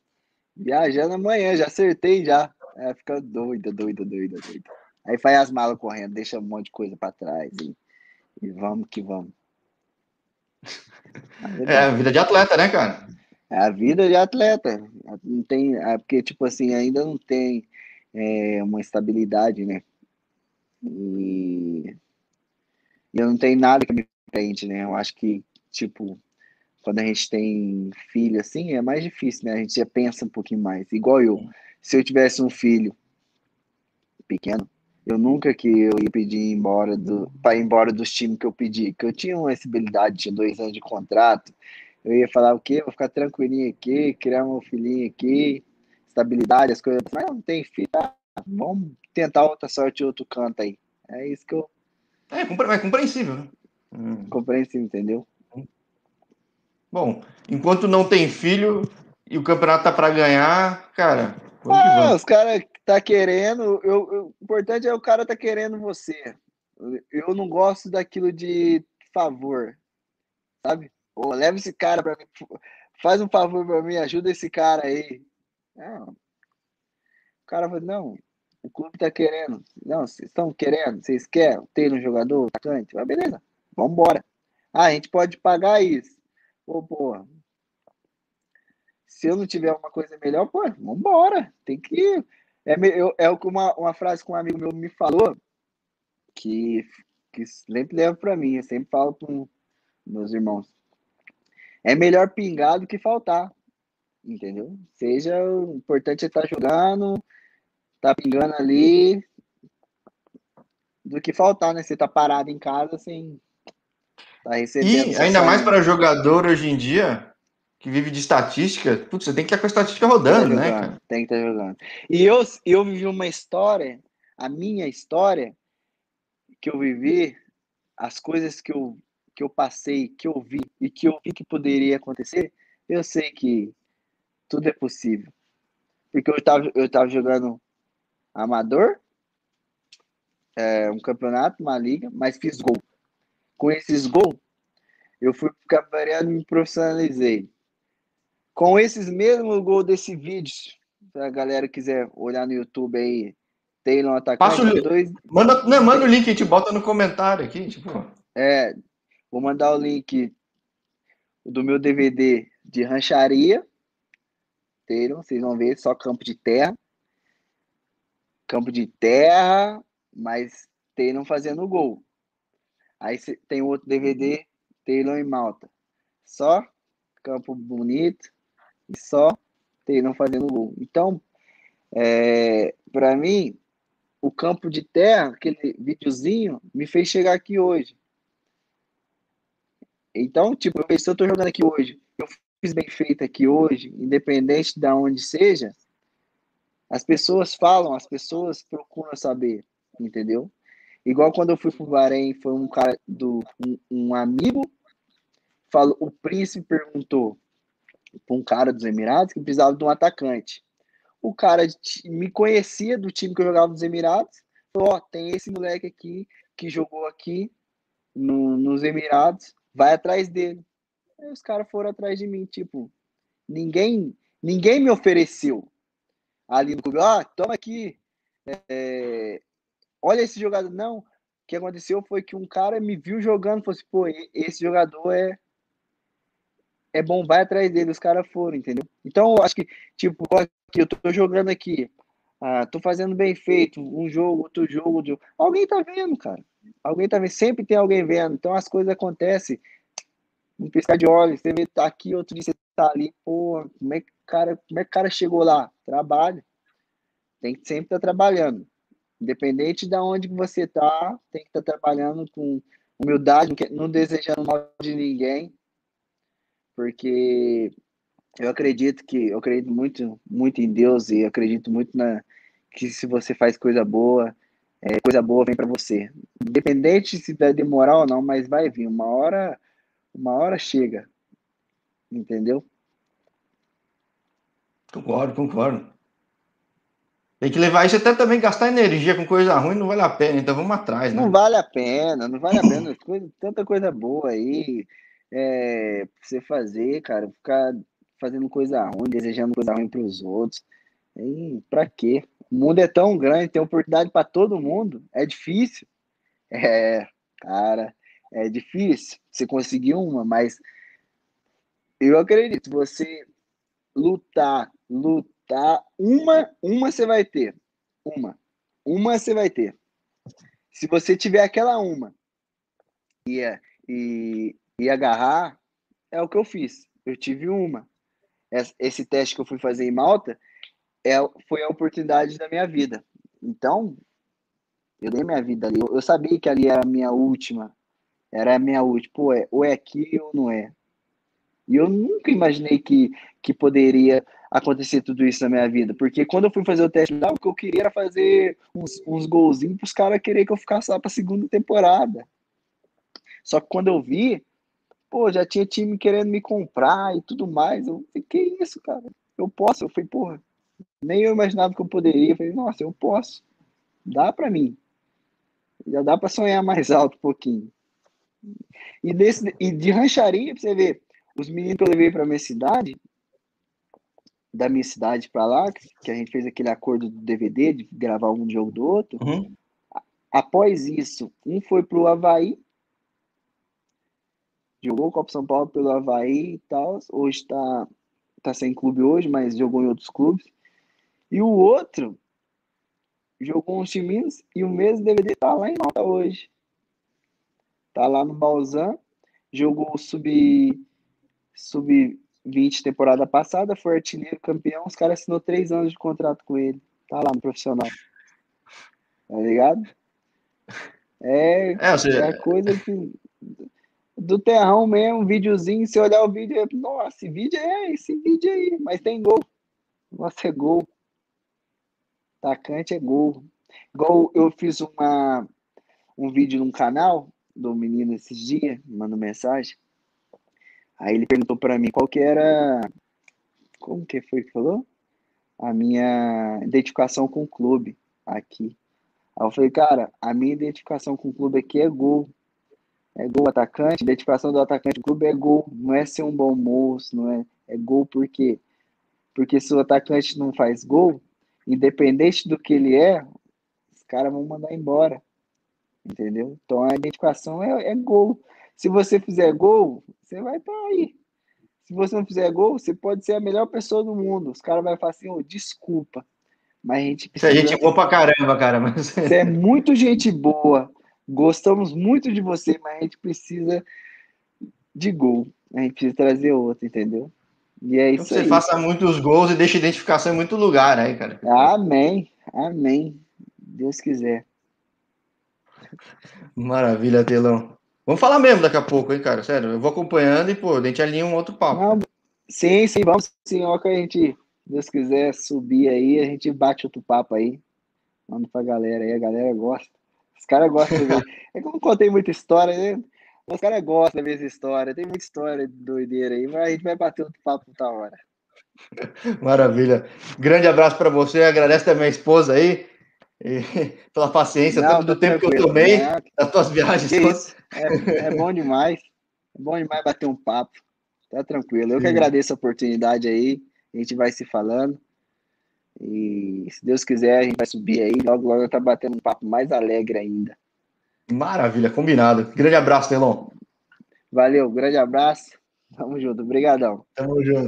Viajando amanhã, já acertei já. Ela fica doida, doida, doida, doida. Aí faz as malas correndo, deixa um monte de coisa para trás e, e vamos que vamos. É a vida de atleta, né, cara? É a vida de atleta. Não tem, é porque, tipo assim, ainda não tem é, uma estabilidade, né? E, e eu não tenho nada que me prende, né? Eu acho que, tipo, quando a gente tem filho assim, é mais difícil, né? A gente já pensa um pouquinho mais. Igual eu, se eu tivesse um filho pequeno, eu nunca que eu ia pedir embora do para ir embora dos times que eu pedi, que eu tinha uma estabilidade, tinha dois anos de contrato, eu ia falar o quê? Vou ficar tranquilinho aqui, criar meu filhinho aqui, estabilidade, as coisas. Mas não tem filho, tá? vamos tentar outra sorte outro canto aí. É isso que eu. É, é compreensível, né? Compreensível, entendeu? Bom, enquanto não tem filho e o campeonato tá para ganhar, cara. Ah, os caras tá querendo. Eu, eu, o importante é o cara tá querendo você. Eu não gosto daquilo de favor, sabe? Ô, leva esse cara para mim, faz um favor para mim, ajuda esse cara aí. Não. O cara falou, não, o clube tá querendo. Não, vocês estão querendo, vocês querem ter um jogador atacante? Ah, beleza, vamos embora. Ah, a gente pode pagar isso. Pô. Se eu não tiver uma coisa melhor, pô, vamos embora. Tem que. É, eu, é uma, uma frase que um amigo meu me falou que, que sempre leva para mim. Eu sempre falo para meus irmãos. É melhor pingar do que faltar. Entendeu? Seja o importante é estar tá jogando, tá pingando ali, do que faltar, né? Você tá parado em casa sem. E ainda mais para jogador hoje em dia, que vive de estatística, putz, você tem que estar com a estatística rodando, né, cara? Tem que estar jogando. E eu, eu vivi uma história, a minha história, que eu vivi, as coisas que eu, que eu passei, que eu vi e que eu vi que poderia acontecer, eu sei que tudo é possível. Porque eu estava eu tava jogando amador, é, um campeonato, uma liga, mas fiz gol. Com esses gols, eu fui para o e me profissionalizei. Com esses mesmos gols desse vídeo, se a galera quiser olhar no YouTube aí, Taylor atacante. Passa o, dois... manda, não, manda o link, a gente bota no comentário aqui. Tipo. É, vou mandar o link do meu DVD de rancharia. Taylor, vocês vão ver, só campo de terra. Campo de terra, mas Taylor fazendo gol. Aí tem outro DVD, Taylor em Malta. Só campo bonito e só Taylor fazendo gol. Então, É, para mim, o campo de terra, aquele videozinho, me fez chegar aqui hoje. Então, tipo, se eu tô jogando aqui hoje, eu fiz bem feito aqui hoje, independente de onde seja, as pessoas falam, as pessoas procuram saber, entendeu? Igual quando eu fui pro Bahrein, foi um cara do um, um amigo, falou, o príncipe perguntou para um cara dos Emirados que precisava de um atacante. O cara me conhecia do time que eu jogava nos Emirados, ó, oh, tem esse moleque aqui que jogou aqui no, nos Emirados, vai atrás dele. Aí os caras foram atrás de mim, tipo, ninguém, ninguém me ofereceu ali no clube, ah, toma aqui, é, olha esse jogador. Não, o que aconteceu foi que um cara me viu jogando, falou assim, pô, esse jogador é é bom, vai atrás dele, os caras foram, entendeu? Então, eu acho que, tipo, eu tô jogando aqui, ah, tô fazendo bem feito, um jogo, outro jogo, outro. Alguém tá vendo, cara. Alguém tá vendo, sempre tem alguém vendo. Então as coisas acontecem. Um piscar de olhos, você vê, tá aqui, outro dia você tá ali, pô, como é que cara, como é que cara chegou lá? Trabalho. Tem que sempre estar tá trabalhando. Independente de onde você tá, tem que estar tá trabalhando com humildade, não desejando mal de ninguém, porque eu acredito que eu acredito muito muito em Deus e acredito muito na que se você faz coisa boa é, coisa boa vem para você. Independente se vai demorar ou não mas vai vir. Uma hora uma hora chega. Entendeu? Concordo concordo tem que levar isso até também gastar energia com coisa ruim não vale a pena então vamos atrás né? não vale a pena não vale a pena coisa, tanta coisa boa aí é, você fazer, cara, ficar fazendo coisa ruim, desejando coisa ruim para os outros. E para quê? O mundo é tão grande, tem oportunidade para todo mundo. É difícil. É, cara, é difícil você conseguir uma, mas eu acredito, você lutar, lutar, uma, uma você vai ter. Uma. Uma você vai ter. Se você tiver aquela uma e, é, e, e agarrar, é o que eu fiz. Eu tive uma. Esse teste que eu fui fazer em Malta é, foi a oportunidade da minha vida. Então, eu dei minha vida ali. Eu sabia que ali era a minha última. Era a minha última. Pô, é, ou é aqui ou não é. E eu nunca imaginei que, que poderia acontecer tudo isso na minha vida. Porque quando eu fui fazer o teste, o que eu queria era fazer uns, uns golzinhos para os caras querer que eu ficasse lá para segunda temporada. Só que quando eu vi, pô, já tinha time querendo me comprar e tudo mais. Eu falei, que isso, cara? Eu posso? Eu falei, porra, nem eu imaginava que eu poderia. Eu falei, nossa, eu posso. Dá para mim. Já dá para sonhar mais alto um pouquinho. E, desse, e de rancharia, pra você ver, os meninos que eu levei pra minha cidade, da minha cidade para lá, que a gente fez aquele acordo do DVD, de gravar um jogo do outro. Uhum. Após isso, um foi pro Havaí, jogou o Copa São Paulo pelo Havaí e tal. Hoje está tá sem clube hoje, mas jogou em outros clubes. E o outro jogou uns times e o mesmo DVD tá lá em Malta hoje. Tá lá no Balzan, jogou sub sub 20 temporada passada, foi artilheiro campeão, os caras assinou três anos de contrato com ele. Tá lá no profissional. Tá ligado? É, é, seja... é coisa que do terrão mesmo, um videozinho, se olhar o vídeo, é, nossa, esse vídeo é esse vídeo aí, mas tem gol. Nossa, é gol. Atacante é gol. Igual eu fiz uma, um vídeo num canal do menino esses dias, mandou mensagem. Aí ele perguntou para mim qual que era. Como que foi que falou? A minha identificação com o clube aqui. Aí eu falei, cara, a minha identificação com o clube aqui é gol é gol atacante, identificação do atacante do clube é gol, não é ser um bom moço, não é, é gol porque porque se o atacante não faz gol, independente do que ele é, os caras vão mandar embora. Entendeu? Então a identificação é, é gol. Se você fizer gol, você vai estar tá aí. Se você não fizer gol, você pode ser a melhor pessoa do mundo. Os caras vão falar assim, oh, desculpa. Mas a gente precisa... Você é gente boa pra caramba, cara. Mas... Você é muito gente boa. Gostamos muito de você, mas a gente precisa de gol. A gente precisa trazer outro, entendeu? E é isso que você aí. faça muitos gols e deixe identificação em muito lugar aí, cara. Amém. Amém. Deus quiser. Maravilha, Telão. Vamos falar mesmo daqui a pouco, hein, cara? Sério, eu vou acompanhando e, pô, a gente alinha um outro papo. Não, sim, sim, vamos sim. Ó, que a gente, Deus quiser subir aí, a gente bate outro papo aí. Manda pra galera aí, a galera gosta. Os caras gostam de ver. É que eu não contei muita história, né? Os caras gostam de ver essa história. Tem muita história de doideira aí, mas a gente vai bater outro papo outra hora. Maravilha. Grande abraço para você. Agradeço também a esposa aí pela paciência, Não, do tempo que eu tomei é, das tuas viagens. É, é, bom demais. É bom demais bater um papo. Tá tranquilo. Eu que agradeço a oportunidade aí. A gente vai se falando. E se Deus quiser, a gente vai subir aí. Logo, logo tá batendo um papo mais alegre ainda. Maravilha, combinado. Grande abraço, Telon. Valeu, grande abraço. Tamo junto. Obrigadão. Tamo junto.